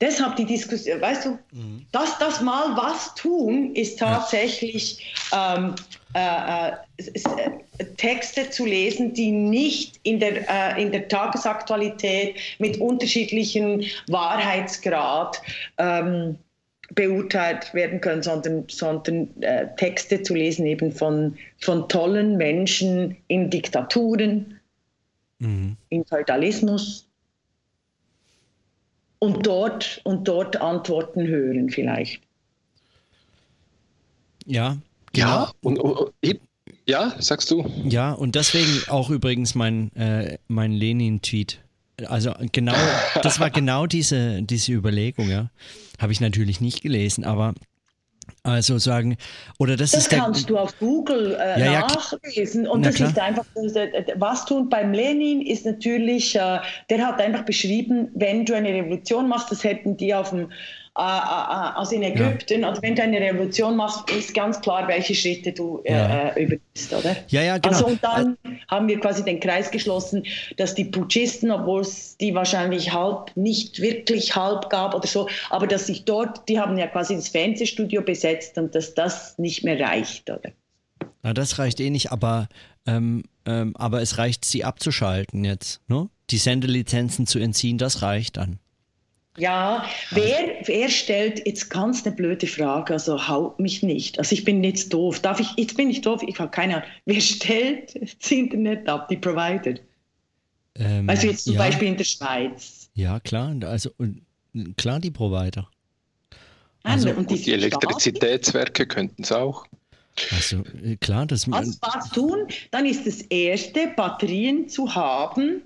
Deshalb die Diskussion, weißt du, mhm. dass das mal was tun, ist tatsächlich ähm, äh, äh, Texte zu lesen, die nicht in der, äh, in der Tagesaktualität mit unterschiedlichen Wahrheitsgrad ähm, beurteilt werden können, sondern, sondern äh, Texte zu lesen eben von, von tollen Menschen in Diktaturen, mhm. im Feudalismus und dort, und dort Antworten hören vielleicht. Ja, genau. Ja, und, und, ja, sagst du? Ja, und deswegen auch übrigens mein, äh, mein Lenin-Tweet also genau, das war genau diese, diese Überlegung, ja. Habe ich natürlich nicht gelesen, aber also sagen, oder das, das ist der, kannst du auf Google äh, ja, nachlesen. Und das klar. ist einfach, was tun beim Lenin ist natürlich, äh, der hat einfach beschrieben, wenn du eine Revolution machst, das hätten die auf dem äh, äh, also in Ägypten, ja. also wenn du eine Revolution machst, ist ganz klar, welche Schritte du äh, ja. äh, übernimmst, oder? Ja, ja, genau. Also und dann haben wir quasi den Kreis geschlossen, dass die Putschisten, obwohl es die wahrscheinlich halb, nicht wirklich halb gab oder so, aber dass sich dort, die haben ja quasi das Fernsehstudio besetzt und dass das nicht mehr reicht, oder? Na, das reicht eh nicht, aber, ähm, ähm, aber es reicht, sie abzuschalten jetzt, ne? Die Sendelizenzen zu entziehen, das reicht dann. Ja, wer, wer stellt jetzt ganz eine blöde Frage, also haut mich nicht. Also ich bin jetzt doof. Darf ich, jetzt bin ich doof, ich habe keine Ahnung. Wer stellt das Internet ab, die Provider? Ähm, also jetzt zum ja. Beispiel in der Schweiz. Ja, klar, also klar die Provider. Ah, also, und die, die Elektrizitätswerke könnten es auch. Also äh, klar, das Was, was tun? Dann ist das erste, Batterien zu haben,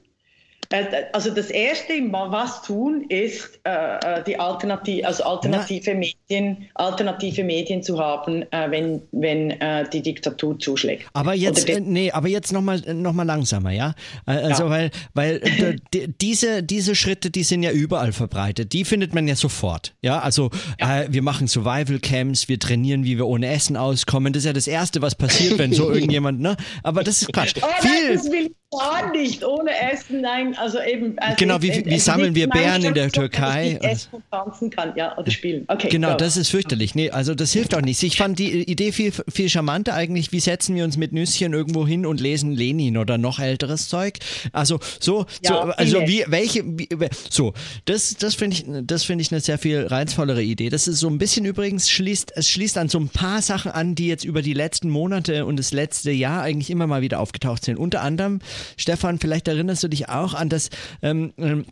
also das erste, was tun, ist äh, äh die Alternative, also alternative. Medien, alternative Medien zu haben, äh, wenn, wenn äh, die Diktatur zuschlägt. Aber jetzt, äh, nee, aber jetzt nochmal noch mal langsamer, ja? Also ja. weil, weil diese, diese Schritte, die sind ja überall verbreitet. Die findet man ja sofort. Ja, also ja. wir machen Survival Camps, wir trainieren, wie wir ohne Essen auskommen. Das ist ja das Erste, was passiert, wenn so irgendjemand, ne? Aber das ist Quatsch. Oh, nein, das will ich gar nicht, ohne Essen, nein, also eben. Also genau, wie, wie sammeln wir Bären in der Türkei? Essen und tanzen kann, ja, oder spielen. Okay, genau, go. das ist fürchterlich. Nee, also das hilft auch nicht. Ich fand die Idee viel, viel charmanter eigentlich, wie setzen wir uns mit Nüsschen irgendwo hin und lesen Lenin oder noch älteres Zeug. Also so, ja, so also wie, welche, wie, so, das, das finde ich, das finde ich eine sehr viel reizvollere Idee. Das ist so ein bisschen übrigens schließt, es schließt an so ein paar Sachen an, die jetzt über die letzten Monate und das letzte Jahr eigentlich immer mal wieder aufgetaucht sind. Unter anderem Stefan, vielleicht erinnerst du dich auch an das ähm, ähm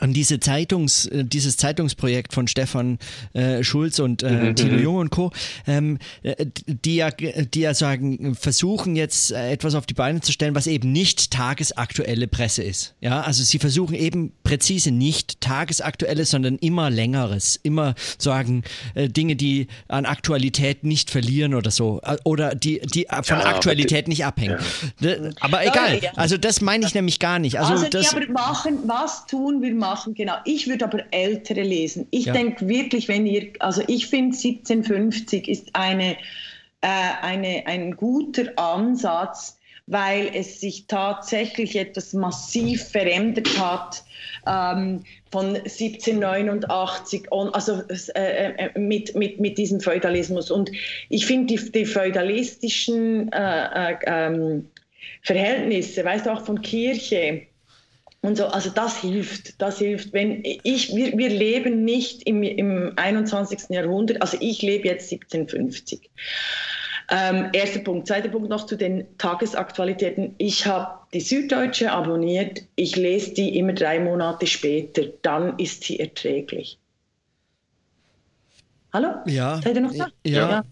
an diese Zeitungs, äh, dieses Zeitungsprojekt von Stefan äh, Schulz und äh, mhm, Tilo mhm. Jung und Co., ähm, äh, die ja, die ja sagen, versuchen jetzt äh, etwas auf die Beine zu stellen, was eben nicht tagesaktuelle Presse ist. Ja, also sie versuchen eben präzise nicht tagesaktuelles, sondern immer längeres, immer sagen äh, Dinge, die an Aktualität nicht verlieren oder so, oder die, die von ja, Aktualität nicht abhängen. Ja. Aber egal, also das meine ich nämlich gar nicht. Also, also das, aber machen, was tun wir machen, genau. Ich würde aber ältere lesen. Ich ja. denke wirklich, wenn ihr, also ich finde 1750 ist eine, äh, eine, ein guter Ansatz, weil es sich tatsächlich etwas massiv verändert hat ähm, von 1789, on, also äh, äh, mit, mit, mit diesem Feudalismus. Und ich finde die, die feudalistischen äh, äh ähm, Verhältnisse, weißt du, auch von Kirche, und so, also das hilft, das hilft. Wenn ich, wir, wir leben nicht im, im 21. Jahrhundert, also ich lebe jetzt 1750. Ähm, erster Punkt. Zweiter Punkt noch zu den Tagesaktualitäten. Ich habe die Süddeutsche abonniert. Ich lese die immer drei Monate später. Dann ist sie erträglich. Hallo? Ja. Seid ihr noch da? ja. ja.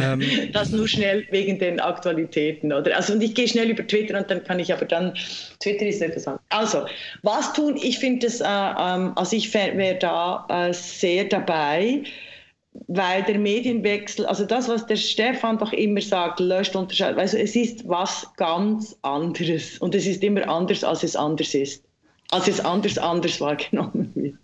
Ähm, das nur schnell wegen den Aktualitäten, oder? Also und ich gehe schnell über Twitter und dann kann ich aber dann Twitter ist interessant. Also was tun? Ich finde es, äh, ähm, also ich wäre da äh, sehr dabei, weil der Medienwechsel, also das, was der Stefan doch immer sagt, löscht, unterscheidet, also es ist was ganz anderes und es ist immer anders, als es anders ist, als es anders anders wahrgenommen wird.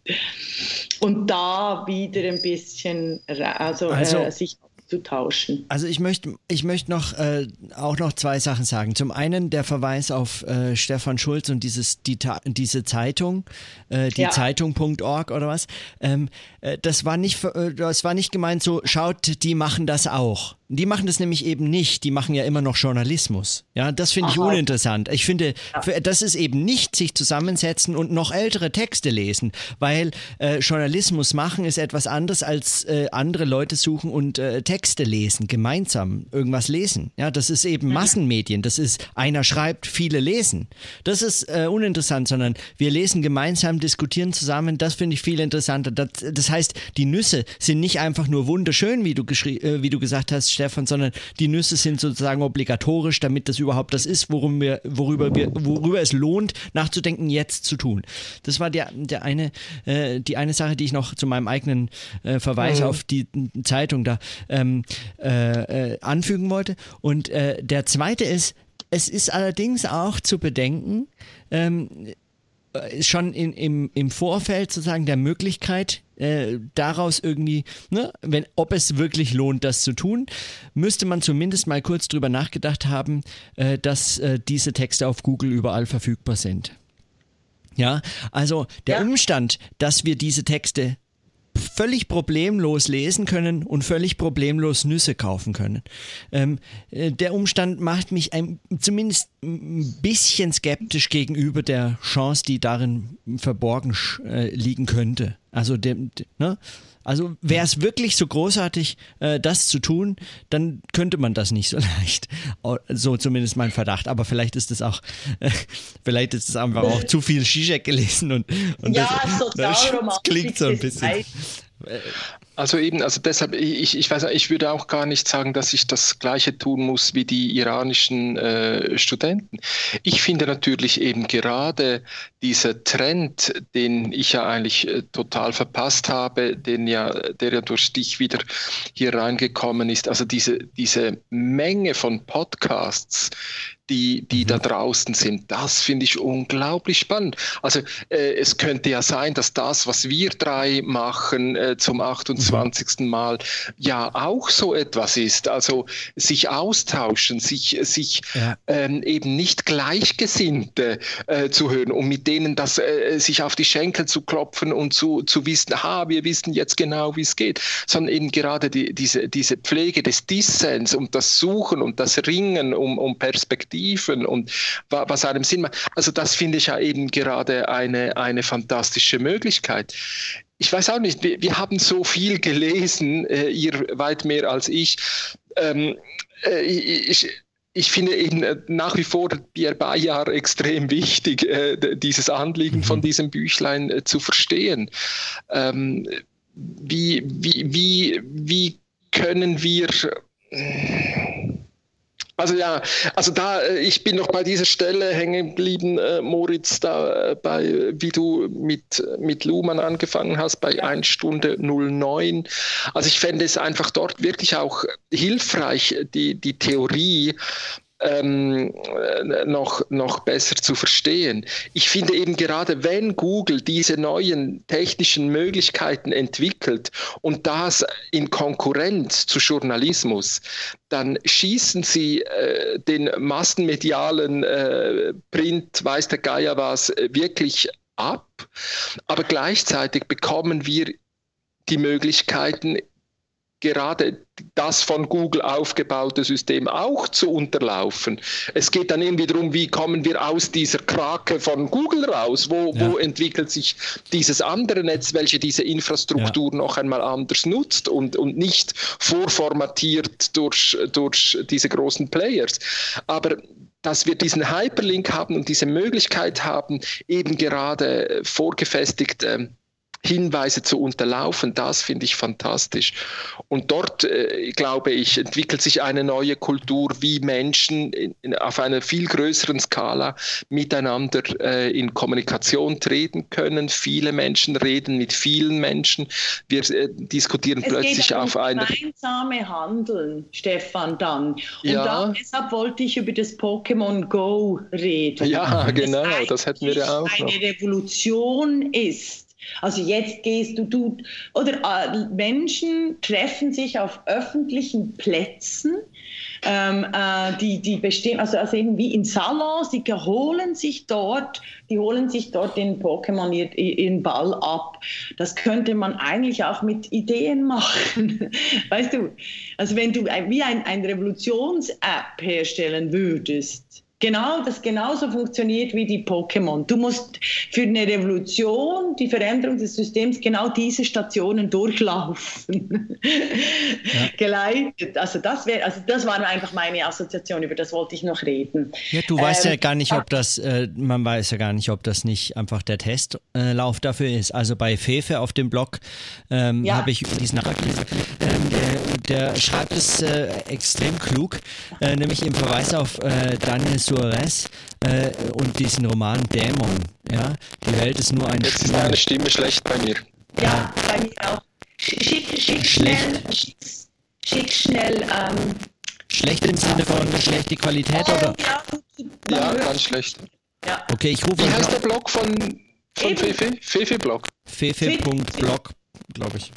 Und da wieder ein bisschen also, also äh, sich zu tauschen. Also ich möchte, ich möchte noch äh, auch noch zwei Sachen sagen. Zum einen der Verweis auf äh, Stefan Schulz und dieses die, diese Zeitung, äh, die ja. Zeitung.org oder was. Ähm, äh, das war nicht, äh, das war nicht gemeint so. Schaut, die machen das auch. Die machen das nämlich eben nicht. Die machen ja immer noch Journalismus. Ja, das finde ich uninteressant. Ich finde, ja. das ist eben nicht sich zusammensetzen und noch ältere Texte lesen, weil äh, Journalismus machen ist etwas anderes als äh, andere Leute suchen und äh, Texte lesen, gemeinsam irgendwas lesen. Ja, das ist eben mhm. Massenmedien. Das ist einer schreibt, viele lesen. Das ist äh, uninteressant, sondern wir lesen gemeinsam, diskutieren zusammen. Das finde ich viel interessanter. Das, das, heißt, die Nüsse sind nicht einfach nur wunderschön, wie du, äh, wie du gesagt hast, Stefan, sondern die Nüsse sind sozusagen obligatorisch, damit das überhaupt das ist, worum wir, worüber, wir, worüber es lohnt, nachzudenken, jetzt zu tun. Das war der, der eine, äh, die eine Sache, die ich noch zu meinem eigenen äh, Verweis mhm. auf die Zeitung da äh, ähm, äh, äh, anfügen wollte. Und äh, der zweite ist, es ist allerdings auch zu bedenken, ähm, äh, schon in, im, im Vorfeld sozusagen der Möglichkeit, äh, daraus irgendwie, ne, wenn, ob es wirklich lohnt, das zu tun, müsste man zumindest mal kurz drüber nachgedacht haben, äh, dass äh, diese Texte auf Google überall verfügbar sind. Ja, also der ja. Umstand, dass wir diese Texte völlig problemlos lesen können und völlig problemlos Nüsse kaufen können. Ähm, äh, der Umstand macht mich ein, zumindest ein bisschen skeptisch gegenüber der Chance, die darin verborgen äh, liegen könnte. Also, dem, ne? Also wäre es wirklich so großartig, äh, das zu tun, dann könnte man das nicht so leicht. So zumindest mein Verdacht. Aber vielleicht ist es auch, äh, vielleicht ist es einfach auch zu viel Zizek gelesen und, und ja, das, das, das klingt so ein bisschen. Also eben, also deshalb, ich, ich weiß, ich würde auch gar nicht sagen, dass ich das Gleiche tun muss wie die iranischen äh, Studenten. Ich finde natürlich eben gerade dieser Trend, den ich ja eigentlich äh, total verpasst habe, den ja, der ja durch dich wieder hier reingekommen ist, also diese, diese Menge von Podcasts, die, die da mhm. draußen sind. Das finde ich unglaublich spannend. Also äh, es könnte ja sein, dass das, was wir drei machen äh, zum 28. Mhm. Mal, ja auch so etwas ist. Also sich austauschen, sich, sich ja. ähm, eben nicht Gleichgesinnte äh, zu hören und mit denen das äh, sich auf die Schenkel zu klopfen und zu, zu wissen, ha, wir wissen jetzt genau, wie es geht, sondern eben gerade die, diese, diese Pflege des Dissens und das Suchen und das Ringen um, um Perspektiven Perspektiven und was einem Sinn macht. Also das finde ich ja eben gerade eine, eine fantastische Möglichkeit. Ich weiß auch nicht, wir, wir haben so viel gelesen, äh, ihr weit mehr als ich. Ähm, äh, ich, ich finde eben äh, nach wie vor Pierre Bayard extrem wichtig, äh, dieses Anliegen von mhm. diesem Büchlein äh, zu verstehen. Ähm, wie, wie, wie, wie können wir also ja, also da, äh, ich bin noch bei dieser Stelle hängen geblieben, äh, Moritz, da äh, bei, wie du mit, mit Luhmann angefangen hast, bei 1 Stunde 09. Also ich fände es einfach dort wirklich auch hilfreich, die, die Theorie ähm, noch, noch besser zu verstehen. Ich finde eben gerade, wenn Google diese neuen technischen Möglichkeiten entwickelt und das in Konkurrenz zu Journalismus, dann schießen sie äh, den massenmedialen äh, Print, weiß der Geier was, wirklich ab. Aber gleichzeitig bekommen wir die Möglichkeiten, gerade das von Google aufgebaute System auch zu unterlaufen. Es geht dann irgendwie darum, wie kommen wir aus dieser Krake von Google raus? Wo, ja. wo entwickelt sich dieses andere Netz, welche diese Infrastruktur ja. noch einmal anders nutzt und, und nicht vorformatiert durch, durch diese großen Players? Aber dass wir diesen Hyperlink haben und diese Möglichkeit haben, eben gerade vorgefestigt äh, Hinweise zu unterlaufen, das finde ich fantastisch. Und dort, äh, glaube ich, entwickelt sich eine neue Kultur, wie Menschen in, in, auf einer viel größeren Skala miteinander äh, in Kommunikation treten können. Viele Menschen reden mit vielen Menschen. Wir äh, diskutieren es plötzlich geht auf eine. gemeinsame Handeln, Stefan, dann. Und ja. da, deshalb wollte ich über das Pokémon Go reden. Ja, genau, das, das hätten wir ja auch. Eine noch. Revolution ist also jetzt gehst du, du oder äh, Menschen treffen sich auf öffentlichen Plätzen, ähm, äh, die, die bestehen, also, also eben wie in Salons, die holen sich dort, die holen sich dort den Pokémon ihren Ball ab. Das könnte man eigentlich auch mit Ideen machen. weißt du, also wenn du wie ein, ein Revolutions-App herstellen würdest, Genau, das genauso funktioniert wie die Pokémon. Du musst für eine Revolution, die Veränderung des Systems, genau diese Stationen durchlaufen. Ja. Geleitet. Also das wäre, also das war einfach meine Assoziation, über das wollte ich noch reden. Ja, du weißt ähm, ja gar nicht, ob das, äh, man weiß ja gar nicht, ob das nicht einfach der Testlauf dafür ist. Also bei Fefe auf dem Blog ähm, ja. habe ich diesen Nachgelesen. Ähm, der, der, schreibt es äh, extrem klug, äh, nämlich im Verweis auf äh, Daniel Suarez äh, und diesen Roman Dämon. Ja? Die Welt ist nur ein Jetzt Spiel. ist meine Stimme schlecht bei mir. Ja, bei mir auch. Schick, schick schnell, schick, schick schnell. Ähm, schlecht im Sinne von schlechte Qualität oh, oder? Ja, ja ganz schlecht. Ja. Okay, ich rufe. Wie heißt der Blog von, von Fefe? Fefe-Blog. Fefe.blog, glaube ich.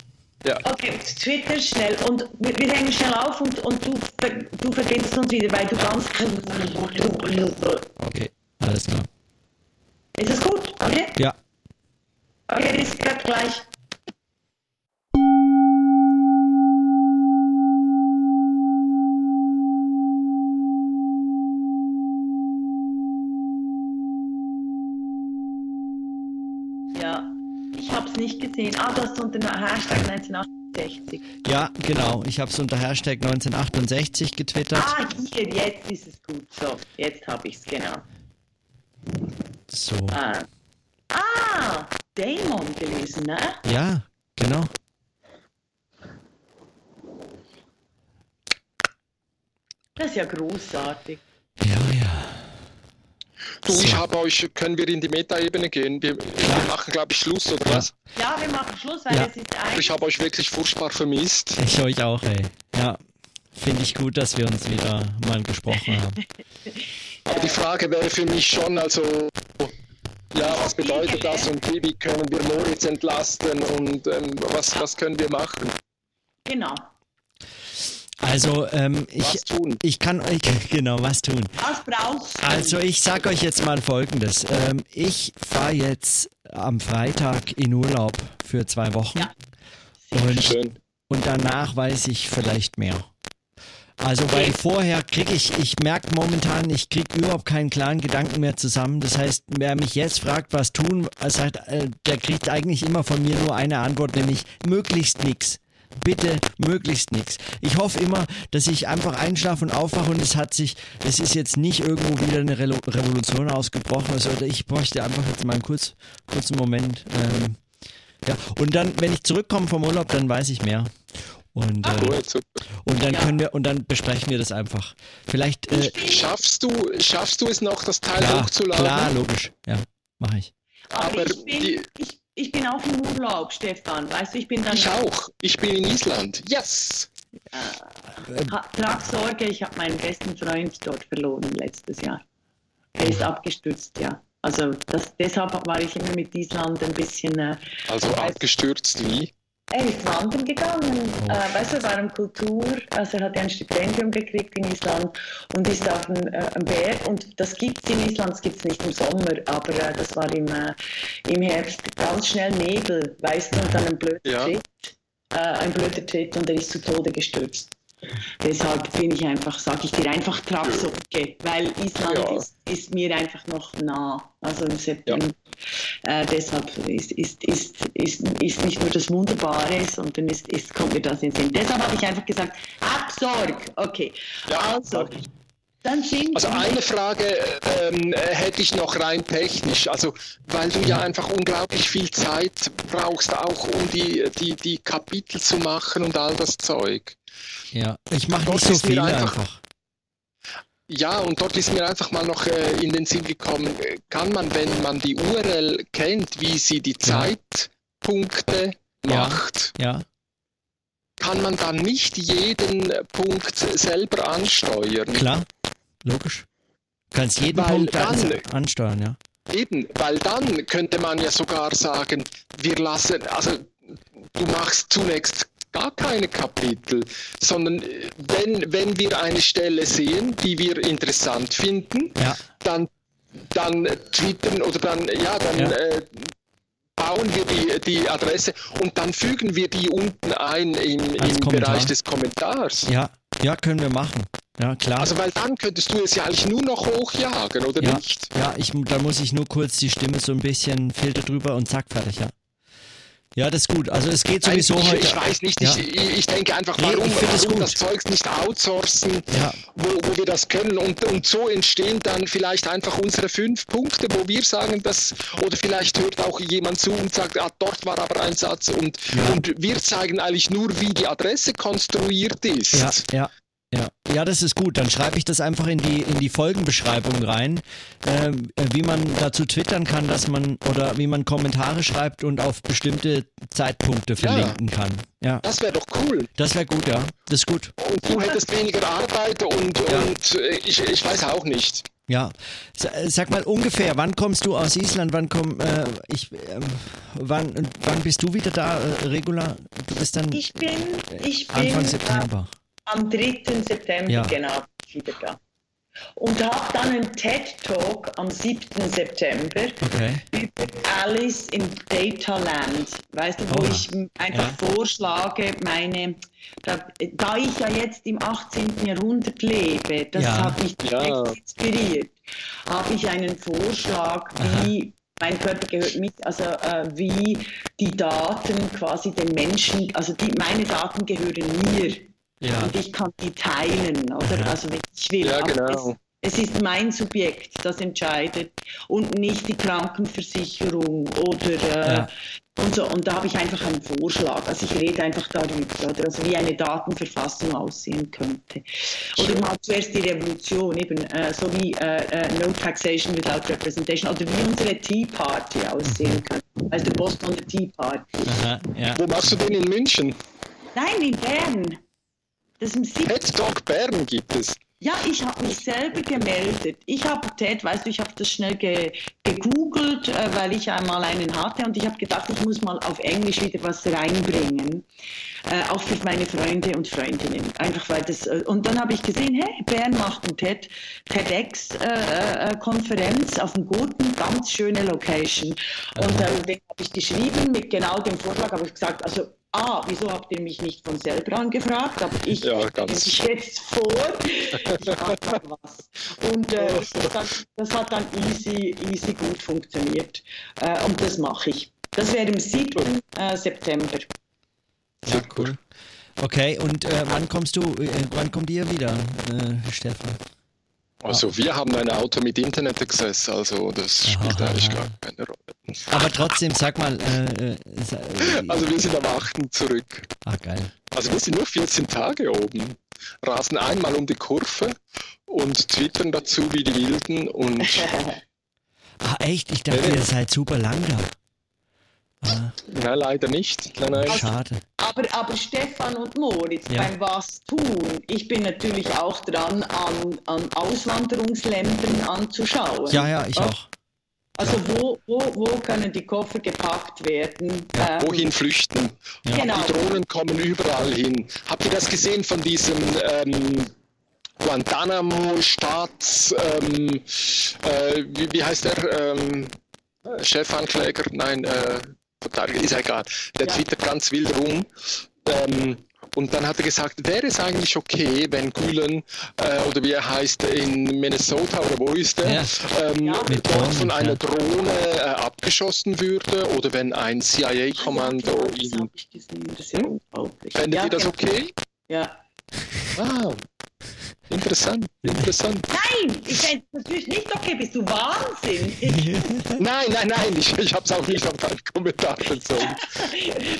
Ja. Okay, Twitter schnell. Und wir, wir hängen schnell auf und, und du, du verbindest uns wieder, weil du ganz. Okay, alles klar. Ist es gut? Okay? Ja. Okay, bis gleich. Ich habe es nicht gesehen. Ah, das ist unter Hashtag 1968. Ja, genau. Ich habe es unter Hashtag 1968 getwittert. Ah, hier, jetzt ist es gut. So, jetzt habe ich es, genau. So. Ah. ah, Dämon gelesen, ne? Ja, genau. Das ist ja großartig. Ja, ja. Du, so. ich habe euch, können wir in die Metaebene gehen? Wir, wir machen, glaube ich, Schluss, oder ja. was? Ja, wir machen Schluss, weil ja. es ist ein... Ich habe euch wirklich furchtbar vermisst. Ich euch auch, ey. Ja, finde ich gut, dass wir uns wieder mal gesprochen haben. Aber die Frage wäre für mich schon, also, ja, was bedeutet das und wie, wie können wir Moritz entlasten und ähm, was, was können wir machen? Genau. Also ähm, ich, ich kann euch genau was tun. Was brauchst du? Also ich sag euch jetzt mal Folgendes: ähm, Ich fahre jetzt am Freitag in Urlaub für zwei Wochen ja. und, Schön. und danach weiß ich vielleicht mehr. Also weil vorher kriege ich, ich merke momentan, ich kriege überhaupt keinen klaren Gedanken mehr zusammen. Das heißt, wer mich jetzt fragt, was tun, sagt, äh, der kriegt eigentlich immer von mir nur eine Antwort, nämlich möglichst nichts bitte möglichst nichts. Ich hoffe immer, dass ich einfach einschlafe und aufwache und es hat sich, es ist jetzt nicht irgendwo wieder eine Re Revolution ausgebrochen. Also ich bräuchte einfach jetzt mal einen kurz, kurzen Moment. Ähm, ja, und dann, wenn ich zurückkomme vom Urlaub, dann weiß ich mehr. Und, äh, und dann können wir und dann besprechen wir das einfach. Vielleicht äh, schaffst du schaffst du es noch, das Teil klar, hochzuladen? Klar, logisch, ja, mache ich. Aber, Aber ich, bin, die, ich, ich bin auch im Urlaub, Stefan. Weißt du, ich bin dann. Ich auch. Ich bin in Island. Yes! Äh, trag Sorge, ich habe meinen besten Freund dort verloren letztes Jahr. Er ist abgestürzt, ja. Also das, deshalb war ich immer mit Island ein bisschen. Äh, also abgestürzt wie? Er ist wandern gegangen, oh. äh, weißt du, war um Kultur, also er hat ein Stipendium gekriegt in Island und ist auf einem, äh, Berg und das gibt es in Island, das gibt es nicht im Sommer, aber äh, das war im, äh, im Herbst ganz schnell Nebel, weißt du, und dann ein blöder ja. Tritt, äh, ein blöder Tritt und er ist zu Tode gestürzt. Deshalb bin ich einfach, sage ich dir einfach Tragsorge, weil Island ja. ist, ist, mir einfach noch nah. Also im September. Ja. Äh, deshalb ist, ist, ist, ist, ist nicht nur das Wunderbare, sondern ist, ist, kommt mir das in den Sinn. Deshalb habe ich einfach gesagt, Absorg. Okay. Ja, also. Also eine Frage ähm, hätte ich noch rein technisch, also weil du ja einfach unglaublich viel Zeit brauchst, auch um die, die, die Kapitel zu machen und all das Zeug. Ja, ich mache nicht so viel einfach, einfach. Ja, und dort ist mir einfach mal noch äh, in den Sinn gekommen, kann man, wenn man die URL kennt, wie sie die Zeitpunkte ja. macht, ja. kann man dann nicht jeden Punkt selber ansteuern? Klar, logisch. Du kannst jeden weil Punkt dann, ansteuern, ja. Eben, weil dann könnte man ja sogar sagen, wir lassen, also du machst zunächst gar keine Kapitel, sondern äh, wenn, wenn wir eine Stelle sehen, die wir interessant finden, ja. dann, dann twittern oder dann, ja, dann ja. Äh, bauen wir die, die Adresse und dann fügen wir die unten ein im, im Bereich des Kommentars. Ja, ja, können wir machen. Ja, klar. Also weil dann könntest du es ja eigentlich nur noch hochjagen, oder ja, nicht? Ja, ich, da muss ich nur kurz die Stimme so ein bisschen Filter drüber und zack, fertig, ja. Ja, das ist gut. Also es geht sowieso ich, heute. Ich weiß nicht, ja. ich, ich denke einfach, warum, nee, das, warum das Zeugs nicht outsourcen, ja. wo, wo wir das können. Und, und so entstehen dann vielleicht einfach unsere fünf Punkte, wo wir sagen, dass, oder vielleicht hört auch jemand zu und sagt, ah, dort war aber ein Satz. Und, ja. und wir zeigen eigentlich nur, wie die Adresse konstruiert ist. Ja, ja. Ja, das ist gut. Dann schreibe ich das einfach in die in die Folgenbeschreibung rein, äh, wie man dazu twittern kann, dass man oder wie man Kommentare schreibt und auf bestimmte Zeitpunkte verlinken ja, kann. Ja, das wäre doch cool. Das wäre gut, ja. Das ist gut. Und du hättest weniger Arbeit und, ja. und äh, ich, ich weiß auch nicht. Ja, sag mal ungefähr, wann kommst du aus Island? Wann komm äh, ich? Äh, wann wann bist du wieder da, äh, Regula? Du bist dann. Ich bin ich Anfang bin, September. Am 3. September, ja. genau, wieder da. Und habe dann einen TED-Talk am 7. September okay. über Alice im Dataland. Weißt du, wo oh. ich einfach ja. vorschlage, meine, da, da, ich ja jetzt im 18. Jahrhundert lebe, das ja. hat mich direkt ja. inspiriert, habe ich einen Vorschlag, wie Aha mein Körper gehört mit, also äh, wie die Daten quasi den Menschen, also die, meine Daten gehören mir. Ja. Und ich kann die teilen, oder? Ja. Also wenn ich will. Ja, genau. Es ist mein Subjekt, das entscheidet und nicht die Krankenversicherung oder äh, ja. und so. Und da habe ich einfach einen Vorschlag. Also ich rede einfach darüber, oder? also wie eine Datenverfassung aussehen könnte. Oder mal zuerst die Revolution, eben äh, so wie äh, äh No Taxation Without Representation oder wie unsere Tea Party aussehen mhm. könnte. Also der Boston der Tea Party. Aha, ja. Wo machst du den in München? Nein, in Bern. Das im Pet Dog Bern gibt es. Ja, ich habe mich selber gemeldet. Ich habe Ted, weißt du, ich habe das schnell ge gegoogelt, äh, weil ich einmal einen hatte und ich habe gedacht, ich muss mal auf Englisch wieder was reinbringen, äh, auch für meine Freunde und Freundinnen. Einfach weil das äh, und dann habe ich gesehen, hey, Bern macht ein TED TEDx-Konferenz äh, äh, auf einem guten, ganz schöne Location. Und äh, den habe ich geschrieben mit genau dem Vorschlag, habe ich gesagt, also ah, wieso habt ihr mich nicht von selber angefragt? Aber ich ja, mich jetzt vor. Ich was. Und äh, das, hat, das, hat, dann easy, easy gut funktioniert. Äh, und das mache ich. Das wäre im 7. Äh, September. Ja, cool. Okay, und äh, wann kommst du, äh, wann kommt ihr wieder, äh, Stefan? Also wir haben ein Auto mit Internet-Access, also das spielt aha, eigentlich gar keine Rolle. Aber trotzdem, sag mal. Äh, äh, also wir sind am 8. zurück. Ach geil. Also wir sind nur 14 Tage oben, rasen einmal um die Kurve und twittern dazu wie die Wilden und... Ach echt? Ich dachte, ihr seid super lang da. Ah. Ja, leider nicht. Nein, nein. Schade. Aber, aber Stefan und Moritz, ja. beim Was tun, ich bin natürlich auch dran, an, an Auswanderungsländern anzuschauen. Ja, ja, ich auch. Also wo, wo, wo können die Koffer gepackt werden? Ja, ähm, wohin flüchten? Ja. Genau. Die Drohnen kommen überall hin. Habt ihr das gesehen von diesem ähm, Guantanamo-Staats, ähm, äh, wie, wie, heißt der? Ähm, Chefankläger? Nein, äh, Verteidiger, ist ja egal. Der ja. twittert ganz wild rum. Ähm, und dann hat er gesagt, wäre es eigentlich okay, wenn Gülen äh, oder wie er heißt in Minnesota oder wo ist er, ja. ähm, ja. dort von einer Drohne äh, abgeschossen würde oder wenn ein CIA-Kommando ja, ihn. Hm? Fändet ihr das okay? Ja. Wow. Interessant, interessant. Nein, ich fände es natürlich nicht okay. Bist du wahnsinnig? nein, nein, nein, ich, ich habe es auch nicht auf deinen Kommentar bezogen.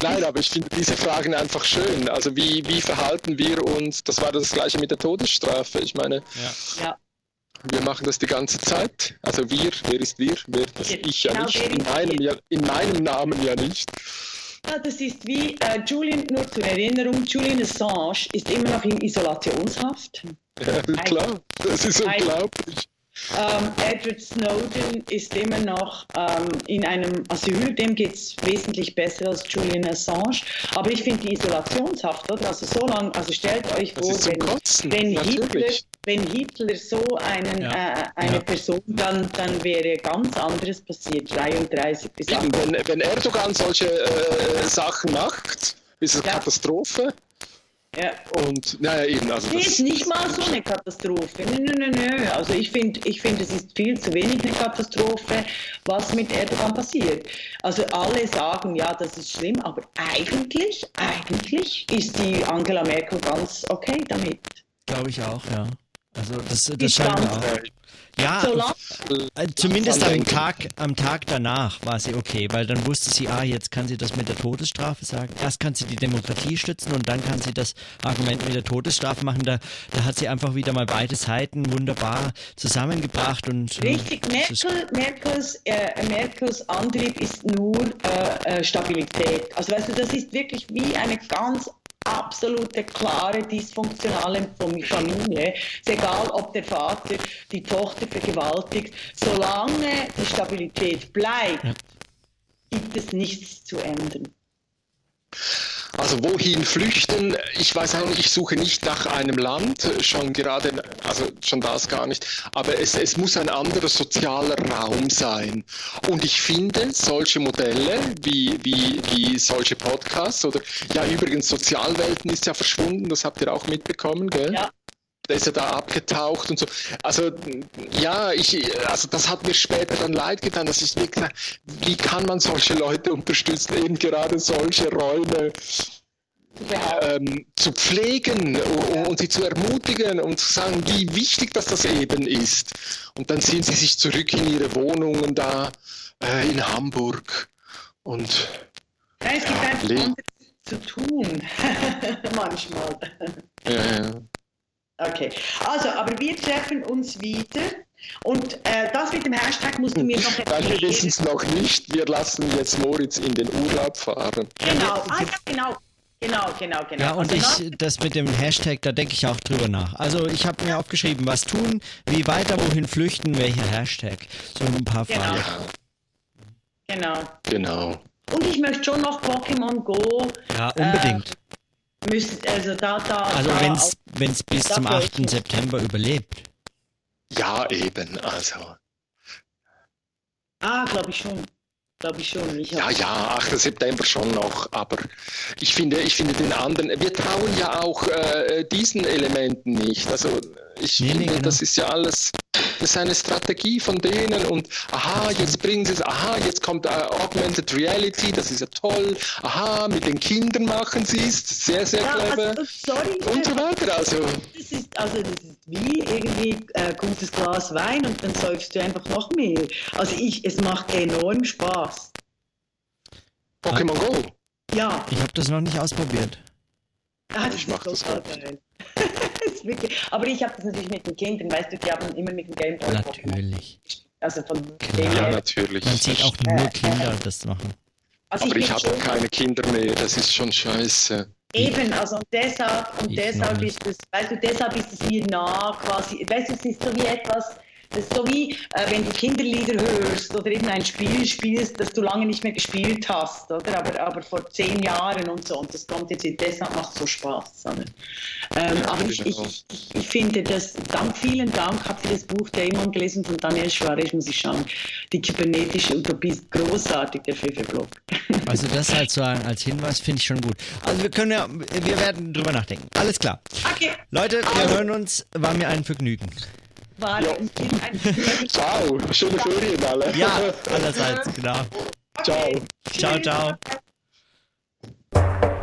nein, aber ich finde diese Fragen einfach schön. Also wie, wie verhalten wir uns? Das war das gleiche mit der Todesstrafe. Ich meine, ja. ja. wir machen das die ganze Zeit. Also wir, wer ist wir? Wer, das ich ja nicht. In meinem, ja, in meinem Namen ja nicht. Ja, das ist wie äh, Julian, nur zur Erinnerung, Julian Assange ist immer noch in Isolationshaft. Ja, klar, das ist unglaublich. Ähm, Edward Snowden ist immer noch ähm, in einem Asyl, dem geht es wesentlich besser als Julian Assange. Aber ich finde die Isolationshaft, oder? Also so lange, also stellt euch vor, wenn, wenn Hitler, wenn Hitler so einen, ja. äh, eine ja. Person, dann, dann wäre ganz anderes passiert, 33 bis 8. Wenn, wenn Erdogan solche äh, Sachen macht, ist es ja. Katastrophe. Ja. Und naja, eben. Also das ist nicht mal so eine Katastrophe. Nö, nö, nö, nö. Also ich finde, ich find, es ist viel zu wenig eine Katastrophe, was mit Erdogan passiert. Also alle sagen, ja, das ist schlimm, aber eigentlich, eigentlich ist die Angela Merkel ganz okay damit. Glaube ich auch, ja. Also das, das scheint auch. Ja, äh, zumindest am Tag, am Tag danach war sie okay, weil dann wusste sie, ah, jetzt kann sie das mit der Todesstrafe sagen. Erst kann sie die Demokratie stützen und dann kann sie das Argument mit der Todesstrafe machen. Da, da hat sie einfach wieder mal beide Seiten wunderbar zusammengebracht und. Äh, Richtig, Merkel, Merkels, äh, Merkels Antrieb ist nur äh, äh, Stabilität. Also weißt du, das ist wirklich wie eine ganz absolute, klare, dysfunktionale Familie. Es ist egal, ob der Vater die Tochter vergewaltigt. Solange die Stabilität bleibt, gibt es nichts zu ändern. Also wohin flüchten? Ich weiß auch nicht, ich suche nicht nach einem Land, schon gerade, also schon das gar nicht, aber es, es muss ein anderer sozialer Raum sein. Und ich finde solche Modelle wie, wie, wie solche Podcasts oder ja übrigens Sozialwelten ist ja verschwunden, das habt ihr auch mitbekommen, gell? Ja der ist ja da abgetaucht und so. Also ja, ich, also das hat mir später dann leid getan, dass ich wirklich, wie kann man solche Leute unterstützen, eben gerade solche Räume ähm, zu pflegen und, und, sie zu ermutigen und zu sagen, wie wichtig dass das eben ist. Und dann ziehen sie sich zurück in ihre Wohnungen da äh, in Hamburg und ja, es gibt einfach anderes zu tun, manchmal. Ja, ja. Okay, also, aber wir treffen uns wieder. Und äh, das mit dem Hashtag musst du mir noch erklären. wir wissen es noch nicht. Wir lassen jetzt Moritz in den Urlaub fahren. Genau, ah, ja, genau. Genau, genau, genau. Ja, und also ich, das mit dem Hashtag, da denke ich auch drüber nach. Also ich habe mir aufgeschrieben, was tun, wie weiter, wohin flüchten, welcher Hashtag. So ein paar genau. Fragen. Genau. Genau. Und ich möchte schon noch Pokémon Go. Ja, unbedingt. Äh, müsst, also da, da, also wenn es bis zum 8. September überlebt. Ja, eben, also. Ah, glaube ich schon. Glaube ich schon. Ich ja, ja, 8. September schon noch. Aber ich finde, ich finde den anderen, wir trauen ja auch äh, diesen Elementen nicht. Also ich nee, finde, nee, genau. das ist ja alles, das ist eine Strategie von denen und aha, jetzt bringen sie es, aha, jetzt kommt äh, Augmented Reality, das ist ja toll, aha, mit den Kindern machen sie es, sehr, sehr ja, clever also, sorry, und so weiter. Also. Das ist, also das ist wie irgendwie ein äh, gutes Glas Wein und dann säufst du einfach noch mehr. Also ich, es macht enorm Spaß. Pokémon Go? Ja. Ich habe das noch nicht ausprobiert. Ah, ich mache das auch geil. wirklich, aber ich habe das natürlich mit den Kindern, weißt du, die haben immer mit dem Game Boy Natürlich. Also von Klar, ja, natürlich. Man sieht auch nur Kinder das machen. Also aber ich, ich habe keine Kinder mehr, das ist schon scheiße. Eben, also und deshalb, und deshalb ist es, weißt du, deshalb ist es mir nah quasi, weißt du, es ist so wie etwas, das ist so wie, äh, wenn du Kinderlieder hörst oder irgendein Spiel spielst, das du lange nicht mehr gespielt hast, oder? Aber, aber vor zehn Jahren und so. Und das kommt jetzt, deshalb macht so Spaß. Ähm, aber ich, ich, ich, finde, dass, dank, vielen Dank, habt ihr das Buch Dämon gelesen von Daniel Schwarez, muss ich schauen. Die kybernetische Utopie ist großartig, der Fefe-Blog. Also das halt so als Hinweis finde ich schon gut. Also wir können ja, wir werden drüber nachdenken. Alles klar. Okay. Leute, wir also. hören uns. War mir ein Vergnügen waren jo. und ein Ciao, schöne Ferien alle. Ja, allerseits, genau. Okay. Ciao. Ciao, ciao.